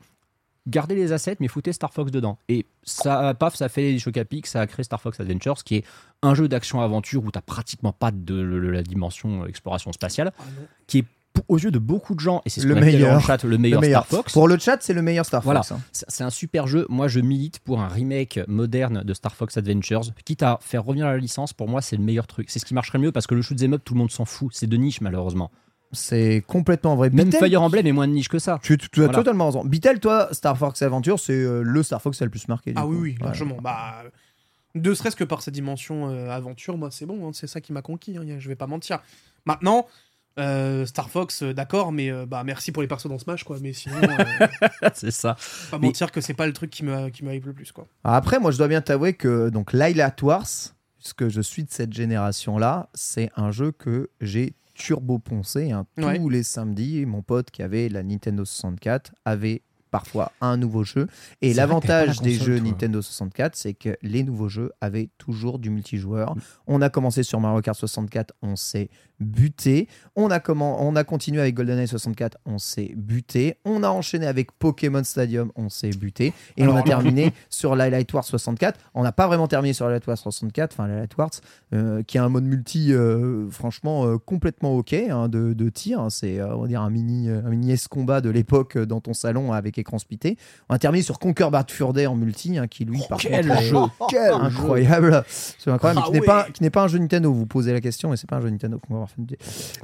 gardez les assets, mais foutez Star Fox dedans. Et ça, paf, ça fait choc à pic, ça a créé Star Fox Adventures, qui est un jeu d'action-aventure où t'as pratiquement pas de, de- de la dimension euh, exploration spatiale, Ah qui est aux yeux de beaucoup de gens, et c'est ce Le dit dans meilleur. le chat, le meilleur, Le meilleur. Star Fox. Pour le chat, c'est le meilleur Star Voilà. Fox. hein. C'est un super jeu. Moi, je milite pour un remake moderne de Star Fox Adventures. Quitte à faire revenir la licence, pour moi, c'est le meilleur truc. C'est ce qui marcherait mieux parce que le shoot 'em up, tout le monde s'en fout. C'est de niche, malheureusement. C'est complètement vrai. Même Beatle, Fire Emblem est moins de niche que ça. Tu, tu- tu as totalement raison. Beatle, toi, Star Fox Adventure, c'est euh, le Star Fox qui a le plus marqué. du Ah oui, coup. oui, Ouais. largement. Bah, ne serait-ce que par sa dimension euh, aventure, moi, c'est bon, hein, c'est ça qui m'a conquis, hein, je vais pas mentir. Maintenant, euh, Star Fox, euh, d'accord, mais euh, bah, merci pour les persos dans Smash, quoi. Mais sinon, euh, c'est ça. pas Mais- mentir que c'est pas le truc qui me, qui me hype le plus, quoi. Après, moi, je dois bien t'avouer que donc Lilat Wars, puisque je suis de cette génération-là, c'est un jeu que j'ai turbo poncé. hein. Tous Ouais. les samedis, mon pote qui avait la Nintendo 64 avait parfois un nouveau jeu. Et l'avantage la des jeux toi. Nintendo 64, c'est que les nouveaux jeux avaient toujours du multijoueur. On a commencé sur Mario Kart 64, on s'est buté. On a, comment, on a continué avec GoldenEye 64, on s'est buté. On a enchaîné avec Pokémon Stadium, on s'est buté. Et on a terminé sur Light Wars 64. On n'a pas vraiment terminé sur Light Wars 64, enfin Light Wars, euh, qui a un mode multi, euh, franchement, euh, complètement ok hein, de, de tir. hein. C'est, on va dire, un mini, un mini S-combat de l'époque dans ton salon avec écran splitté. On a terminé sur Conquer Bad Fur Day en multi, hein, qui lui, par quel contre, jeu quel incroyable. C'est incroyable, Ah qui n'est ouais. pas, qui n'est pas un jeu Nintendo. Vous posez la question, mais c'est pas un jeu Nintendo qu'on va fait.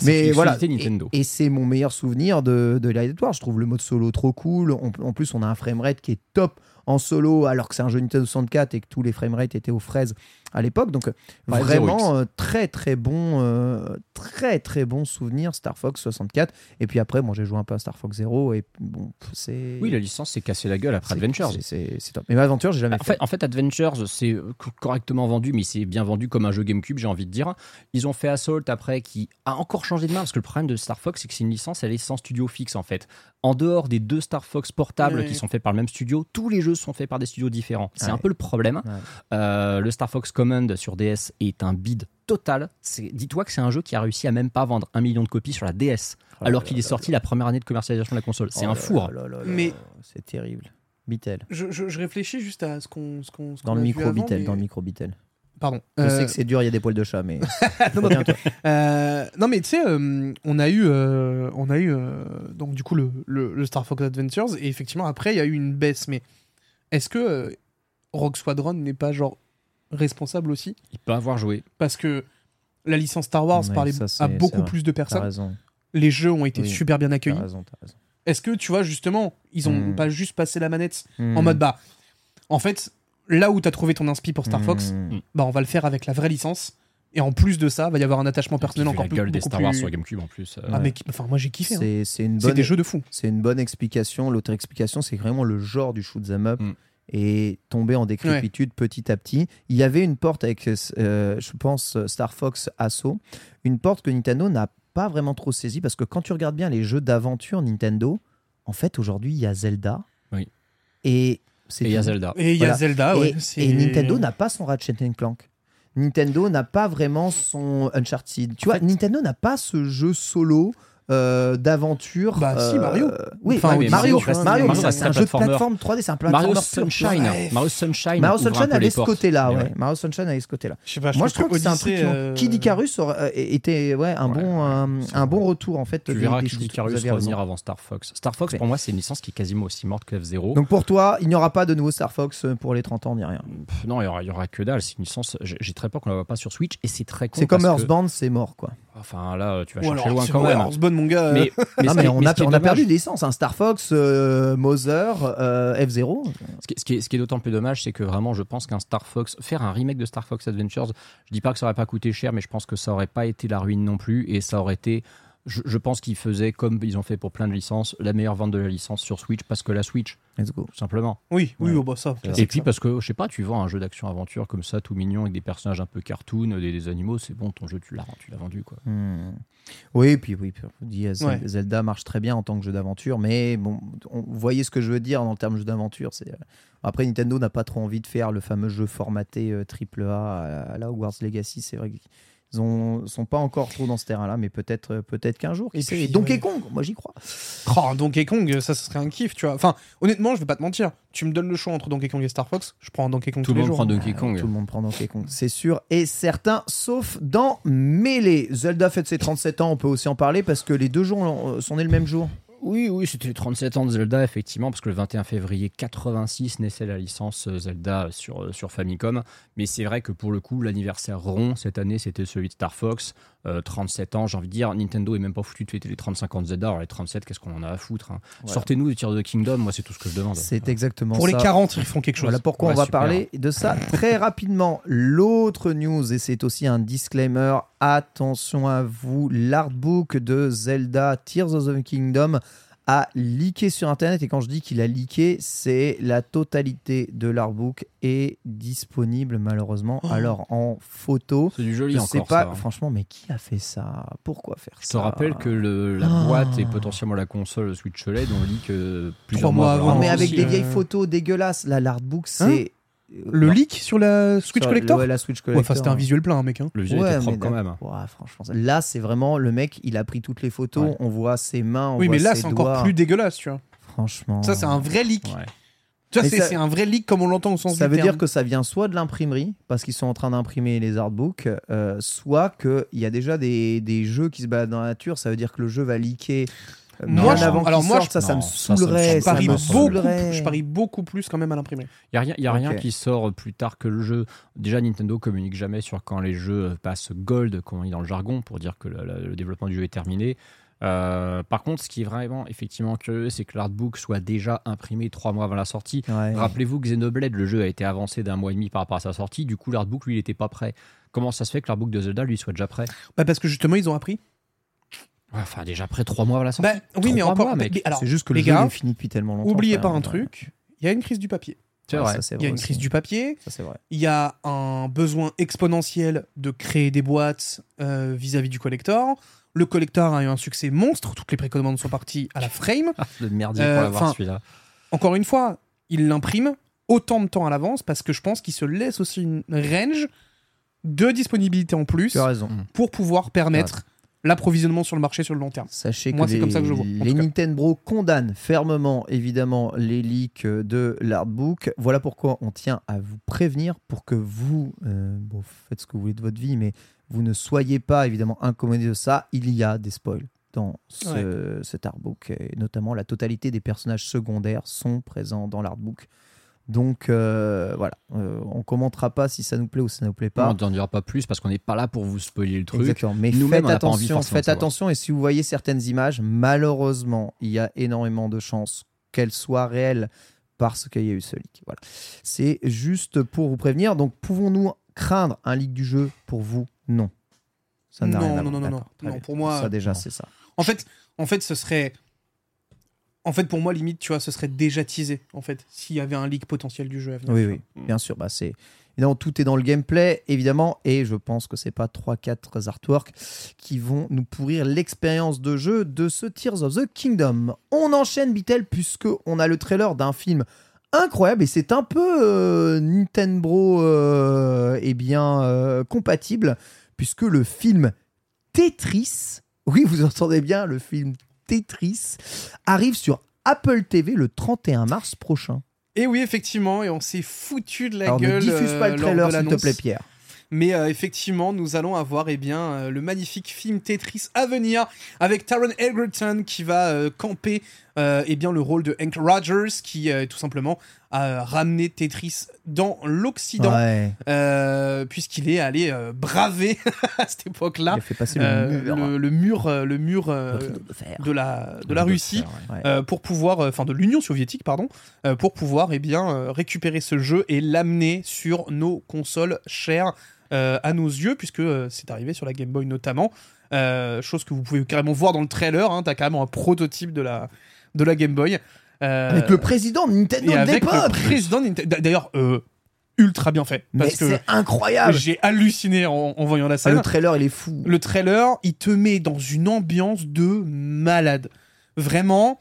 Mais voilà. Nintendo. Et, et c'est mon meilleur souvenir de, de Light. Je trouve le mode solo trop cool. On- en plus, on a un framerate qui est top en solo, alors que c'est un jeu Nintendo 64 et que tous les framerates étaient aux fraises à l'époque. Donc, vraiment, 0X. euh, très, très bon, euh, très, très bon souvenir Star Fox 64. Et puis après, moi, j'ai joué un peu à Star Fox 0 et bon, c'est. Oui, la licence s'est cassée la gueule après Adventures. c'est- top. Mais Adventure, j'ai jamais En fait. fait, en fait, Adventures, c'est euh, co- correctement vendu, mais c'est bien vendu comme un jeu GameCube, j'ai envie de dire. Ils ont fait Assault après, qui a encore changé de main, parce que le problème de Star Fox, c'est que c'est une licence, elle est sans studio fixe, en fait. En dehors des deux Star Fox portables qui sont faits par le même studio, tous les jeux sont faits par des studios différents. C'est Ouais. un peu le problème. Ouais. Euh, le Star Fox Command sur DS est un bid total. Dis-toi que c'est un jeu qui a réussi à même pas vendre un million de copies sur la DS, Oh alors qu'il est sorti la première année de commercialisation de la console. C'est Oh un là four. là là là là. Mais- C'est terrible. Beatle. Je, je- je réfléchis juste à ce qu'on. ce qu'on- ce Dans le micro mais- dans le micro Beatle. Pardon. Je Euh, sais que c'est dur, il y a des poils de chat, mais. non, non. Euh, non, mais tu sais, euh, on a eu, euh, on a eu euh, donc du coup le, le- le Star Fox Adventures et effectivement après il y a eu une baisse. Mais est-ce que euh, Rogue Squadron n'est pas genre responsable aussi Il peut avoir joué. Parce que la licence Star Wars Ouais, parlait ça, à beaucoup plus de personnes. raison. Les jeux ont été Oui. super bien accueillis. Est-ce que tu vois justement, ils ont Hmm. pas juste passé la manette en Hmm. mode bah, en fait, là où t'as trouvé ton inspi pour Star Fox, Hmm. bah on va le faire avec la vraie licence. Et en plus de ça, va y avoir un attachement personnel encore la plus. gueule des Star Wars plus- sur GameCube en plus. euh. Ah, mais enfin, moi j'ai kiffé. hein. C'est c'est une C'est bonne. des jeux de fou. C'est une bonne explication. L'autre explication, c'est vraiment le genre du shoot 'em up. Et tomber en décrépitude petit à petit. Il y avait une porte avec, euh, je pense, Star Fox Assault, une porte que Nintendo n'a pas vraiment trop saisie parce que quand tu regardes bien les jeux d'aventure Nintendo, en fait, aujourd'hui, il y a Zelda. Oui. Et c'est Et il y a. Zelda. Et il y a. Zelda, ouais. et, Nintendo n'a pas son Ratchet Clank. Nintendo n'a pas vraiment son Uncharted. Tu En vois, fait- Nintendo n'a pas ce jeu solo d'aventure. Bah, si, euh, Mario. Oui, Enfin, oui, Mario, Mario, Mario, Mario, mais c'est un un jeu de plateforme 3D, c'est un Mario platformer pur. Sunshine. Ouais. Mario Sunshine. Mario Sunshine avait ce côté-là, ouais. ouais. Mario Sunshine avait ce côté-là. Je sais pas, Moi, je trouve que c'est un truc. Euh, Kid Icarus euh, était ouais, un, bon, un, bon retour, en fait. Tu des- verras Kid. Icarus revenir avant Star Fox. Star Fox, pour moi, c'est une licence qui est quasiment aussi morte que F0. Donc, pour toi, il n'y aura pas de nouveau Star Fox euh, pour les 30 ans, ni rien. Pff, non, il y aura, il y aura que dalle. C'est une licence. J'ai très peur qu'on la voit pas sur Switch et c'est très con. C'est comme que- Earthbound, c'est mort, quoi. Enfin, là, tu vas chercher loin quand même. Earthbound, mon gars. Mais, Non, on, mais a, on perdu des licences. hein. Star Fox, euh, Mother, euh, F0. Ce qui, ce qui est, ce qui est d'autant plus dommage, c'est que vraiment, je pense qu'un Star Fox, faire un remake de Star Fox Adventures, je dis pas que ça aurait pas coûté cher, mais je pense que ça aurait pas été la ruine non plus, et ça aurait été, je, je pense qu'ils faisaient comme ils ont fait pour plein de licences, la meilleure vente de la licence sur Switch, parce que la Switch, Let's go. tout simplement. Oui, oui, Ouais. oh, bah, ça. Et puis ça. parce que, je sais pas, tu vends un jeu d'action-aventure comme ça, tout mignon, avec des personnages un peu cartoon, des, des animaux, c'est bon, ton jeu, tu l'as tu l'as vendu, quoi. Hmm. Oui, puis oui, puis Ouais. Zelda marche très bien en tant que jeu d'aventure, mais bon, on, vous voyez ce que je veux dire en termes de jeu d'aventure. C'est euh, après Nintendo n'a pas trop envie de faire le fameux jeu formaté euh, triple A à, à la Hogwarts Legacy. C'est vrai que Ils ont, sont pas encore trop dans ce terrain-là, mais peut-être euh, peut-être qu'un jour. qui Et sait. puis, Donkey ouais. Kong, moi j'y crois. Oh, Donkey Kong, ça, ce serait un kiff, tu vois. Enfin, honnêtement, je vais pas te mentir. Tu me donnes le choix entre Donkey Kong et Star Fox, je prends Donkey Kong Tout tous le les monde jours. prend Donkey Kong. Tout le monde prend Donkey Kong, c'est sûr et certain, sauf dans Melee. Zelda fête ses 37 ans, on peut aussi en parler parce que les deux jours euh, sont nés le même jour. Oui, oui, c'était les 37 ans de Zelda, effectivement, parce que le 21 février 86 naissait la licence euh, Zelda sur, euh, sur Famicom. Mais c'est vrai que pour le coup, l'anniversaire rond cette année, c'était celui de Star Fox. Euh, 37 ans, j'ai envie de dire, Nintendo est même pas foutu de fêter les 35 ans de Zelda. Alors les 37, qu'est-ce qu'on en a à foutre hein? Voilà. Sortez-nous du Tears of the Kingdom, moi c'est tout ce que je demande. C'est exactement Pour ça. les 40, ils font quelque chose. Voilà pourquoi Ouais, on va super. parler de ça très rapidement. L'autre news, et c'est aussi un disclaimer, attention à vous, l'artbook de Zelda Tears of the Kingdom a leaké sur Internet. Et quand je dis qu'il a leaké, c'est la totalité de l'artbook est disponible malheureusement. Oh. Alors en photo, C'est du joli je encore. sais pas, ça, hein. franchement, mais qui a fait ça? Pourquoi faire Je te ça? rappelle que le- la Ah. boîte et potentiellement la console Switch OLED ont dit que plusieurs Trois mois avant. mais avec aussi, des euh, vieilles photos dégueulasses. Là, l'artbook, c'est. Le leak sur la Switch Sur- Collector ouais, la Switch Ouais, Collector. Enfin, c'était un visuel plein, hein, mec. hein. Le visuel Ouais, était propre quand même. Ouais, franchement, ça- là, c'est vraiment le mec, il a pris toutes les photos, Ouais. on voit ses mains, on Oui, voit mais là, c'est encore plus dégueulasse, tu vois. Franchement. Ça, c'est un vrai leak. Ouais. Tu vois, c'est ça- c'est un vrai leak comme on l'entend au sens Ça du veut terme. dire que ça vient soit de l'imprimerie, parce qu'ils sont en train d'imprimer les artbooks, euh, soit qu'il y a déjà des, des jeux qui se baladent dans la nature. Ça veut dire que le jeu va leaker Moi, bien je- avant alors moi, sorte. je- ça, ça me non, ça, ça me saoulerait. je ça parie, me beaucoup, saoulerait. je parie beaucoup plus quand même à l'imprimer. Il n'y a rien, y a rien qui sort plus tard que le jeu. Déjà, Nintendo communique jamais sur quand les jeux passent gold, comme on dit dans le jargon, pour dire que le, le- le développement du jeu est terminé. Euh, par contre, ce qui est vraiment effectivement curieux, c'est que l'artbook soit déjà imprimé trois mois avant la sortie. Ouais. Rappelez-vous que Xenoblade, le jeu a été avancé d'un mois et demi par rapport à sa sortie. Du coup, l'artbook, lui, il n'était pas prêt. Comment ça se fait que l'artbook de Zelda, lui, soit déjà prêt? Bah, parce que justement, ils ont appris. Enfin, déjà prêt trois mois avant la sortie. Bah, oui, mais encore. mais alors, C'est juste que le les jeu gars, est fini depuis tellement longtemps. oubliez pas un truc. Il y a une crise du papier. C'est vrai. ça, Il y a une aussi. crise du papier. Ça, c'est vrai. Il y a un besoin exponentiel de créer des boîtes euh, vis-à-vis du collector. Le collector a eu un succès monstre. Toutes les précommandes sont parties à la frame. De merdier Euh, pour l'avoir enfin, celui-là. Encore une fois, il l'imprime autant de temps à l'avance parce que je pense qu'il se laisse aussi une range de disponibilité en plus Tu as raison. pour pouvoir permettre l'approvisionnement sur le marché sur le long terme. Sachez Moi, que c'est les, comme ça que je vois, les. Nintendo condamnent fermement, évidemment, les leaks de l'artbook. Voilà pourquoi on tient à vous prévenir pour que vous, euh, bon, faites ce que vous voulez de votre vie, mais vous ne soyez pas évidemment incommodés de ça. Il y a des spoils dans ce, cet artbook, et notamment la totalité des personnages secondaires sont présents dans l'artbook. Donc euh, voilà, Euh, on commentera pas si ça nous plaît ou si ça nous plaît pas. On n'en dira pas plus parce qu'on n'est pas là pour vous spoiler le truc. Exactement. Mais faites attention, faites attention. Et si vous voyez certaines images, malheureusement, il y a énormément de chances qu'elles soient réelles parce qu'il y a eu ce leak. Voilà. C'est juste pour vous prévenir. Donc, pouvons-nous craindre un leak du jeu pour vous? Non. Ça n'a Non, rien à non, voir. non, non, non. Non, pour moi, ça déjà, c'est ça. En fait, en fait, ce serait. En fait, pour moi, limite, tu vois, ce serait déjà teasé, en fait, s'il y avait un leak potentiel du jeu à venir. Oui, oui, bien sûr. Bah, c'est évidemment tout est dans le gameplay, évidemment, et je pense que c'est pas 3-4 artworks qui vont nous pourrir l'expérience de jeu de ce Tears of the Kingdom. On enchaîne, Bitel, puisque on a le trailer d'un film incroyable et c'est un peu euh, Nintendo euh, eh bien euh, compatible puisque le film Tetris, oui vous entendez bien, le film Tetris arrive sur Apple TV le 31 mars prochain. Et oui, effectivement, et on s'est foutu de la Alors gueule. ne diffuse pas euh, le lors trailer s'il te plaît Pierre. Mais euh, effectivement, nous allons avoir eh bien, euh, le magnifique film Tetris à venir avec Taron Egerton qui va euh, camper euh, eh bien, le rôle de Hank Rogers qui euh, tout simplement a ramené Tetris dans l'Occident Ouais, euh, puisqu'il est allé euh, braver à cette époque-là il a fait passer le mur. le, le mur, le de la, de la Russie Ouais. pour pouvoir, enfin de l'Union soviétique, pardon, pour pouvoir eh bien, récupérer ce jeu et l'amener sur nos consoles chères euh, à nos yeux, puisque euh, c'est arrivé sur la Game Boy notamment. Euh, chose que vous pouvez carrément voir dans le trailer, hein, t'as carrément un prototype de la, de la Game Boy. Euh, Avec le président de Nintendo et de avec le président de Nintendo. D'ailleurs, euh, ultra bien fait. Mais Parce c'est incroyable. j'ai halluciné en, en voyant la Ah, scène. le trailer, il est fou. Le trailer, il te met dans une ambiance de malade. Vraiment,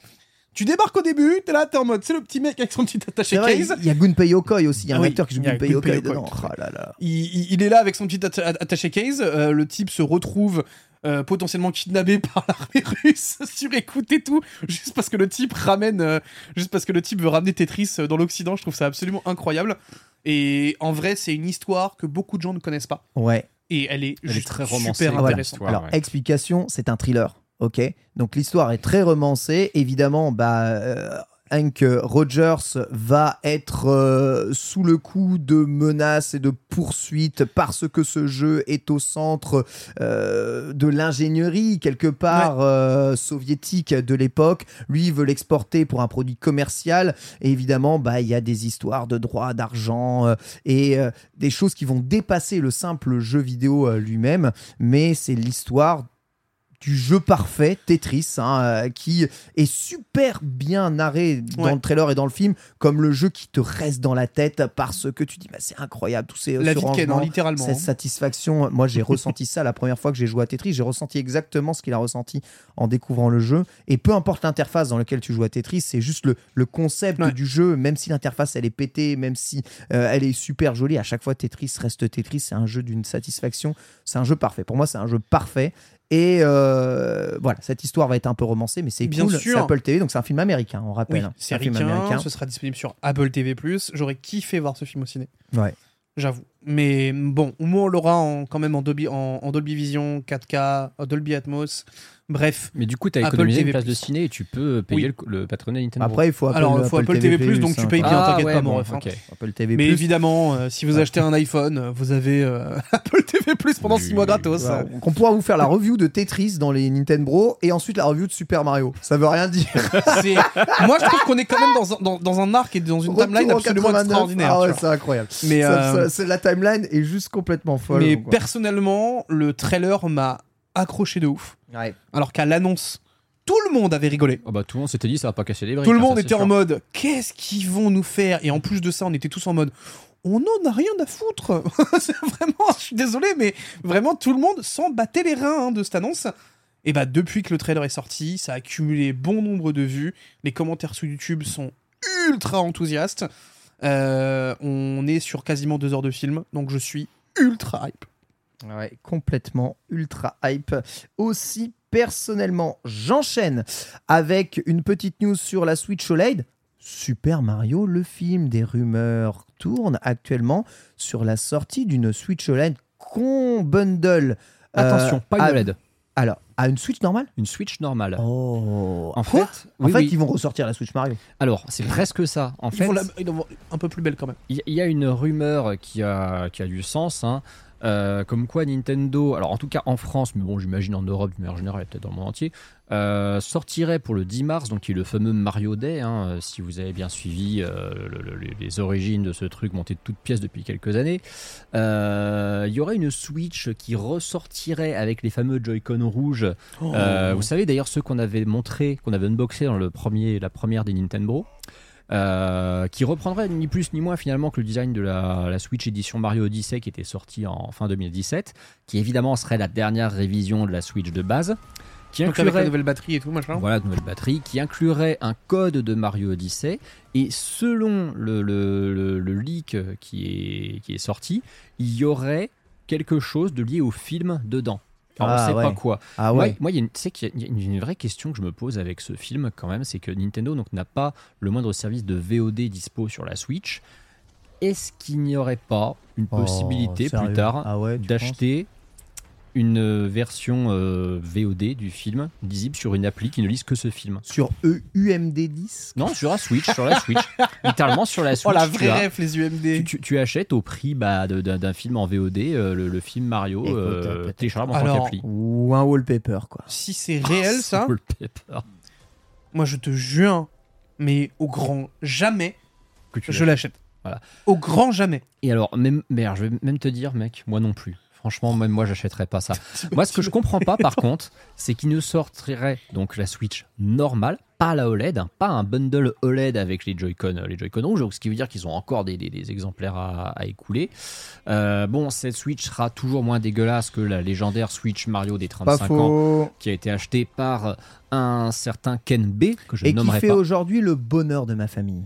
Tu débarques au début, t'es là, t'es en mode, c'est le petit mec avec son petit attaché C'est vrai, case. il y a Gunpei Yokoi aussi, il y a un Oui, acteur qui joue Gunpei Gunpei Yokoi, dedans. Oh là là. Il, il- il est là avec son petit atta- attaché case. euh, le type se retrouve euh, potentiellement kidnappé par l'armée russe, sur écoute et tout, juste parce que le type ramène, euh, juste parce que le type veut ramener Tetris euh, dans l'Occident. Je trouve ça absolument incroyable. Et en vrai, c'est une histoire que beaucoup de gens ne connaissent pas. Ouais. Et elle est, Elle est juste très romancée, super intéressante. Histoire, Alors, ouais. explication, c'est un thriller. Ok? Donc l'histoire est très romancée. Évidemment, bah. euh, Hank Rogers va être euh, sous le coup de menaces et de poursuites parce que ce jeu est au centre euh, de l'ingénierie quelque part euh, soviétique de l'époque. Lui il veut l'exporter pour un produit commercial. Et évidemment bah il y a des histoires de droits d'argent et des choses qui vont dépasser le simple jeu vidéo lui-même, mais c'est l'histoire du jeu parfait, Tetris, hein, euh, qui est super bien narré dans Ouais. le trailer et dans le film, comme le jeu qui te reste dans la tête parce que tu dis, bah, c'est incroyable, tous ces La ce vie de Ken, hein, rangement, littéralement. cette hein. satisfaction. Moi, j'ai ressenti ça la première fois que j'ai joué à Tetris. J'ai ressenti exactement ce qu'il a ressenti en découvrant le jeu. Et peu importe l'interface dans laquelle tu joues à Tetris, c'est juste le, le concept Ouais. du jeu, même si l'interface elle est pétée, même si euh, elle est super jolie, à chaque fois Tetris reste Tetris. C'est un jeu d'une satisfaction. C'est un jeu parfait. Pour moi, c'est un jeu parfait. Et euh, voilà, cette histoire va être un peu romancée, mais c'est Bien cool. C'est Apple TV, donc c'est un film américain, on rappelle. c'est un film américain, ce sera disponible sur Apple TV+. J'aurais kiffé voir ce film au ciné. Ouais. J'avoue. Mais bon, au moins on l'aura en- quand même en Dolby, en, en Dolby Vision, 4K, en Dolby Atmos. Bref. Mais du coup, tu as Apple économisé une TV+. place de ciné et tu peux payer Oui. le, le patronat Nintendo. Après, il faut Apple, Alors, il faut Apple TV+, donc tu hein. payes bien, Ah, t'inquiète ouais, pas, mon bon, ref. hein. ok. Apple TV+. Mais évidemment, euh, si vous achetez un iPhone, euh, vous avez euh, Apple TV+, pendant 6 mois gratos. On pourra vous faire la review de Tetris dans les Nintendo Bros et ensuite la review de Super Mario. Ça veut rien dire. Moi, je trouve qu'on est quand même dans, un- dans, dans un arc et dans une Retour timeline en absolument 89. extraordinaire. Ah ouais, c'est incroyable. Mais, euh, la timeline est juste complètement folle. mais quoi. personnellement, le trailer m'a accroché de ouf. Ouais. Alors qu'à l'annonce, tout le monde avait rigolé. Oh bah, tout le monde s'était dit ça va pas casser les briques. Tout le hein, monde était en mode qu'est-ce qu'ils vont nous faire? Et en plus de ça, on était tous en mode on n'en a rien à foutre. C'est vraiment, je suis désolé, mais vraiment tout le monde s'en battait les reins hein, de cette annonce. Et bah depuis que le trailer est sorti, ça a accumulé bon nombre de vues. Les commentaires sur YouTube sont ultra enthousiastes. Euh, on est sur quasiment deux heures de film, donc je suis ultra hype. Ouais, complètement ultra hype. Aussi, personnellement, j'enchaîne avec une petite news sur la Switch OLED. Super Mario, le film des rumeurs tournent actuellement sur la sortie d'une Switch OLED qu'on bundle. euh, Attention, pas une à- OLED, Alors, à une Switch normale une Switch normale. Oh En Quoi fait, En oui, fait, oui. ils vont ressortir la Switch Mario. Alors, c'est presque ça. En Ils fait, vont la- ils vont la- un peu plus belle quand même. il il y a une rumeur qui a, qui a du sens, hein, euh, comme quoi Nintendo, alors en tout cas en France, mais bon, j'imagine en Europe, de manière générale, et peut-être dans le monde entier, euh, sortirait pour le 10 mars, donc qui est le fameux Mario Day, hein, euh, si vous avez bien suivi euh, le- le- le- les origines de ce truc monté de toutes pièces depuis quelques années. Il y aurait une Switch qui ressortirait avec les fameux Joy-Con rouges. Euh, vous savez d'ailleurs ceux qu'on avait montré, qu'on avait unboxé dans le premier, la première des Nintendo. Euh, qui reprendrait ni plus ni moins finalement que le design de la, la Switch édition Mario Odyssey qui était sortie en fin 2017, qui évidemment serait la dernière révision de la Switch de base, qui Donc avec la inclurait nouvelle batterie et tout, machin. voilà, nouvelle batterie, qui inclurait un code de Mario Odyssey. Et selon le, le- le- le leak qui est, qui est sorti, il y aurait quelque chose de lié au film dedans. Alors, Ah, on sait ouais. pas quoi. Ah Moi, ouais moi, il y a une, tu sais qu'il y a une, vraie question que je me pose avec ce film quand même, c'est que Nintendo donc n'a pas le moindre service de VOD dispo sur la Switch. Est-ce qu'il n'y aurait pas une Oh, possibilité plus tard Ah ouais, d'acheter une version euh, VOD du film lisible sur une appli qui ne lise que ce film Sur E EUMD10 Non, sur la Switch, sur la Switch, littéralement sur la Switch. Oh la vraie ref, les UMD. tu, tu- tu achètes au prix bah, de- d'un film en VOD euh, le, le film Mario euh, téléchargeable en tant qu'appli. Ou un wallpaper, quoi. Si c'est réel ça, Wallpaper. moi je te jure, mais au grand jamais, Que tu je l'achète. Voilà. Au grand jamais. Et alors, même, mais alors, je vais même te dire, mec, moi non plus. Franchement, même moi, j'achèterais pas ça. moi, ce que je comprends pas, par contre, c'est qu'il nous sortirait donc la Switch normale, pas la OLED, hein, pas un bundle OLED avec les Joy-Con, euh, les Joy-Con rouges, ce qui veut dire qu'ils ont encore des, des- des exemplaires à, à écouler. Euh, bon, cette Switch sera toujours moins dégueulasse que la légendaire Switch Mario des Pas 35 ans qui a été achetée par un certain Ken B que je Et ne qui fait aujourd'hui le bonheur de ma famille.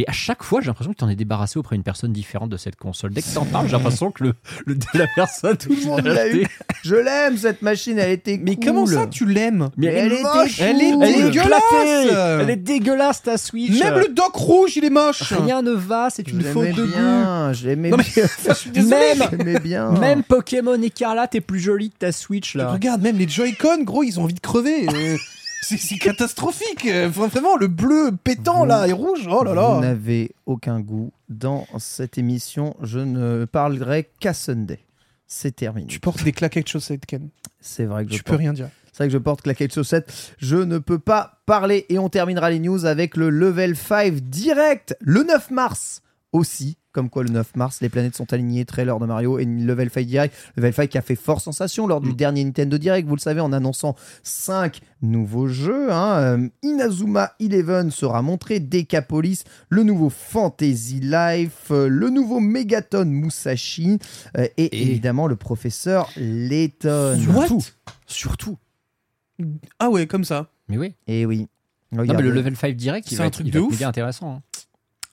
Mais à chaque fois, j'ai l'impression que tu en es débarrassé auprès d'une personne différente de cette console. Dès que t'en parles, j'ai l'impression que le, le- la personne Tout le monde l'a eu. Je l'aime cette machine, elle était Mais cool. comment ça tu l'aimes Mais elle elle, est moche. Elle est elle est dégueulasse. Elle est dégueulasse ta Switch. Même le dock rouge, il est moche Rien ne va, c'est Je une faute l'aimais de goût. bien, je l'aimais Non, mais- bien. Je suis désolé. Même, J'aimais bien. même Pokémon Écarlate est plus jolie que ta Switch là. Regarde, même les Joy-Con, gros, ils ont envie de crever. euh, c'est catastrophique. Vraiment, le bleu pétant là et rouge. Oh là Vous là. n'avez aucun goût dans cette émission. Je ne parlerai qu'à Sunday. C'est terminé. Tu portes des claquettes de chaussettes, Ken. C'est vrai que je Tu peux porte- rien dire. C'est vrai que je porte claquette chaussette. Je ne peux pas parler. Et on terminera les news avec le level 5 direct le 9 mars aussi. Comme quoi, le 9 mars, les planètes sont alignées. Trailer de Mario et level 5 direct. Level 5 qui a fait fort sensation lors du dernier Nintendo Direct. Vous le savez, en annonçant 5 nouveaux jeux. hein. Euh, Inazuma Eleven sera montré. Decapolis, le nouveau Fantasy Life, euh, le nouveau Megaton Musashi euh, et, Et- évidemment le professeur Layton. What? Surtout. Ah ouais, comme ça. Mais oui. Et oui. Non, mais Regardez. le level 5 direct, C'est un truc il de ouf. intéressant. hein.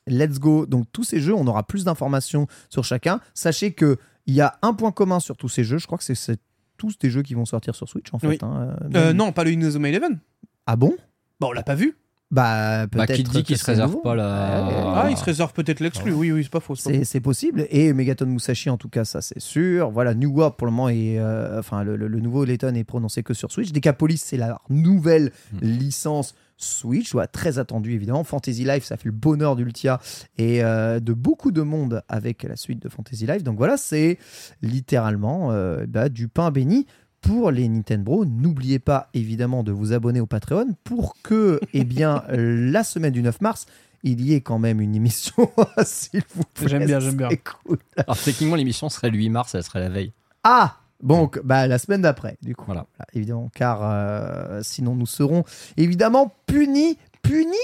Let's go. Donc tous ces jeux, on aura plus d'informations sur chacun. Sachez que il y a un point commun sur tous ces jeux. Je crois que c'est- c'est tous des jeux qui vont sortir sur Switch en fait. Oui. hein. Euh, Même- non, pas le Inazuma Eleven. Ah bon? Bah, on l'a pas vu. Bah Bah, peut-être. qui dit qu'il se réserve nouveau. pas la-. Ah, il se réserve peut-être l'exclu. Oui, oui, c'est pas faux. c'est pas C'est faux. c'est possible. Et Megaton Musashi, en tout cas, ça c'est sûr. Voilà, New World pour le moment est. euh, enfin, le, le- le nouveau Layton est prononcé que sur Switch. Decapolis, c'est la nouvelle Hmm. licence Switch, ouais, très attendue évidemment. Fantasy Life, ça fait le bonheur d'Ultia et euh, de beaucoup de monde avec la suite de Fantasy Life. Donc voilà, c'est littéralement euh, bah, du pain béni. Pour les Nintendo, n'oubliez pas évidemment de vous abonner au Patreon pour que, eh bien, la semaine du 9 mars, il y ait quand même une émission, s'il vous plaît. J'aime bien, j'aime bien. Cool. Alors techniquement, l'émission serait le 8 mars, elle serait la veille. Ah Bon, bah, la semaine d'après, du coup. Voilà. évidemment, car euh, sinon nous serons évidemment punis, punis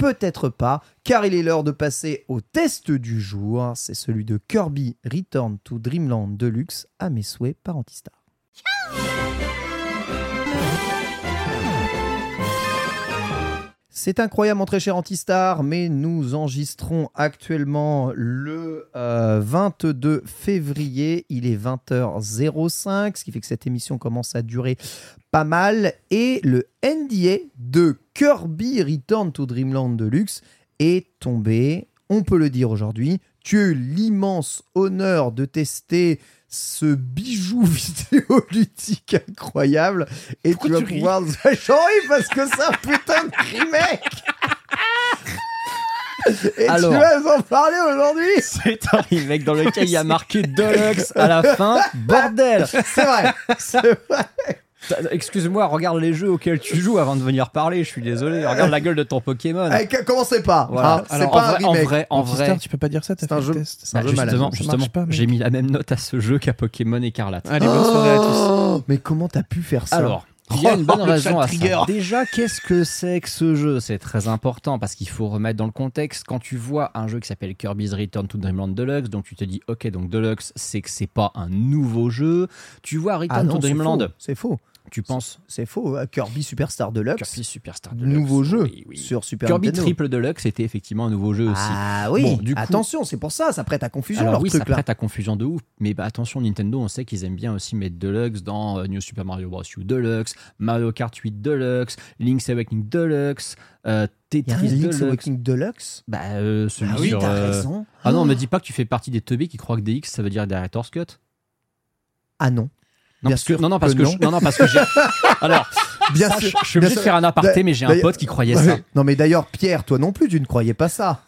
Peut-être pas, car il est l'heure de passer au test du jour. C'est celui de Kirby Return to Dreamland Deluxe à mes souhaits par Antistar. C'est incroyable, mon très cher Antistar, mais nous enregistrons actuellement le euh, 22 février. Il est 20h05, ce qui fait que cette émission commence à durer pas mal. Et le NDA de Kirby Return to Dreamland Deluxe est tombé. On peut le dire aujourd'hui. Tu as eu l'immense honneur de tester ce bijou vidéoludique incroyable. Et Pourquoi tu vas tu pouvoir j'en ris parce que c'est un putain de remake. Et Alors. tu vas nous en parler aujourd'hui. C'est un remake dans lequel il y a marqué Deluxe à la fin. Bordel. C'est vrai c'est vrai Excuse-moi, regarde les jeux auxquels tu joues avant de venir parler, je suis désolé. Regarde la gueule de ton Pokémon. Que- commencez pas Voilà. hein, c'est Alors, pas en un vrai, en remake vrai, en vrai, tu peux pas dire ça, t'as C'est fait un le jeu- test. c'est un bah, jeu malade. justement, Ça justement marche pas, mec. j'ai mis la même note à ce jeu qu'à Pokémon Écarlate. Allez, bonne soirée à tous. Oh, mais comment t'as pu faire ça Alors, il y a une bonne Oh, le raison chat à trigger. ça. Déjà, qu'est-ce que c'est que ce jeu? C'est très important parce qu'il faut remettre dans le contexte. Quand tu vois un jeu qui s'appelle Kirby's Return to Dreamland Deluxe, donc tu te dis, ok, donc Deluxe, c'est que c'est pas un nouveau jeu. Tu vois ah Return non to c'est Dreamland, faux c'est faux tu penses c'est faux euh, Kirby Superstar Deluxe Kirby Superstar Deluxe. nouveau jeu Oui, oui. sur Super Kirby Nintendo Triple Deluxe était effectivement un nouveau jeu aussi. Ah oui, Bon, du coup- attention, c'est pour ça, ça prête à confusion Alors leur oui, truc ça là. prête à confusion de ouf, mais bah, attention, Nintendo, on sait qu'ils aiment bien aussi mettre Deluxe dans euh, New Super Mario Bros. U Deluxe, Mario Kart 8 Deluxe, Link's Awakening Deluxe, euh, Il y a un Tetris Link's Deluxe. Awakening Deluxe? Bah, euh, celui Ah oui, sur, t'as euh, raison. Ah non, me dis pas que tu fais partie des teubés qui croient que DX ça veut dire Director's Cut. Ah non. Non, Bien parce que, sûr non, non, parce que que, non. je, non, non, parce que j'ai. Alors, Bien ça, sûr. je, je suis obligé de faire un aparté, mais j'ai un pote qui croyait ça. Non mais d'ailleurs Pierre, toi non plus, tu ne croyais pas ça.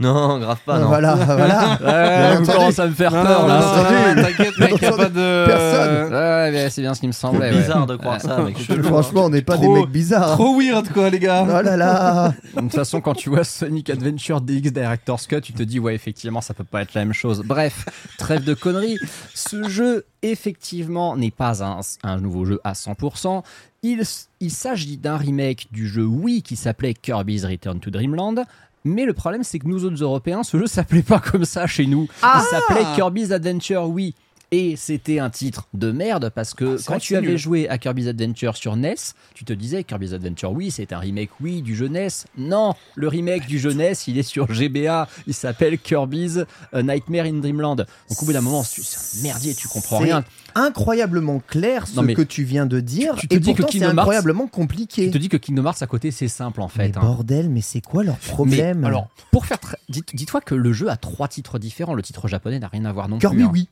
Non, grave pas, non. Voilà, voilà. Ouais, vous commencez à me faire Non, peur non, là. non, non, non, T'inquiète, mec, y a entendu. pas de. Personne. Ouais, mais c'est bien ce qui me semblait. C'est ouais. bizarre de croire ça, mec. Franchement, on n'est pas Trop- des mecs bizarres. hein. Trop weird, quoi, les gars. Oh là là. De toute façon, quand tu vois Sonic Adventure DX Director's Cut, tu te dis, ouais, effectivement, ça peut pas être la même chose. Bref, trêve de conneries. Ce jeu, effectivement, n'est pas un, un nouveau jeu à 100%. Il, il s'agit d'un remake du jeu Wii qui s'appelait Kirby's Return to Dreamland. Mais le problème, c'est que nous autres Européens, ce jeu s'appelait pas comme ça chez nous. Ah Il s'appelait Kirby's Adventure Wii. Et c'était un titre de merde parce que Ah, c'est quand que tu c'est avais nul. joué à Kirby's Adventure sur NES, tu te disais Kirby's Adventure Wii, c'est un remake Wii du jeu NES. Non, le remake du jeu NES, il est sur GBA. Il s'appelle Kirby's euh, Nightmare in Dreamland. Donc au bout d'un moment, c'est c'est un merdier, tu comprends C'est rien. incroyablement clair ce Non, mais que tu viens de dire. tu te et dis que pourtant, c'est Kingdom Hearts- incroyablement compliqué. Tu te dis que Kingdom Hearts à côté, c'est simple en fait. mais hein. bordel, mais c'est quoi leur problème? Mais, alors, pour faire très- dites- dis-toi que le jeu a trois titres différents. Le titre japonais n'a rien à voir non Kirby, plus. hein. oui.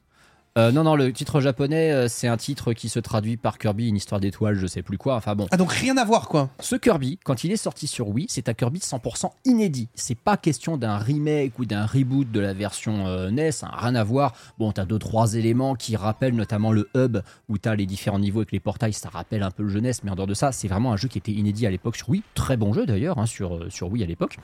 Euh, non, non, le titre japonais, euh, c'est un titre qui se traduit par Kirby, une histoire d'étoile, je sais plus quoi. Enfin bon. Ah, donc rien à voir, quoi. Ce Kirby, quand il est sorti sur Wii, c'est un Kirby 100% inédit. C'est pas question d'un remake ou d'un reboot de la version euh, NES, hein, rien à voir. Bon, t'as deux trois éléments qui rappellent notamment le hub où t'as les différents niveaux avec les portails, ça rappelle un peu le jeunesse, mais en dehors de ça, c'est vraiment un jeu qui était inédit à l'époque sur Wii. Très bon jeu d'ailleurs hein, sur, sur Wii à l'époque.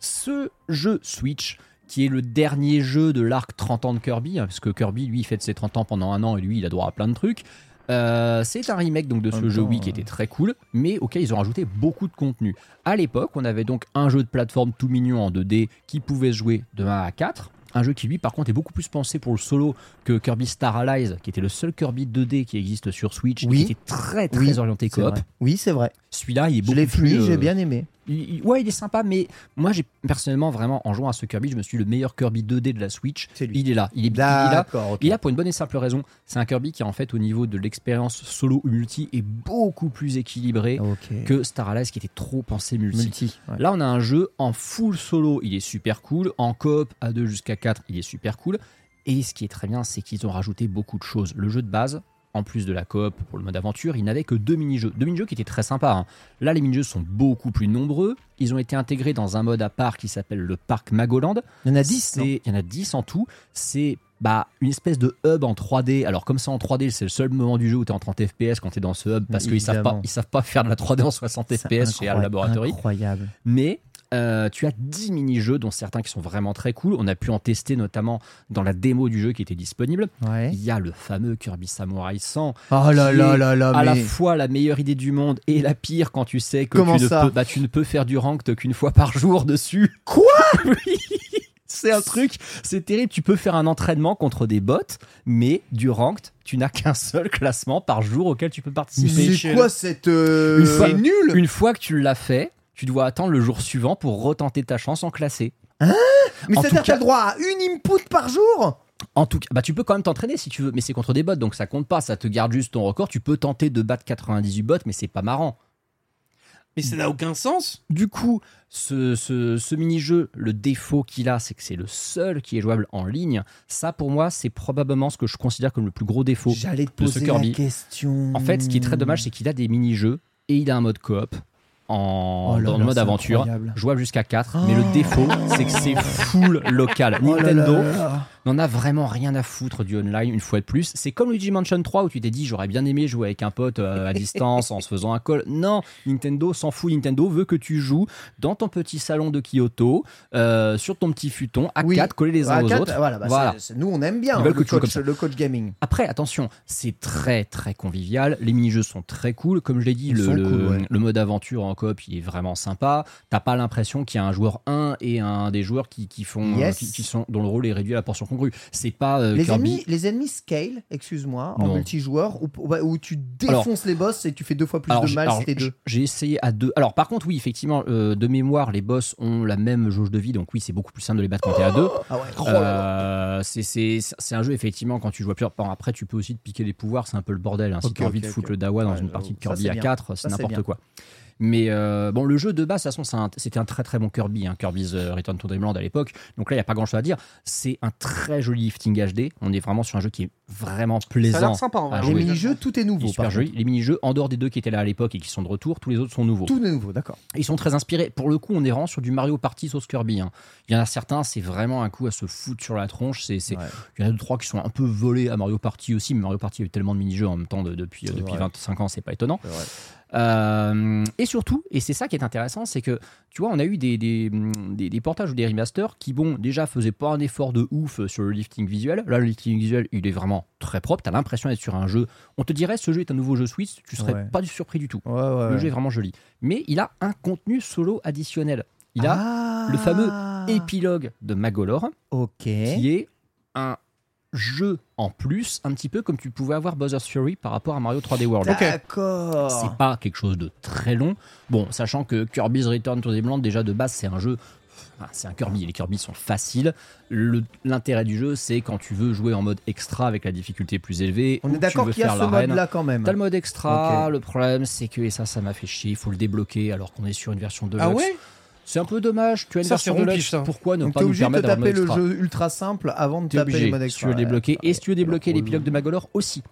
Ce jeu Switch, qui est le dernier jeu de l'arc 30 ans de Kirby, hein, parce que Kirby, lui, il fête ses 30 ans pendant un an et lui, il a droit à plein de trucs. Euh, c'est un remake donc de ce jeu Wii qui euh, était très cool, mais auquel ils ont rajouté beaucoup de contenu. À l'époque, on avait donc un jeu de plateforme tout mignon en 2D qui pouvait se jouer de 1 à 4. Un jeu qui, lui, par contre, est beaucoup plus pensé pour le solo que Kirby Star Allies, qui était le seul Kirby 2D qui existe sur Switch, et Oui. qui était très, très Oui, orienté C'est coop. vrai. Oui, c'est vrai. Celui-là, il est Je beaucoup l'ai plus... fini, j'ai euh, bien aimé. Il- ouais, il est sympa, mais moi, j'ai personnellement, vraiment, en jouant à ce Kirby, je me suis dit, le meilleur Kirby 2D de la Switch. C'est lui. Il est là. Il est, il est là. Il est là pour une bonne et simple raison. C'est un Kirby qui, en fait, au niveau de l'expérience solo ou multi, est beaucoup plus équilibré que Star Allies qui était trop pensé multi. multi. ouais. Là, on a un jeu en full solo, il est super cool. En coop, à 2 jusqu'à 4, il est super cool. Et ce qui est très bien, c'est qu'ils ont rajouté beaucoup de choses. Le jeu de base, en plus de la coop pour le mode aventure, il n'avait que deux mini-jeux. Deux mini-jeux qui étaient très sympas. hein. Là, les mini-jeux sont beaucoup plus nombreux. Ils ont été intégrés dans un mode à part qui s'appelle le parc Magoland. Il y en a 10, C'est- non Il y en a 10 en tout. C'est bah, une espèce de hub en 3D. Alors, comme ça en 3D, c'est le seul moment du jeu où tu es en 30 FPS quand tu es dans ce hub parce qu'ils savent pas, Évidemment. ils savent pas faire de la 3D en 60 C'est FPS chez Al Laboratory. Incroyable. Mais euh, tu as 10 mini-jeux, dont certains qui sont vraiment très cool. On a pu en tester notamment dans la démo du jeu qui était disponible. Ouais. Il y a le fameux Kirby Samurai 100, Oh là qui là est là là, à la fois la meilleure idée du monde et la pire quand tu sais que Comment tu, ne ça peux, bah, tu ne peux faire du ranked qu'une fois par jour dessus. Quoi Oui c'est un truc, c'est terrible. Tu peux faire un entraînement contre des bots, mais du ranked, tu n'as qu'un seul classement par jour auquel tu peux Mais participer. c'est quoi cette. euh, C'est nul Une fois que tu l'as fait, tu dois attendre le jour suivant pour retenter ta chance en classé. Mais en c'est-à-dire que t'as cas- le droit à une input par jour? En tout cas, bah tu peux quand même t'entraîner si tu veux, mais c'est contre des bots, donc ça compte pas, ça te garde juste ton record. Tu peux tenter de battre 98 bots, mais c'est pas marrant. Mais ça n'a aucun sens. Du coup, ce, ce, ce mini-jeu, le défaut qu'il a, c'est que c'est le seul qui est jouable en ligne. Ça, pour moi, c'est probablement ce que je considère comme le plus gros défaut. J'allais te de ce poser la question. En fait, ce qui est très dommage, c'est qu'il a des mini-jeux et il a un mode coop en, Oh là dans le mode aventure, incroyable. jouable jusqu'à 4. Mais le Oh. défaut, c'est que c'est full local. Oh Nintendo n'en a vraiment rien à foutre du online une fois de plus. C'est comme Luigi Mansion 3 où tu t'es dit j'aurais bien aimé jouer avec un pote euh, à distance en se faisant un call. Non, Nintendo s'en fout. Nintendo veut que tu joues dans ton petit salon de Kyoto, euh, sur ton petit futon, à Oui. 4 collés les uns À aux quatre, autres. Voilà, bah, Voilà. nous on aime bien veulent le, coach, le coach gaming. Après, attention, c'est très très convivial. Les mini-jeux sont très cool. Comme je l'ai dit, le, sont le- cool, ouais. le mode aventure en coop, il est vraiment sympa. T'as pas l'impression qu'il y a un joueur 1 et un des joueurs qui, qui font, Yes. qui, qui sont, dont le rôle est réduit à la portion congrue. C'est pas euh, Les Kirby. ennemis, les ennemis scale, excuse-moi, en multijoueur, où, où- tu défonces les boss et tu fais deux fois plus Alors, de mal alors, si t'es deux. J'ai essayé à deux. Alors, par contre, oui, effectivement, euh, de mémoire, les boss ont la même jauge de vie, donc oui, c'est beaucoup plus simple de les battre quand t'es à deux. Ah ouais. Euh, c'est- un jeu, effectivement, quand tu joues à plusieurs. Après, tu peux aussi te piquer les pouvoirs, c'est un peu le bordel. hein. si Ok, tu as envie de foutre le dawa dans Ouais, une partie de Kirby à bien. 4, Ça, c'est n'importe quoi. Mais euh, bon, le jeu de base, de toute façon, un- c'était un très très bon Kirby, hein, Kirby's euh, Return to Dreamland à l'époque. Donc là, il n'y a pas grand chose à dire. C'est un très joli lifting HD. On est vraiment sur un jeu qui est vraiment Ça a plaisant. sympa en vrai. Les mini-jeux, tout est nouveau. est super joli. Les mini-jeux, en dehors des deux qui étaient là à l'époque et qui sont de retour, tous les autres sont nouveaux. Tout est nouveau, d'accord. Ils sont très inspirés. Pour le coup, on est vraiment sur du Mario Party sauce Kirby. hein. Il y en a certains, c'est vraiment un coup à se foutre sur la tronche. C'est, c'est- Ouais. Il y en a deux, trois qui sont un peu volés à Mario Party aussi. Mais Mario Party a eu tellement de mini-jeux en même temps de- depuis, C'est depuis vrai. 25 ans, c'est pas étonnant. Euh, et surtout, et c'est ça qui est intéressant, c'est que tu vois, on a eu des, des, des- des portages ou des remasters qui, bon, déjà faisaient pas un effort de ouf sur le lifting visuel. Là, le lifting visuel, il est vraiment très propre. Tu as l'impression d'être sur un jeu. On te dirait ce jeu est un nouveau jeu Switch, tu serais Ouais. pas du surpris du tout. Ouais, ouais, Le jeu est vraiment joli. Mais il a un contenu solo additionnel. Il a Ah. le fameux épilogue de Magolor, qui est un jeu en plus, un petit peu comme tu pouvais avoir Bowser's Fury par rapport à Mario 3D World. D'accord. C'est pas quelque chose de très long. Bon, sachant que Kirby's Return to Dreamland, déjà de base, c'est un jeu. enfin, c'est un Kirby, les Kirby sont faciles. Le- L'intérêt du jeu, c'est quand tu veux jouer en mode extra avec la difficulté plus élevée. On est d'accord qu'il y a ce mode-là quand même. T'as le mode extra, le problème c'est que, et ça, ça m'a fait chier, il faut le débloquer alors qu'on est sur une version de Ah ouais? C'est un peu dommage, tu as une Ça, version de ça. pourquoi ne Donc pas nous de permettre d'avoir taper le le mode extra jeu ultra simple avant de taper les obligé, modes si tu veux débloquer. Et si tu veux débloquer l'épilogue de Magolor aussi.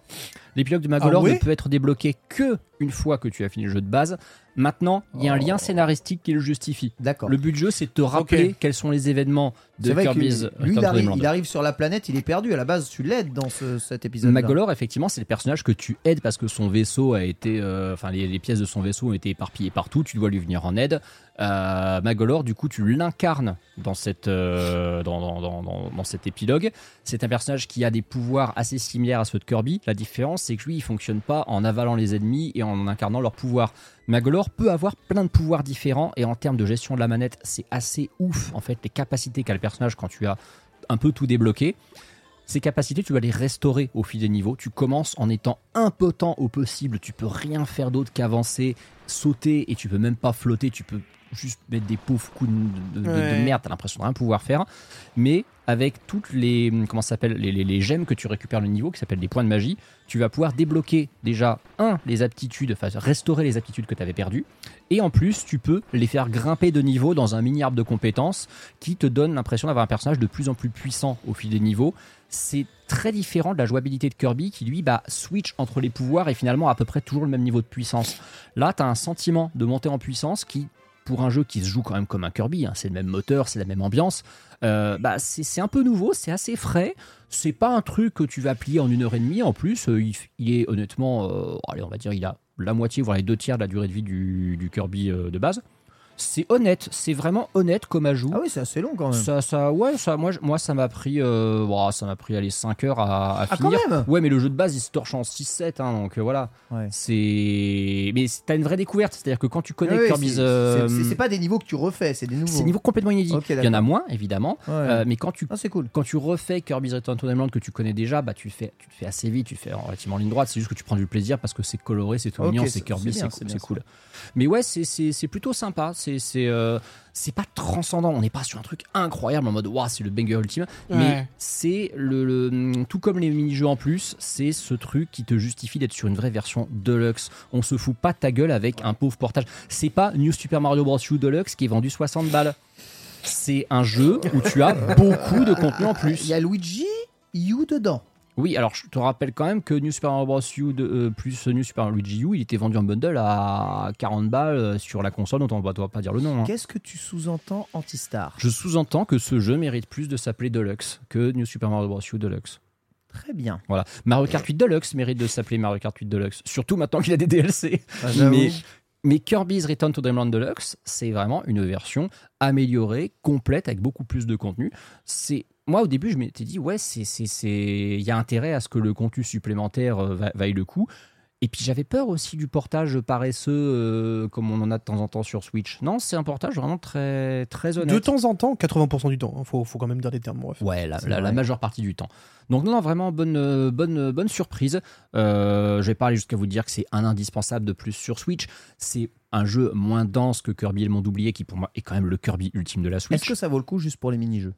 L'épilogue de Magolor Ah ouais ne peut être débloqué que une fois que tu as fini le jeu de base. Maintenant, il y a un lien scénaristique qui le justifie. D'accord. Le but du jeu, c'est de te rappeler quels sont les événements de Kirby's lui, il arrive, Dreamland. il arrive sur la planète, il est perdu. À la base, tu l'aides dans ce- cet épisode. Magolor, effectivement, c'est le personnage que tu aides parce que son vaisseau a été, euh, enfin les, les pièces de son vaisseau ont été éparpillées partout. Tu dois lui venir en aide. Euh, Magolor, du coup, tu l'incarnes dans cette, euh, dans, dans- dans cet épilogue. C'est un personnage qui a des pouvoirs assez similaires à ceux de Kirby. La différence, c'est que lui, il fonctionne pas en avalant les ennemis et en incarnant leurs pouvoirs. Magolor peut avoir plein de pouvoirs différents et en termes de gestion de la manette, c'est assez ouf en fait les capacités qu'a le personnage quand tu as un peu tout débloqué. Ces capacités, tu vas les restaurer au fil des niveaux. Tu commences en étant impotent au possible. Tu peux rien faire d'autre qu'avancer, sauter, et tu peux même pas flotter. Tu peux juste mettre des pauvres coups de, merde. T'as l'impression de rien pouvoir faire. Mais avec toutes les comment s'appelle les, les- les gemmes que tu récupères le niveau, qui s'appellent des points de magie, tu vas pouvoir débloquer déjà un les aptitudes, enfin restaurer les aptitudes que tu avais perdues. Et en plus, tu peux les faire grimper de niveau dans un mini arbre de compétences qui te donne l'impression d'avoir un personnage de plus en plus puissant au fil des niveaux. C'est très différent de la jouabilité de Kirby qui, lui, bah, switch entre les pouvoirs et finalement à peu près toujours le même niveau de puissance. Là, tu as un sentiment de montée en puissance qui, pour un jeu qui se joue quand même comme un Kirby, hein, c'est le même moteur, c'est la même ambiance, euh, bah, c'est un peu nouveau, c'est assez frais. C'est pas un truc que tu vas plier en une heure et demie. En plus, euh, il, est honnêtement, euh, allez, on va dire, il a la moitié, voire les deux tiers de la durée de vie du, du Kirby de base. C'est honnête, c'est vraiment honnête comme ajout. Ah oui, c'est assez long quand même. Ça, ça, ouais, ça, moi, moi, ça m'a pris, euh, ça m'a pris, allez, 5 heures à, à Ah, quand finir. même Ouais, mais le jeu de base, il se torche en 6-7, hein, donc euh, voilà. Ouais. C'est, mais t'as une vraie découverte, c'est-à-dire que quand tu connais Ouais, ouais, Kirby's, c'est- euh, c'est- pas des niveaux que tu refais, c'est des nouveaux. c'est niveau complètement inédit. Ok, il y en a moins, évidemment, Ouais. euh, mais quand tu Ah, c'est cool. quand tu refais Kirby's Return to Dreamland que tu connais déjà, bah tu le fais, tu le fais assez vite, tu le fais en relativement ligne droite. C'est juste que tu prends du plaisir parce que c'est coloré, c'est tout mignon, c'est- Kirby, c'est cool. Mais ouais, c'est- c'est c'est plutôt sympa. C'est c'est euh, c'est pas transcendant. On n'est pas sur un truc incroyable en mode waouh, c'est le banger ultime. Mais c'est le, le- tout comme les mini-jeux en plus, c'est ce truc qui te justifie d'être sur une vraie version deluxe. On se fout pas de ta gueule avec un pauvre portage. C'est pas New Super Mario Bros. U Deluxe qui est vendu 60 balles. C'est un jeu où tu as beaucoup de contenu en plus. Il y a Luigi You dedans. Oui, alors je te rappelle quand même que New Super Mario Bros. U de- euh, plus New Super Mario Luigi U, il était vendu en bundle à 40 balles euh, sur la console dont on ne doit pas dire le nom. hein. Qu'est-ce que tu sous-entends anti-star? Je sous-entends que ce jeu mérite plus de s'appeler Deluxe que New Super Mario Bros. U Deluxe. Très bien. Voilà. Mario Kart 8 Deluxe mérite de s'appeler Mario Kart 8 Deluxe. Surtout maintenant qu'il a des DLC. Ah, mais, mais Kirby's Return to Dreamland Deluxe, c'est vraiment une version améliorée, complète, avec beaucoup plus de contenu. C'est moi au début je m'étais dit ouais c'est c'est il y a intérêt à ce que le contenu supplémentaire euh, va- vaille le coup. Et puis j'avais peur aussi du portage paresseux euh, comme on en a de temps en temps sur Switch. Non, c'est un portage vraiment très très honnête. De temps en temps, 80% du temps, hein, faut, faut quand même dire les termes. Bref. Ouais, la, majeure partie du temps. Donc non, non, vraiment bonne, bonne, bonne surprise. Euh, je vais pas aller jusqu'à vous dire que c'est un indispensable de plus sur Switch. C'est un jeu moins dense que Kirby et le monde oublié, qui pour moi est quand même le Kirby ultime de la Switch. Est-ce que ça vaut le coup juste pour les mini-jeux?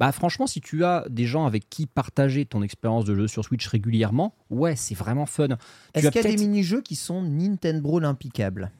Bah franchement, si tu as des gens avec qui partager ton expérience de jeu sur Switch régulièrement, ouais, c'est vraiment fun. Est-ce qu'il y a des mini-jeux qui sont Nintendo impecables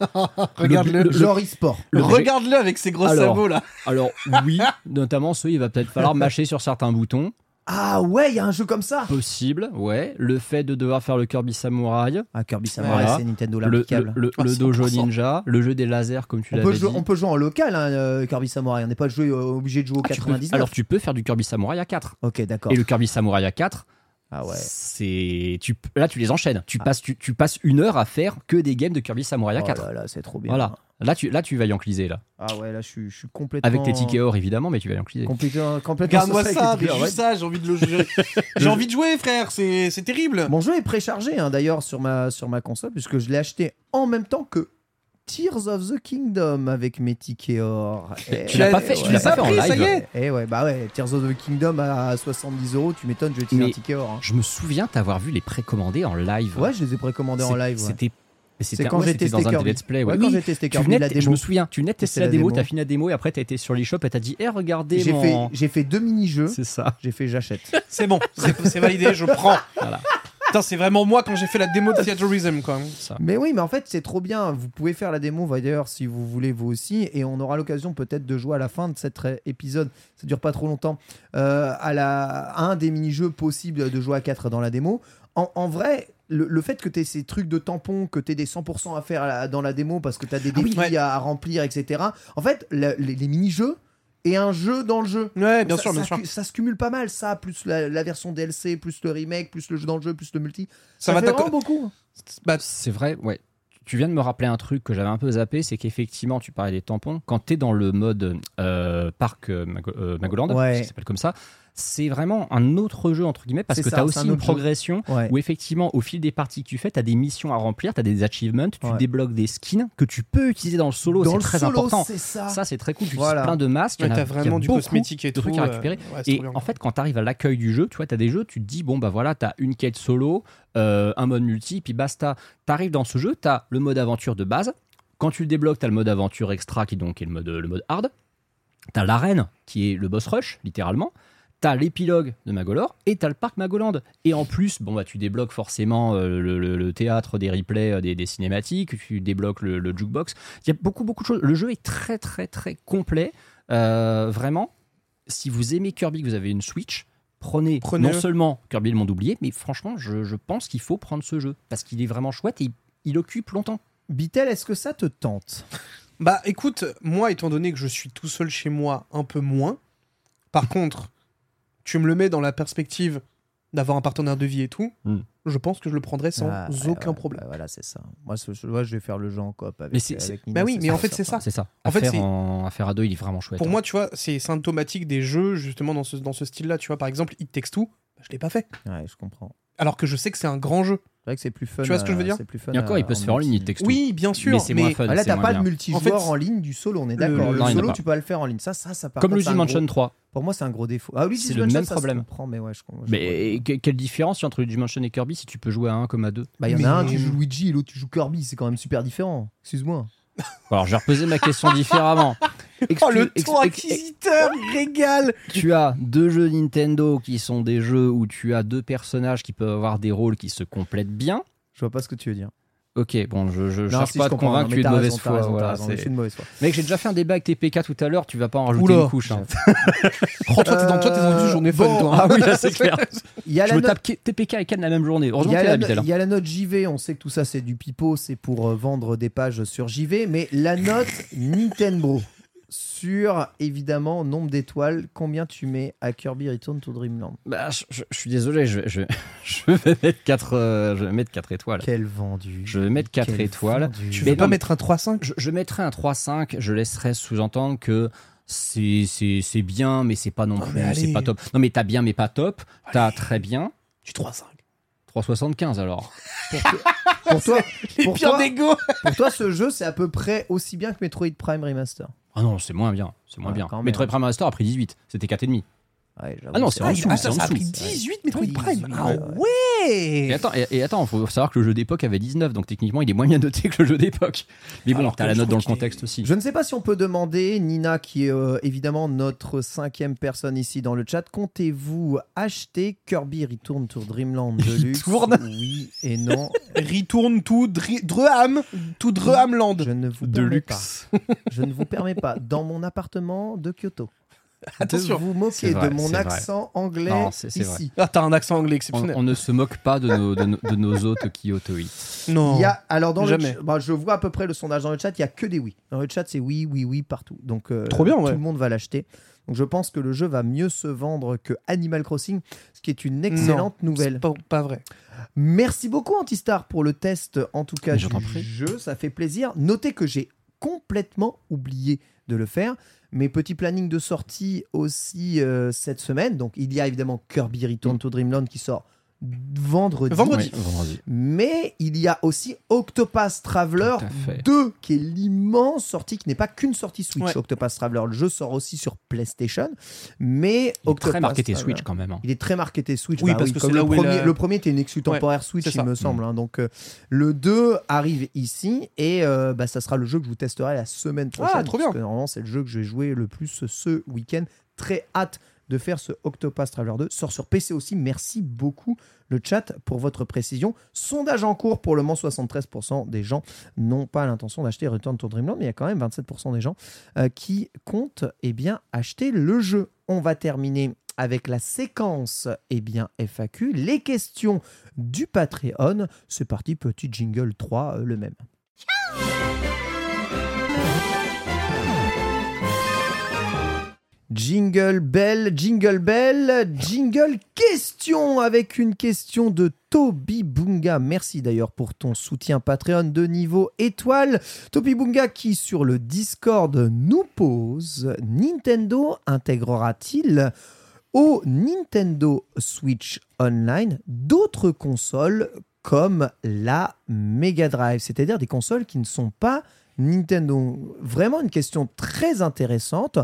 Regarde-le. le- Genre e-sport. le- Regarde-le avec ses gros Alors. sabots là. Alors oui, notamment ceux, il va peut-être falloir mâcher sur certains boutons. Ah ouais, il y a un jeu comme ça Possible, ouais. Le fait de devoir faire le Kirby Samurai, Ah, Kirby Samurai, Voilà. c'est Nintendo le, le, le dojo 100%. ninja, le jeu des lasers comme tu l'avais peut, dit. jouer, on peut jouer en local, hein, euh, Kirby Samurai. On n'est pas joué, euh, obligé de jouer au Ah, tu peux- 99. alors tu peux faire du Kirby Samurai à 4. Ok, d'accord. Et le Kirby Samurai à 4, Ah ouais. C'est tu là tu les enchaînes. Tu Ah. passes tu, tu passes une heure à faire que des games de Kirby Samurai Oh 4. là là, c'est trop bien. Voilà. Là tu là tu vas y encliser là. Ah ouais, là je suis, je suis complètement. Avec tes tickets or évidemment, mais tu vas y encliser. Complètement, complètement Regarde-moi saucé ça, mais juste ouais. ça, j'ai envie de le jouer. J'ai envie de jouer, frère, c'est c'est terrible. Mon jeu est préchargé hein, d'ailleurs sur ma, sur ma console, puisque je l'ai acheté en même temps que Tears of the Kingdom avec mes tickets or. Et- Tu l'as pas fait, tu tu l'as les pas as fait en pris, ça live. y est. Eh ouais, bah ouais, Tears of the Kingdom à 70 euros, tu m'étonnes, je vais tirer un ticket or. hein. Je me souviens t'avoir vu les précommandés en live. Ouais, je les ai précommandés en live. ouais. C'était c'était quand ouais, j'ai testé dans un let's play. Ouais, Ouais, quand oui. j'ai testé Kirby, la je démo. me souviens, tu venais Testé la la démo, démo. t'as fini la démo et après t'as été sur l'eShop et t'as dit, eh regardez J'ai fait, mon. j'ai fait deux mini-jeux, C'est ça. j'ai fait j'achète. C'est bon, c'est c'est validé, je prends. Voilà. Putain, c'est vraiment moi quand j'ai fait la démo de Theaterism, quoi. ça. Mais oui, mais en fait, c'est trop bien. Vous pouvez faire la démo, d'ailleurs, si vous voulez, vous aussi. Et on aura l'occasion peut-être de jouer à la fin de cet épisode. Ça dure pas trop longtemps. euh, à, la, à un des mini-jeux possibles de jouer à 4 dans la démo. En, en vrai, le, le fait que tu aies ces trucs de tampons, que tu aies des 100% à faire à la- dans la démo parce que tu as des Ah oui, défis ouais. à remplir, etc. En fait, la- les, les mini-jeux et un jeu dans le jeu. Ouais, bien ça, sûr, bien ça, sûr. ça se cumule pas mal, ça, plus la, la version DLC, plus le remake, plus le jeu dans le jeu, plus le multi. Ça Ça, va fait t'acco- vraiment beaucoup. Bah, C'est vrai, ouais. Tu viens de me rappeler un truc que j'avais un peu zappé, c'est qu'effectivement, tu parlais des tampons. Quand tu es dans le mode euh, parc euh, euh, Magoland, Ouais. ça s'appelle comme ça, c'est vraiment un autre jeu, entre guillemets, parce que tu as c'est aussi un une progression Ouais. où, effectivement, au fil des parties que tu fais, tu as des missions à remplir, tu as des achievements, tu Ouais. débloques des skins que tu peux utiliser dans le solo, c'est très solo, important. c'est ça. Ça, c'est très cool. Tu Voilà. utilises plein de masques. il y Ouais, en a- t'as il y a vraiment du cosmétique et de trucs tout, à euh, récupérer. et en fait, quand tu arrives à l'accueil du jeu, tu vois, tu as des jeux, tu te dis, bon, bah voilà, tu as une quête solo, euh, un mode multi, puis basta. Tu arrives dans ce jeu, tu as le mode aventure de base. Quand tu le débloques, tu as le mode aventure extra qui donc est le mode, le mode hard. Tu as l'arène qui est le boss rush, littéralement. Tu as l'épilogue de Magolor et tu as le parc Magoland. Et en plus, bon, bah, tu débloques forcément euh, le, le- le théâtre des replays, euh, des, des cinématiques, tu débloques le, le jukebox. Il y a beaucoup, beaucoup de choses. Le jeu est très, très, très complet. Euh, vraiment, si vous aimez Kirby, que vous avez une Switch, prenez non seulement Kirby le monde oublié, mais franchement, je, je pense qu'il faut prendre ce jeu parce qu'il est vraiment chouette et il, il occupe longtemps. Bitel, est-ce que ça te tente? Bah écoute, moi étant donné que je suis tout seul chez moi, un peu moins. Par contre, tu me le mets dans la perspective d'avoir un partenaire de vie et tout, Hmm. je pense que je le prendrais sans Ah, aucun ouais, problème. ouais, voilà, c'est ça. Moi, ce- je, moi, je vais faire le jeu en coop avec, Mais c'est- c'est- avec Nina, Bah oui, mais en fait, c'est ça. C'est ça. En fait, en- à faire à deux, il est vraiment chouette. Pour hein. moi, tu vois, c'est symptomatique des jeux justement dans ce, dans ce style-là. Tu vois, par exemple, It Takes Two, bah, je l'ai pas fait. Ouais, je comprends. Alors que je sais que c'est un grand jeu. C'est vrai que c'est plus fun. Tu vois ce que je veux dire c'est plus fun Et encore, il peut se faire en ligne, il texte Oui, bien sûr. Mais c'est moins fun. Là, t'as pas de multijoueur En fait, en ligne du solo, on est d'accord. le- solo, tu peux pas le faire en ligne. Ça, ça, ça Comme un Mansion gros- 3. Pour moi, c'est un gros défaut. Ah, Luigi's C'est le même problème. mais ouais, je, je Mais quelle différence il y a entre Luigi Mansion et Kirby si tu peux jouer à un comme à deux Bah, il y en a un, tu joues Luigi et l'autre, tu joues Kirby. C'est quand même super différent. Excuse-moi. Alors, je vais reposer ma question différemment. Oh, le ton acquisiteur, il régale tu as deux jeux Nintendo qui sont des jeux où tu as deux personnages qui peuvent avoir des rôles qui se complètent bien. Je vois pas ce que tu veux dire. Ok, bon, je, je Non, cherche si, pas à te convaincre, de mauvaise foi. voilà, c'est- de mauvaise foi. Mec, j'ai déjà fait un débat avec TPK tout à l'heure, tu vas pas en rajouter Oula. une couche. hein. Oh, toi, t'es dans, toi, dans une journée fun, bon, toi. Ah oui, c'est clair. Il y a Je la me note- tape TPK et Ken la même journée. Il y, a la, y a la note JV, on sait que tout ça c'est du pipeau, c'est pour euh, vendre des pages sur JV, mais la note Nintendo sur évidemment nombre d'étoiles, combien tu mets à Kirby Return to Dreamland? Bah, je, je- je suis désolé, je, vais- je, je vais mettre 4 je vais mettre 4 étoiles. Quel vendu Je vais mettre 4 Quel étoiles. vendu. Tu Mais veux pas non, mais- mettre un 3-5 Je, je mettrai un 3-5, je laisserai sous-entendre que c'est c'est- c'est bien, mais c'est pas non Non, plus, c'est pas top. Non, mais t'as bien, mais pas top. T'as très bien. Du 3-5. 3,75 alors. Pour toi, Les pour, pires toi, pour toi, ce jeu c'est à peu près aussi bien que Metroid Prime Remaster. Ah non, c'est moins bien. C'est moins bien. même. Metroid Prime Master a pris 18. C'était 4,5. Ouais, Ah non, c'est en dessous, ah, ça, ça a pris 18 Metroid 18, Prime Ah ouais, Et attends, et, et attends, faut savoir que le jeu d'époque avait 19, donc techniquement il est moins bien noté que le jeu d'époque. Mais bon, Alors t'as la note dans le est- contexte aussi. Je ne sais pas si on peut demander, Nina, qui est euh, évidemment notre cinquième personne ici dans le chat, comptez-vous acheter Kirby Return to Dreamland Deluxe Retourne. Oui et non. Retourne tout Dri- Dreham, tout Drehamland. Je ne vous permets pas. Je ne vous permets pas. Dans mon appartement de Kyoto. Attention. de vous moquer vrai, de mon vrai. accent anglais Non, c'est- c'est ici. Ah, t'as un accent anglais On, exceptionnel. on ne se moque pas de nos, de nos, de nos hôtes Kyotoïtes. Non. Il y a, alors dans Jamais. le bah, je vois à peu près le sondage dans le chat, il y a que des oui. Dans le chat, c'est oui, oui, oui partout. Donc euh, Trop bien, tout le monde va l'acheter. Donc je pense que le jeu va mieux se vendre que Animal Crossing, ce qui est une excellente Non, nouvelle. c'est Pas, pas vrai. Merci beaucoup Antistar pour le test en tout cas Mais du jeu, ça fait plaisir. Notez que j'ai complètement oublié de le faire. Mes petits plannings de sortie aussi euh, cette semaine. Donc il y a évidemment Kirby Return to Dreamland qui sort vendredi. Vendredi. Oui, vendredi. Mais il y a aussi Octopath Traveler Tout à fait. 2, qui est l'immense sortie, qui n'est pas qu'une sortie Switch. Ouais. Octopath Traveler, le jeu sort aussi sur PlayStation. Mais Il est Octopath très marketé Traveler- Switch quand même. hein. il est très marketé Switch. Oui, bah parce que comme le premier, la- le premier était une exclu temporaire Switch, c'est il me semble. hein. Donc euh, le 2 arrive ici et euh, bah, ça sera le jeu que je vous testerai la semaine prochaine. Ah, trop bien. parce que normalement, c'est le jeu que je vais jouer le plus ce week-end. Très hâte de faire ce Octopath Traveler 2. Sort sur PC aussi. Merci beaucoup le chat pour votre précision. Sondage en cours pour le moment, 73% des gens n'ont pas l'intention d'acheter Return to Dreamland, mais il y a quand même 27% des gens euh, qui comptent eh bien, acheter le jeu. On va terminer avec la séquence eh bien, FAQ, les questions du Patreon. C'est parti, petit jingle 3, euh, le même. Jingle bell, jingle bell, jingle question avec une question de Toby Bunga. Merci d'ailleurs pour ton soutien Patreon de niveau étoile. Toby Bunga qui sur le Discord nous pose Nintendo intégrera-t-il au Nintendo Switch Online d'autres consoles comme la Mega Drive, c'est-à-dire des consoles qui ne sont pas Nintendo. Vraiment une question très intéressante.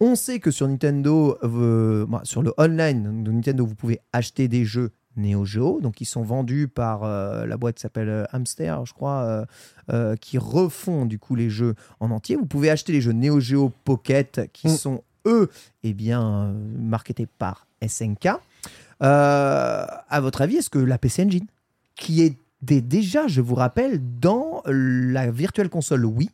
On sait que sur Nintendo, euh, bah, sur le online de Nintendo, vous pouvez acheter des jeux Neo Geo, donc ils sont vendus par euh, la boîte qui s'appelle euh, Hamster, je crois, euh, euh, qui refont du coup les jeux en entier. Vous pouvez acheter les jeux Neo Geo Pocket qui Mm. sont eux, eh bien, euh, marketés par SNK. Euh, à votre avis, est-ce que la PC Engine, qui est dé- déjà, je vous rappelle, dans la Virtual Console Wii,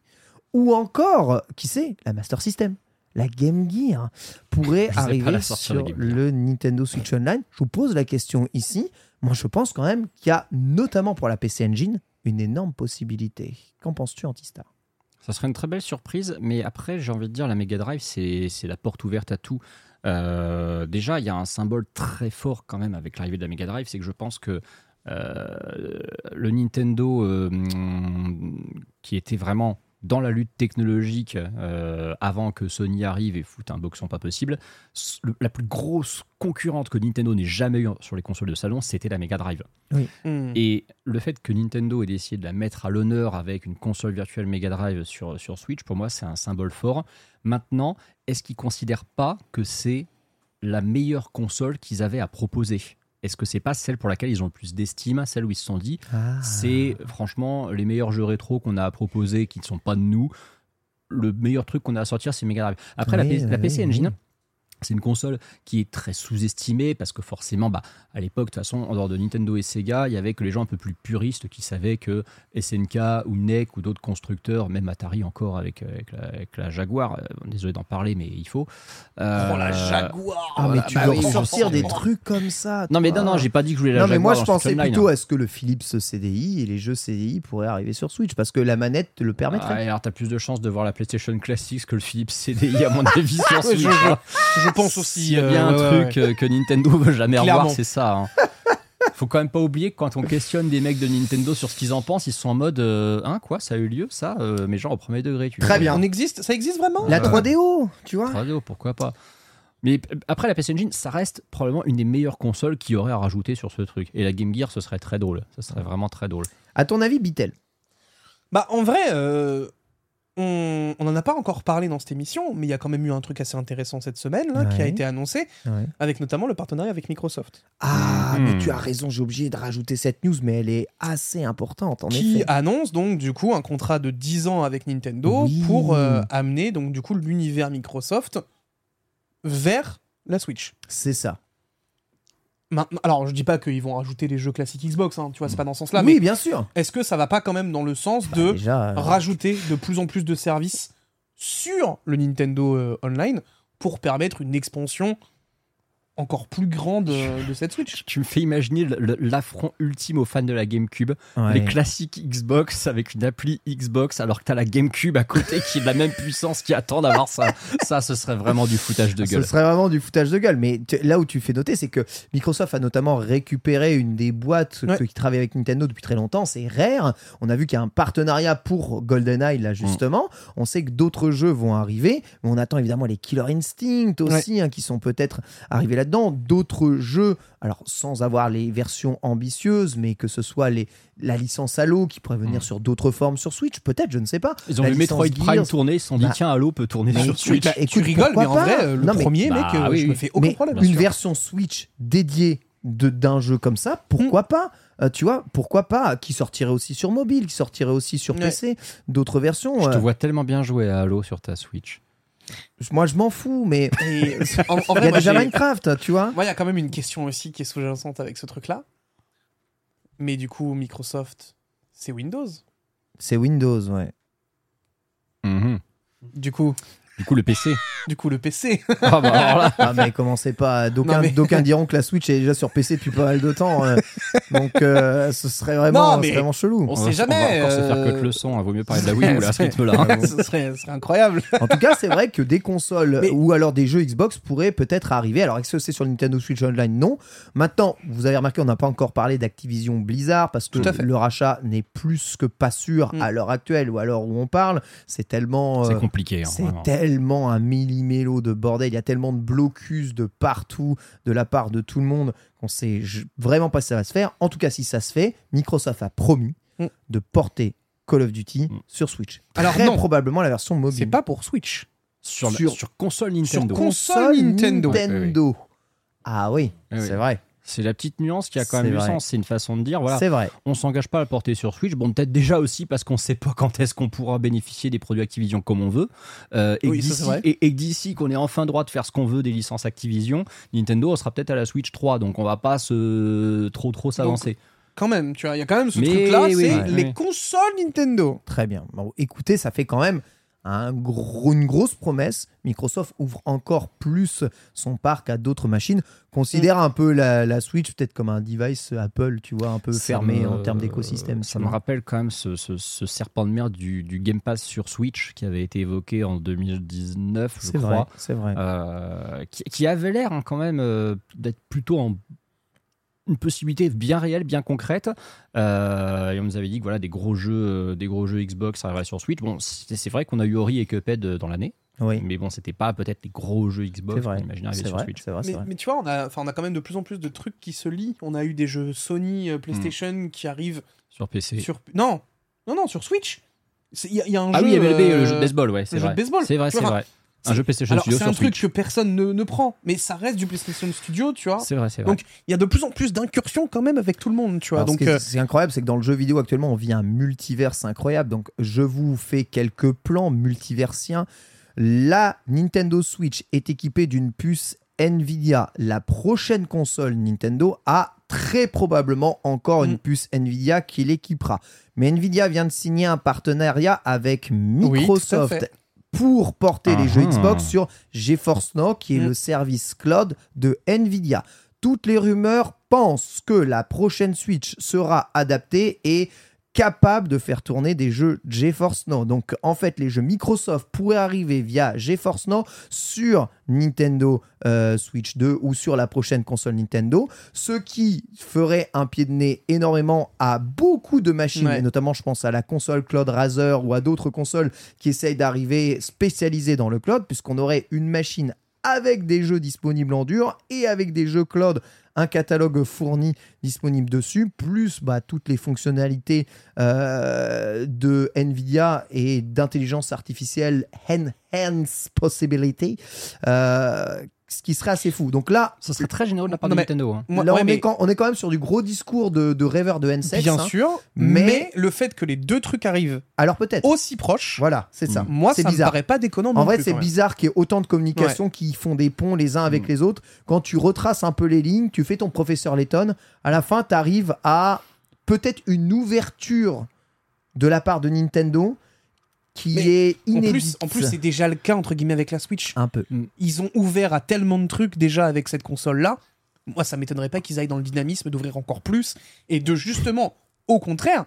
ou encore, qui sait, la Master System, la Game Gear, pourrait arriver sur le Nintendo Switch Online Je vous pose la question ici. Moi, je pense quand même qu'il y a, notamment pour la PC Engine, une énorme possibilité. Qu'en penses-tu, Antistar Ça serait une très belle surprise, mais après, j'ai envie de dire, la Mega Drive, c'est c'est la porte ouverte à tout. Euh, déjà, il y a un symbole très fort quand même avec l'arrivée de la Mega Drive, c'est que je pense que euh, le Nintendo, euh, qui était vraiment dans la lutte technologique euh, avant que Sony arrive et foute un boxon pas possible, le- la plus grosse concurrente que Nintendo n'ait jamais eu sur les consoles de salon, c'était la Mega Drive. Hmm. Et le fait que Nintendo ait décidé de la mettre à l'honneur avec une console virtuelle Mega Drive sur, sur Switch, pour moi, c'est un symbole fort. Maintenant, est-ce qu'ils considèrent pas que c'est la meilleure console qu'ils avaient à proposer? Est-ce que c'est pas celle pour laquelle ils ont le plus d'estime, celle où ils se sont dit, Ah. c'est franchement les meilleurs jeux rétro qu'on a à proposer qui ne sont pas de nous. Le meilleur truc qu'on a à sortir, c'est Mega Drive. Après, la, Oui, PC oui. C'est une console qui est très sous-estimée parce que forcément, bah, à l'époque, de toute façon, en dehors de Nintendo et Sega, il y avait que les gens un peu plus puristes qui savaient que SNK ou NEC ou d'autres constructeurs, même Atari encore avec, avec, la, avec la Jaguar, euh, désolé d'en parler, mais il faut. Euh, Oh la Jaguar Ah, mais voilà, tu bah veux oui, je ressortir sais. des trucs comme ça Non, mais non, non, j'ai pas dit que je voulais la Non, mais moi Jaguar je pensais plutôt hein. à ce que le Philips CDI et les jeux CDI pourraient arriver sur Switch parce que la manette te le Ah, permettrait. alors, t'as plus de chances de voir la PlayStation Classics que le Philips CDI, à mon avis, sur Switch. je-. Je pense aussi. S'il y a bien euh, un ouais, truc ouais. euh, que Nintendo veut jamais revoir, c'est ça. hein. Faut quand même pas oublier que quand on questionne des mecs de Nintendo sur ce qu'ils en pensent, ils sont en mode euh, Hein, quoi, ça a eu lieu, ça Euh, Mais genre au premier degré, tu Très vois. bien. On existe Ça existe vraiment La Ouais. 3DO, tu vois Radio, pourquoi pas mais après, la PC Engine, ça reste probablement une des meilleures consoles qui aurait à rajouter sur ce truc. Et la Game Gear, ce serait très drôle. Ce serait vraiment très drôle. À ton avis, Bitel? Bah, en vrai, euh, on n'en a pas encore parlé dans cette émission, mais il y a quand même eu un truc assez intéressant cette semaine là, qui a été annoncé, avec notamment le partenariat avec Microsoft, Ah, mais tu as raison, j'ai oublié de rajouter cette news, mais elle est assez importante en qui effet. annonce donc du coup un contrat de 10 ans avec Nintendo Oui. pour euh, amener donc du coup l'univers Microsoft vers la Switch. C'est ça. Maintenant, alors je dis pas qu'ils vont rajouter les jeux classiques Xbox, hein, tu vois, c'est pas dans ce sens-là, oui, mais bien sûr. est-ce que ça va pas quand même dans le sens Bah, de déjà, euh, rajouter de plus en plus de services sur le Nintendo euh, Online pour permettre une expansion encore plus grande euh, de cette Switch. Tu me fais imaginer l'affront ultime aux fans de la GameCube. Ouais. Les classiques Xbox avec une appli Xbox alors que t'as la GameCube à côté qui est de la même puissance qui attend d'avoir ça. Ça, ce serait vraiment du foutage de Ce gueule. serait vraiment du foutage de gueule. Mais tu- là où tu fais noter, c'est que Microsoft a notamment récupéré une des boîtes Ouais. que- qui travaille avec Nintendo depuis très longtemps. C'est Rare. On a vu qu'il y a un partenariat pour GoldenEye, là, justement. On sait que d'autres jeux vont arriver. Mais on attend évidemment les Killer Instinct aussi, hein, qui sont peut-être arrivés là-dedans. D'autres jeux, alors sans avoir les versions ambitieuses, mais que ce soit les, la licence Halo qui pourrait venir Mm. sur d'autres formes sur Switch, peut-être, je ne sais pas. Ils ont La vu Metroid Prime tourner, ils se sont dit Bah, tiens, Halo peut tourner mais sur Switch. bah, tu rigoles, mais en pas vrai, le Non, mais- premier, Bah, mec, euh, oui, je me fais aucun mais problème. une version Switch dédiée de- d'un jeu comme ça, pourquoi pas Euh, Tu vois, pourquoi pas Qui sortirait aussi sur mobile, qui sortirait aussi sur Ouais. PC, d'autres versions. Je te euh, vois tellement bien jouer à Halo sur ta Switch. Moi, je m'en fous, mais Et, en, en il vrai, y a moi, déjà j'ai- Minecraft, tu vois. Moi, il y a quand même une question aussi qui est sous-jacente avec ce truc-là. Mais du coup, Microsoft, c'est Windows. C'est Windows, ouais. Mhm. Du coup, Du coup, le PC. du coup, le PC. Ah bah alors là. Ah, mais commencez pas. D'aucuns mais- d'aucuns diront que la Switch est déjà sur PC depuis pas mal de temps. euh, donc, euh, ce serait vraiment, Non, mais- c'est vraiment chelou. On On sait va- jamais. On va encore se faire euh, que de leçons. Il vaut mieux parler de la Wii ou à ce rythme-là. hein. ce, serait, ce serait incroyable. En tout cas, c'est vrai que des consoles Mais- ou alors des jeux Xbox pourraient peut-être arriver. Alors, est-ce que c'est sur Nintendo Switch Online? Non. Maintenant, vous avez remarqué, on n'a pas encore parlé d'Activision Blizzard parce que Tout à fait. le rachat n'est plus que pas sûr Mm. à l'heure actuelle ou à l'heure où on parle. C'est tellement. C'est euh, compliqué. hein, c'est vraiment. Tellement un millimélo de bordel, il y a tellement de blocus de partout de la part de tout le monde qu'on sait vraiment pas si ça va se faire. En tout cas, si ça se fait, Microsoft a promis Mm. de porter Call of Duty Mm. sur Switch. Alors Très non. probablement la version mobile. C'est pas pour Switch. Sur, la- sur- sur console Nintendo. Sur console Nintendo. Nintendo. Ah oui, oui. c'est vrai. C'est la petite nuance qui a quand même du vrai. sens. C'est une façon de dire voilà, C'est vrai. on s'engage pas à le porter sur Switch. Bon, peut-être déjà aussi parce qu'on sait pas quand est-ce qu'on pourra bénéficier des produits Activision comme on veut. Euh, et, Oui, d'ici- vrai. et, et que d'ici qu'on ait enfin droit de faire ce qu'on veut des licences Activision, Nintendo sera peut-être à la Switch 3. Donc on va pas se trop trop s'avancer. Quand même, tu vois, il y a quand même ce Mais truc-là, oui, c'est ouais, les ouais. consoles Nintendo. Très bien. Bon, écoutez, ça fait quand même un gros- une grosse promesse. Microsoft ouvre encore plus son parc à d'autres machines. Considère un peu la, la Switch peut-être comme un device Apple, tu vois, un peu Ça fermé me- en termes d'écosystème. Ça me rappelle quand même ce, ce- ce serpent de mer du, du Game Pass sur Switch qui avait été évoqué en 2019, je C'est vrai, crois. c'est vrai. euh, qui, qui avait l'air hein, quand même euh, d'être plutôt en une possibilité bien réelle, bien concrète. Euh, et on nous avait dit que voilà des gros jeux, euh, des gros jeux Xbox arriveraient sur Switch. Bon, c'est vrai qu'on a eu Ori et Cuphead euh, dans l'année, oui, mais bon, c'était pas peut-être les gros jeux c'est Xbox vrai. qu'on imaginait arriver C'est sur vrai, Switch. c'est vrai, Mais, vrai. mais tu vois, on a, enfin, on a quand même de plus en plus de trucs qui se lient. On a eu des jeux Sony, euh, PlayStation Hmm. qui arrivent Sur PC. sur. Non, non, non, sur Switch. Il y, a- il y a un Ah jeu. oui, MLB, le jeu de baseball, ouais, c'est le jeu vrai. de baseball, C'est vrai, c'est vrai. Un c'est- jeu PlayStation Alors, Studio c'est sur un truc Switch. que personne ne, ne prend, mais ça reste du PlayStation Studio, tu vois. C'est vrai, c'est vrai. Donc, il y a de plus en plus d'incursions quand même avec tout le monde, tu vois. Alors, Donc, qui est- euh, c'est incroyable, c'est que dans le jeu vidéo actuellement, on vit un multiverse incroyable. Donc, je vous fais quelques plans multiversiens. La Nintendo Switch est équipée d'une puce Nvidia. La prochaine console Nintendo a très probablement encore une Mm. puce Nvidia qui l'équipera. Mais Nvidia vient de signer un partenariat avec Microsoft. Pour porter les jeux. Xbox sur GeForce Now, qui est Mm. le service cloud de Nvidia. Toutes les rumeurs pensent que la prochaine Switch sera adaptée et capable de faire tourner des jeux GeForce Now. Donc en fait, les jeux Microsoft pourraient arriver via GeForce Now sur Nintendo euh, Switch 2 ou sur la prochaine console Nintendo, ce qui ferait un pied de nez énormément à beaucoup de machines, Ouais. et notamment je pense à la console Cloud Razer ou à d'autres consoles qui essayent d'arriver spécialisées dans le cloud, puisqu'on aurait une machine avec des jeux disponibles en dur et avec des jeux cloud, un catalogue fourni disponible dessus, plus bah, toutes les fonctionnalités euh, de Nvidia et d'intelligence artificielle Enhance Possibility, euh, ce qui serait assez fou. Donc là, Ce serait très généreux de la part Non, de Nintendo. hein. moi- là, ouais, on, mais- est quand, on est quand même sur du gros discours de, de rêveur de N7. bien hein. sûr, mais- mais... le fait que les deux trucs arrivent Alors peut-être. aussi proches, Voilà, c'est ça. moi, c'est ça me bizarre. paraît pas déconnant. En non vrai, c'est bizarre qu'il y ait autant de communications qui font des ponts les uns avec Mm. les autres. Quand tu retraces un peu les lignes, tu fais ton professeur Letton, à la fin, tu arrives à peut-être une ouverture de la part de Nintendo qui Mais est En inédite. plus, en plus c'est déjà le cas entre guillemets avec la Switch. un peu. Ils ont ouvert à tellement de trucs déjà avec cette console-là. Moi, ça m'étonnerait pas qu'ils aillent dans le dynamisme d'ouvrir encore plus et de justement, au contraire,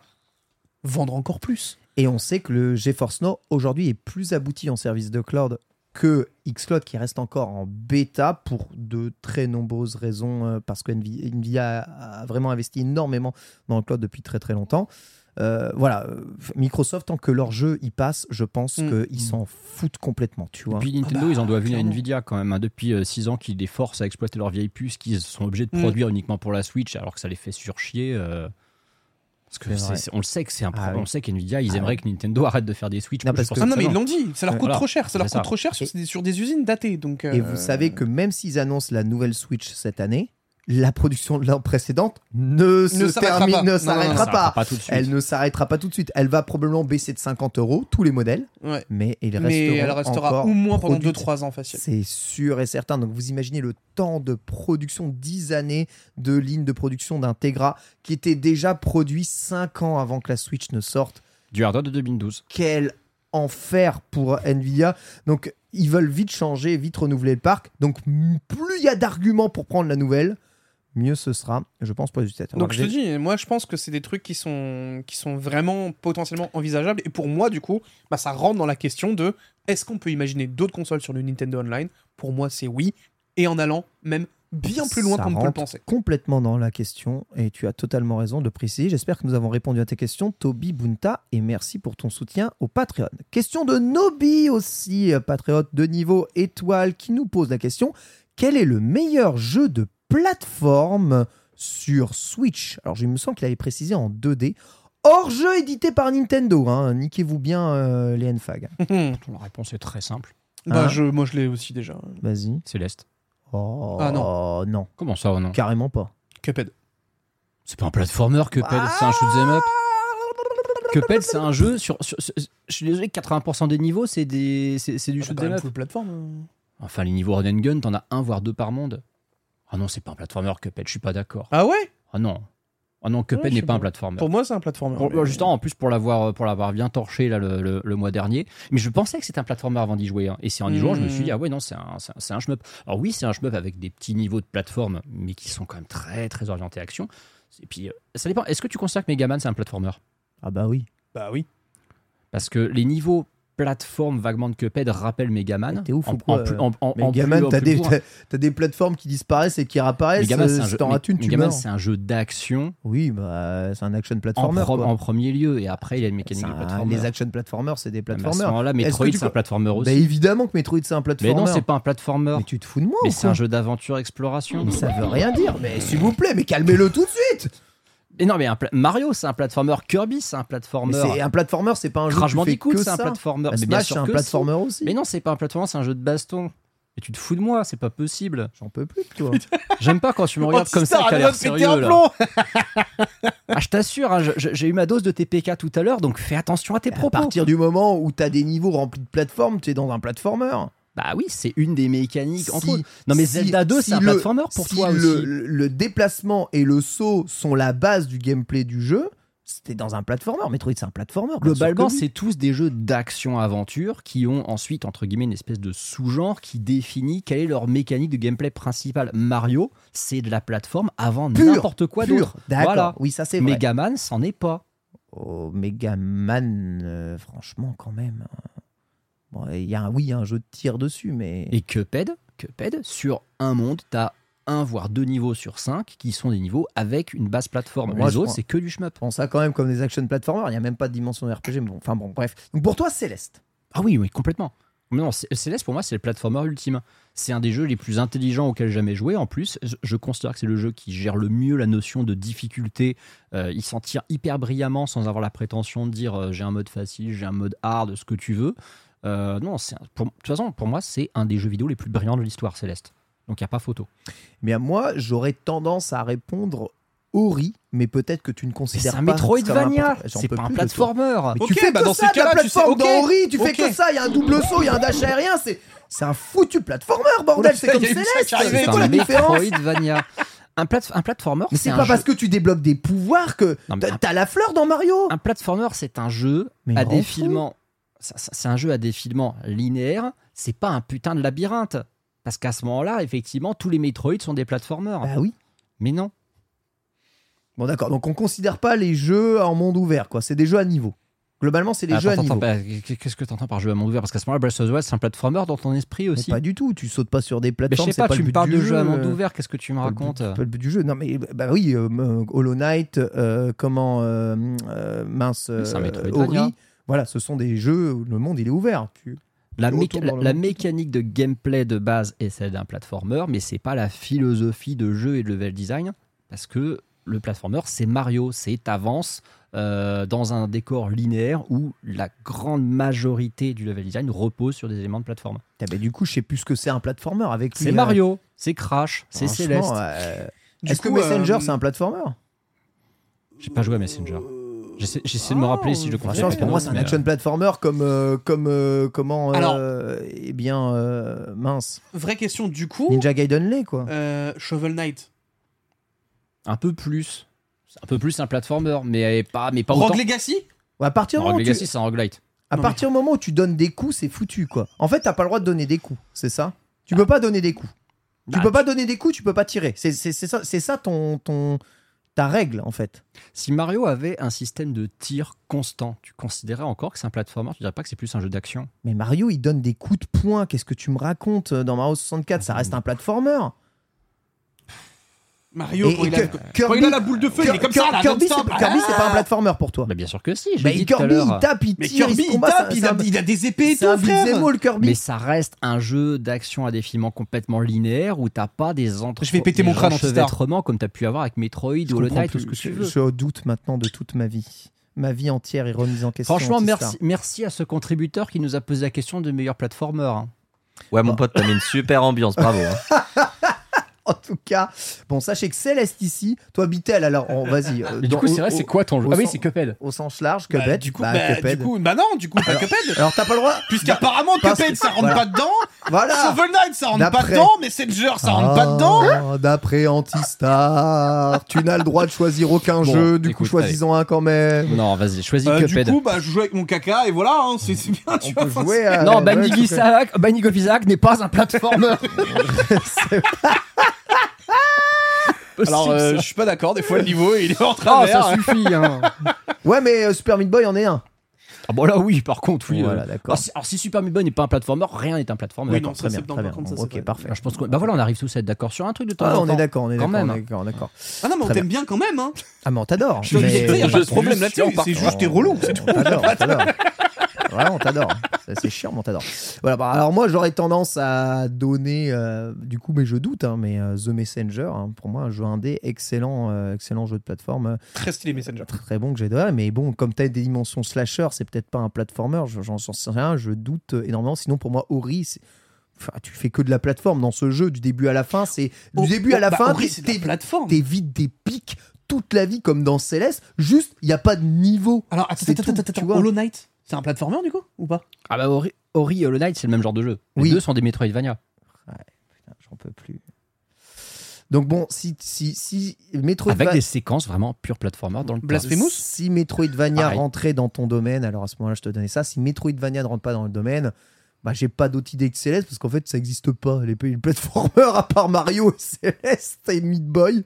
vendre encore plus. Et on sait que le GeForce Now aujourd'hui est plus abouti en service de cloud que Xcloud qui reste encore en bêta pour de très nombreuses raisons euh, parce que Nvi- Nvidia a a vraiment investi énormément dans le cloud depuis très très longtemps. Euh, voilà, euh, Microsoft tant que leur jeu y passe, je pense Mm. qu'ils s'en foutent complètement, tu Et vois. puis Nintendo, Ah bah, ils en doivent une à. Nvidia quand même. hein, depuis 6 ans qu'ils les forcent à exploiter leurs vieilles puces, qu'ils sont obligés de Mm. produire uniquement pour la Switch, alors que ça les fait surchier. euh, parce que on le sait que c'est un Ah problème. oui. On sait qu'Nvidia, ils Ah aimeraient oui. que Nintendo arrête de faire des Switch. Non, parce que- Ah non, mais ils l'ont dit, ça leur coûte voilà. trop cher. Ça leur coûte ça. trop cher sur, Et- sur des usines datées. Donc, Et euh, vous savez que même s'ils annoncent la nouvelle Switch cette année, la production de l'an précédente ne, se s'arrêtera termine, pas. ne s'arrêtera pas. va pas tout de suite. Elle ne s'arrêtera pas tout de suite. Elle va probablement baisser de 50 euros, tous les modèles, Ouais. mais ils Mais elle restera encore au moins pendant produites. 2-3 ans facile. C'est sûr et certain. Donc vous imaginez le temps de production, 10 années de ligne de production d'un Tegra qui était déjà produit 5 ans avant que la Switch ne sorte. Du hardware de 2012. Quel enfer pour Nvidia. Donc ils veulent vite changer, vite renouveler le parc. Donc plus il y a d'arguments pour prendre la nouvelle, mieux ce sera, je pense, pour les utilisateurs. Donc Alors, je te dis, moi je pense que c'est des trucs qui sont, qui sont vraiment potentiellement envisageables. Et pour moi, du coup, bah, ça rentre dans la question de est-ce qu'on peut imaginer d'autres consoles sur le Nintendo Online? Pour moi, c'est oui. Et en allant même bien plus loin qu'on ne peut le penser. complètement dans la question et tu as totalement raison de préciser. J'espère que nous avons répondu à tes questions, Toby Bunta, et merci pour ton soutien au Patreon. Question de Nobi aussi, euh, patriote de niveau étoile, qui nous pose la question quel est le meilleur jeu de plateforme sur Switch Alors, je me sens qu'il avait précisé en 2D. Hors jeu édité par Nintendo, hein. niquez-vous bien euh, les NFAG. La réponse est très simple. bah, Hein je, moi je l'ai aussi déjà. Vas-y. Céleste. Oh Ah non, Comment ça, oh non? Carrément pas. Cuphead. C'est pas un platformer, Cuphead, c'est un shoot'em up. Cuphead, c'est un jeu sur, sur- sur- Je suis désolé, 80% des niveaux, c'est des, c'est, c'est du Ah, bah, shoot'em up. plateforme. hein. Enfin, les niveaux run and gun, t'en as un voire deux par monde. Ah non, c'est pas un platformer, Cuphead, je suis pas d'accord. Ah ouais? Ah non. Ah non, Cuphead n'est pas un platformer. Pour moi, c'est un platformer. Pour- mais- Justement, en plus pour l'avoir pour l'avoir bien torché là, le, le- le mois dernier. Mais je pensais que c'était un platformer avant d'y jouer. hein. Et c'est en y jouant, je me suis dit, Hmm. ah ouais, non, c'est un, c'est un, c'est un shmup. Alors oui, c'est un shmup avec des petits niveaux de plateforme, mais qui sont quand même très très orientés action. Et puis, euh, ça dépend. Est-ce que tu considères que Megaman c'est un platformer? Ah bah oui. Bah oui. Parce que les niveaux plateforme vaguement de Cuphead rappellent Megaman. T'es ouf en, ou quoi, en plus- en- en- Mais en plus- Gaman, en t'as des, plateformes qui disparaissent et qui réapparaissent. Megaman, c'est euh, un jeu, Megaman, c'est un jeu d'action Oui, bah, c'est un action en, platformer. pro- en premier lieu, et après il y a une mécanique de platformer. les action platformers, c'est des Mais à ce platformers. que Metroid, c'est un platformer aussi. Bah, évidemment que Metroid, c'est un mais platformer. non, c'est pas un platformer. Mais tu te fous de moi Mais c'est un jeu d'aventure exploration. Mais ça veut rien dire. Mais s'il vous plaît, mais calmez-le tout de suite. Mais non, mais un pla- Mario, c'est un platformer. Kirby, c'est un Mais platformer. c'est un platformer, c'est pas un jeu Crash Bandicoot, c'est un platformer. Bah, Mais Smash, c'est un que platformer si. aussi. Mais non, c'est pas un platformer, c'est un jeu de baston. Et tu te fous de moi, c'est pas possible. J'en peux plus, toi. J'aime pas quand tu me regardes comme ça, t'as l'air sérieux un là. plomb. Ah, je t'assure, hein, je- je- j'ai eu ma dose de TPK tout à l'heure, donc fais attention à tes à propos. partir du moment où t'as des niveaux remplis de plateformes, tu es dans un platformer. Bah oui, c'est une des mécaniques. entre Si- autres. Non mais si- Zelda 2, si c'est un le- platformer pour si toi le, aussi. le déplacement et le saut sont la base du gameplay du jeu, c'était dans un platformer. Metroid, c'est un platformer. Globalement, c'est tous des jeux d'action-aventure qui ont ensuite, entre guillemets, une espèce de sous-genre qui définit quelle est leur mécanique de gameplay principale. Mario, c'est de la plateforme avant n'importe quoi d'autre. D'accord. Voilà. Oui, ça c'est vrai. Megaman, c'en est pas. Oh, Megaman, euh, franchement, quand même. Bon, il y a un, oui, il y a un jeu de tir dessus, mais. Et Cuphead, Cuphead, sur un monde, t'as un voire deux niveaux sur cinq qui sont des niveaux avec une base plateforme. Moi, Les autres, c'est que du shmup. Prends ça quand même comme des action platformers. Il n'y a même pas de dimension RPG. Mais bon, enfin bon, bref. Donc pour toi, Céleste. Ah oui, oui, complètement. Mais Non, Céleste, pour moi, c'est le platformer ultime. C'est un des jeux les plus intelligents auxquels j'ai jamais joué. En plus, je- je considère que c'est le jeu qui gère le mieux la notion de difficulté. Euh, il s'en tire hyper brillamment sans avoir la prétention de dire euh, j'ai un mode facile, j'ai un mode hard, ce que tu veux. Euh, non, c'est un- pour- de toute façon, pour moi, c'est un des jeux vidéo les plus brillants de l'histoire, Céleste. Donc il n'y a pas photo. Eh Bien moi, j'aurais tendance à répondre Ori, mais peut-être que tu ne Mais considères c'est un pas. Metroidvania, c'est pas un platformer. Mais tu fais bah que dans ça ces cas-là, tu sais, dans Ori, tu fais que ça, il y a un double saut, il y a un dash aérien, c'est c'est un foutu platformer, bordel, c'est comme Céleste, c'est quoi un la différence Metroidvania. Un, plate- un platformer, Mais c'est pas jeu- parce que tu débloques des pouvoirs que mais t'as- un- la fleur dans Mario Un platformer, c'est un jeu Mais à défilement. C'est un jeu à défilement linéaire, c'est pas un putain de labyrinthe. Parce qu'à ce moment-là, effectivement, tous les Metroid sont des platformers. Bah oui. Mais non. Bon, d'accord. Donc, on considère pas les jeux en monde ouvert, quoi. C'est des jeux à niveau. Globalement, c'est des Attends, jeux à niveau. bah, Qu'est-ce que tu entends par jeu à monde ouvert? Parce qu'à ce moment-là, Breath of the Wild, c'est un platformer dans ton esprit Mais aussi. pas du tout. Tu sautes pas sur des Mais je plateformes. sais pas, pas tu me parles du de jeu à monde ouvert, qu'est-ce que tu me racontes? pas le but du jeu. Non, mais bah oui, euh, euh, Hollow Knight, euh, comment euh, mince, c'est un Metroidvania. Ori. Voilà, ce sont des jeux où le monde il est ouvert. Tu- La, méca- mécanique de gameplay de base est celle d'un platformer, mais c'est pas la philosophie de jeu et de level design, parce que le platformer, c'est Mario, c'est t'avances euh, dans un décor linéaire où la grande majorité du level design repose sur des éléments de plateforme. Ah, bah, du coup, je sais plus ce que c'est un platformer avec lui. C'est là. Mario, c'est Crash, c'est Céleste. euh, Est-ce que Messenger euh, c'est un platformer? J'ai pas joué à Messenger. J'essaie j'essaie de me rappeler si je Franchement, confirme. pour moi, c'est un action platformer comme euh, comme euh, comment euh, Alors- eh bien euh, mince Vraie question, du coup, Ninja Gaiden Lay quoi. euh, Shovel Knight. Un peu plus. C'est un peu plus un platformer, mais pas, mais pas Rogue autant. Legacy À partir du Rogue tu- Legacy, c'est un roguelite. à Non, partir du moment où tu donnes des coups, c'est foutu quoi. En fait, t'as pas le droit de donner des coups, c'est ça? Tu peux pas donner des coups. Tu Bah, peux pas donner des coups, tu peux pas tirer. C'est c'est- c'est ça, c'est ça ton ton ta règle en fait. Si Mario avait un système de tir constant, tu considérais encore que c'est un platformer? Tu dirais pas que c'est plus un jeu d'action? Mais Mario, il donne des coups de poing. Qu'est-ce que tu me racontes euh, dans Mario 64 Ça reste un platformer. Mario, quand, il a, que- quand Kirby- il a la boule de feu, il est comme ça, là, Kirby, c'est- Kirby, c'est pas un Ah platformer pour toi. Bah bien sûr que si, tout à Kirby, il tape, il Mais tire, Kirby, il tape, il a, un- il a des épées et C'est un tout, frère. Kirby. Mais ça reste un jeu d'action à défilement complètement linéaire où t'as pas des entre Je vais péter mon crâne, enchevêtrements comme t'as pu avoir avec Metroid Hollow Knight ce que tu Je- veux. Doute maintenant de toute ma vie. Ma vie entière est remise en question. Franchement, merci, merci à ce contributeur qui nous a posé la question de meilleur platformer. hein. Ouais, mon pote, t'as mis une super ambiance, bravo. hein. En tout cas, bon, sachez que Céleste ici, toi, Bitel, alors, on- vas-y. euh, Mais du dans- coup, c'est vrai, au- c'est quoi ton jeu? au Ah oui, sens- c'est Cuphead. Au sens large, Bah, Cuphead. du coup, bah, bah, Cuphead. du coup, bah non, du coup, pas Cuphead. Alors, t'as pas le droit Puisqu'apparemment, parce Cuphead, ça rentre voilà. pas dedans. Voilà Shovel Knight, ça rentre pas D'après- dedans. Messenger, ça rentre pas dedans. Ah, D'après Antistar, tu n'as le droit de choisir aucun Bon, jeu, du coup, écoute, choisis-en un quand même. Non, vas-y, choisis Euh, du Cuphead. coup, bah, je joue avec mon caca et voilà, hein, c'est c'est bien, tu On vois. peut jouer à. non, ouais. Isaac, Banning of Isaac n'est pas un Alors, euh, je suis pas d'accord, des fois le niveau il est en ça. Ah, ça suffit. Hein. Ouais, mais euh, Super Meat Boy en est un. Ah bon là oui, par contre oui. Voilà, euh, d'accord. Alors, si, alors, si Super Meat Boy n'est pas un platformer, rien n'est un platformer. Oui, non, Très c'est bien, très par bien. contre, ça, ok, vrai. parfait. Bah, je pense que bah voilà, on arrive tous à être d'accord sur un truc de temps Ah, en on temps. est d'accord, on est d'accord, même. on est d'accord, d'accord. Ah non, mais on t'aime bien quand même, hein. Ah, mais on t'adore. Je te le dis, mais- y a pas de juste- problème là-dessus, c'est juste t'es relou, c'est tout. On t'adore, on t'adore. C'est- chiant, mais on t'adore. Voilà, bah, alors moi, j'aurais tendance à donner, euh, du coup, mais je doute, hein, mais euh, The Messenger, hein, pour moi, un jeu indé, excellent, euh, excellent jeu de plateforme, euh, Très stylé Messenger. très, très bon que j'ai. Mais bon, comme tu as des dimensions slasher, c'est peut-être pas un platformer, je- j'en sais rien, je doute énormément. Sinon, pour moi, Ori, c'est- Enfin, tu fais que de la plateforme dans ce jeu, du début à la fin. C'est du Oh, début à la bah, fin. T'évites des pics toute la vie comme dans Céleste. Juste, il y a pas de niveau. Alors, attends, attends, attends. Hollow Knight, c'est un platformer du coup ou pas? Ah bah Ori, Ori et Hollow Knight, c'est le même genre de jeu. Les Oui. deux sont des Metroidvania. Putain, J'en peux plus. Donc bon, si si si Metroidvania Avec des séquences vraiment pure platformer dans le. Blasphemous Si Metroidvania rentrait dans ton domaine, alors à ce moment-là, je te donnais ça. Si Metroidvania ne rentre pas dans le domaine, bah j'ai pas d'autre idée que Céleste parce qu'en fait, ça n'existe pas. Les pays platformer à part Mario et Céleste et Meat Boy,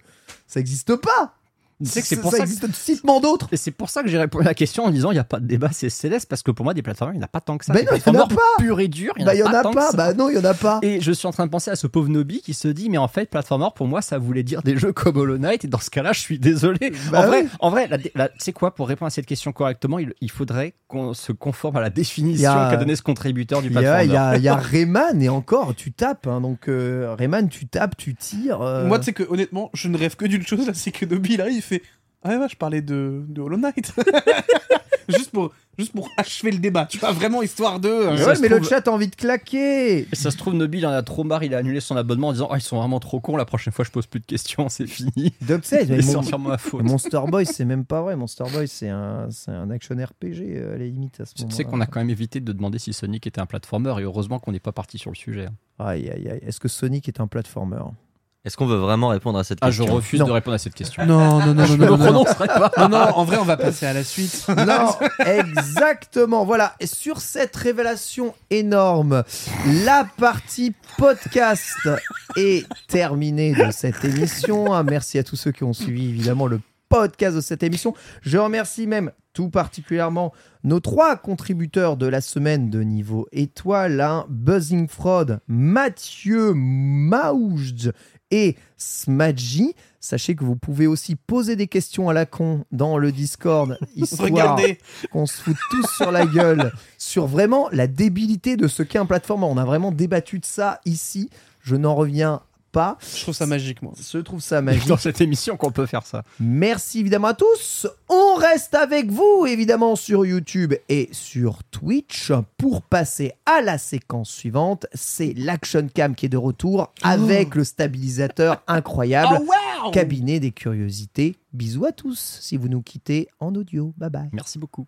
ça n'existe pas. Tu sais que c'est pour ça ça que- existe citement d'autres. Et c'est pour ça que j'ai répondu à la question en disant il n'y a pas de débat, c'est Céleste, parce que pour moi, des plateformes, il n'y en a pas tant que ça. Bah Des non, il y en a pas. purs et durs, il Bah il y en a tant que pas. ça. Bah non, il y en a pas. Et je suis en train de penser à ce pauvre Nobby qui se dit mais en fait platformer pour moi ça voulait dire des jeux comme Hollow Knight et dans ce cas-là je suis désolé. Bah en vrai, oui. en vrai, sais quoi pour répondre à cette question correctement il, il faudrait qu'on se conforme à la définition a- qu'a donné ce contributeur du Il y a, platformer. il y a, il y a Rayman et encore, tu tapes. hein, donc euh, Rayman, tu tapes, tu tires. euh, Moi, tu sais que honnêtement, je ne rêve que d'une chose là, c'est que Dobby il arrive, fait Ah ouais, je parlais de, de Hollow Knight. juste, pour, juste pour achever le débat, tu vois, vraiment histoire de. euh, Ouais, ça se mais le trouve- chat a envie de claquer. Et ça se trouve Nobby il en a trop marre, il a annulé son abonnement en disant oh, ils sont vraiment trop cons la prochaine fois je pose plus de questions c'est fini. Dubside, mais Et c'est mon- entièrement ma faute. Monster Boy, c'est même pas vrai. Monster Boy, c'est un, c'est un action RPG euh, à la limite à ce Tu moment-là. sais qu'on a quand même évité de demander si Sonic était un platformer et heureusement qu'on n'est pas parti sur le sujet. hein. Aïe, aïe, aïe. Est-ce que Sonic est un platformer? Est-ce qu'on veut vraiment répondre à cette Ah, je question refuse Non. de répondre à cette question. Non, non, non, non, Je non, me non, non. pas. Non, non, en vrai, on va passer à la suite. Non, exactement. Voilà. Et sur cette révélation énorme, la partie podcast est terminée de cette émission. Ah, Merci à tous ceux qui ont suivi évidemment le podcast de cette émission. Je remercie même tout particulièrement nos trois contributeurs de la semaine de niveau étoile, hein, Buzzing Fraud, Mathieu Maouj et Smadji. Sachez que vous pouvez aussi poser des questions à la con dans le Discord, histoire qu'on se fout tous sur la gueule sur vraiment la débilité de ce qu'est un platformer. On a vraiment débattu de ça ici. Je n'en reviens pas. Je trouve ça magique, moi. Je trouve ça magique. Dans cette émission qu'on peut faire ça. Merci évidemment à tous. On reste avec vous évidemment sur YouTube et sur Twitch pour passer à la séquence suivante. C'est l'Action Cam qui est de retour avec le stabilisateur incroyable. wow Cabinet des curiosités. Bisous à tous si vous nous quittez en audio. Bye bye. Merci beaucoup.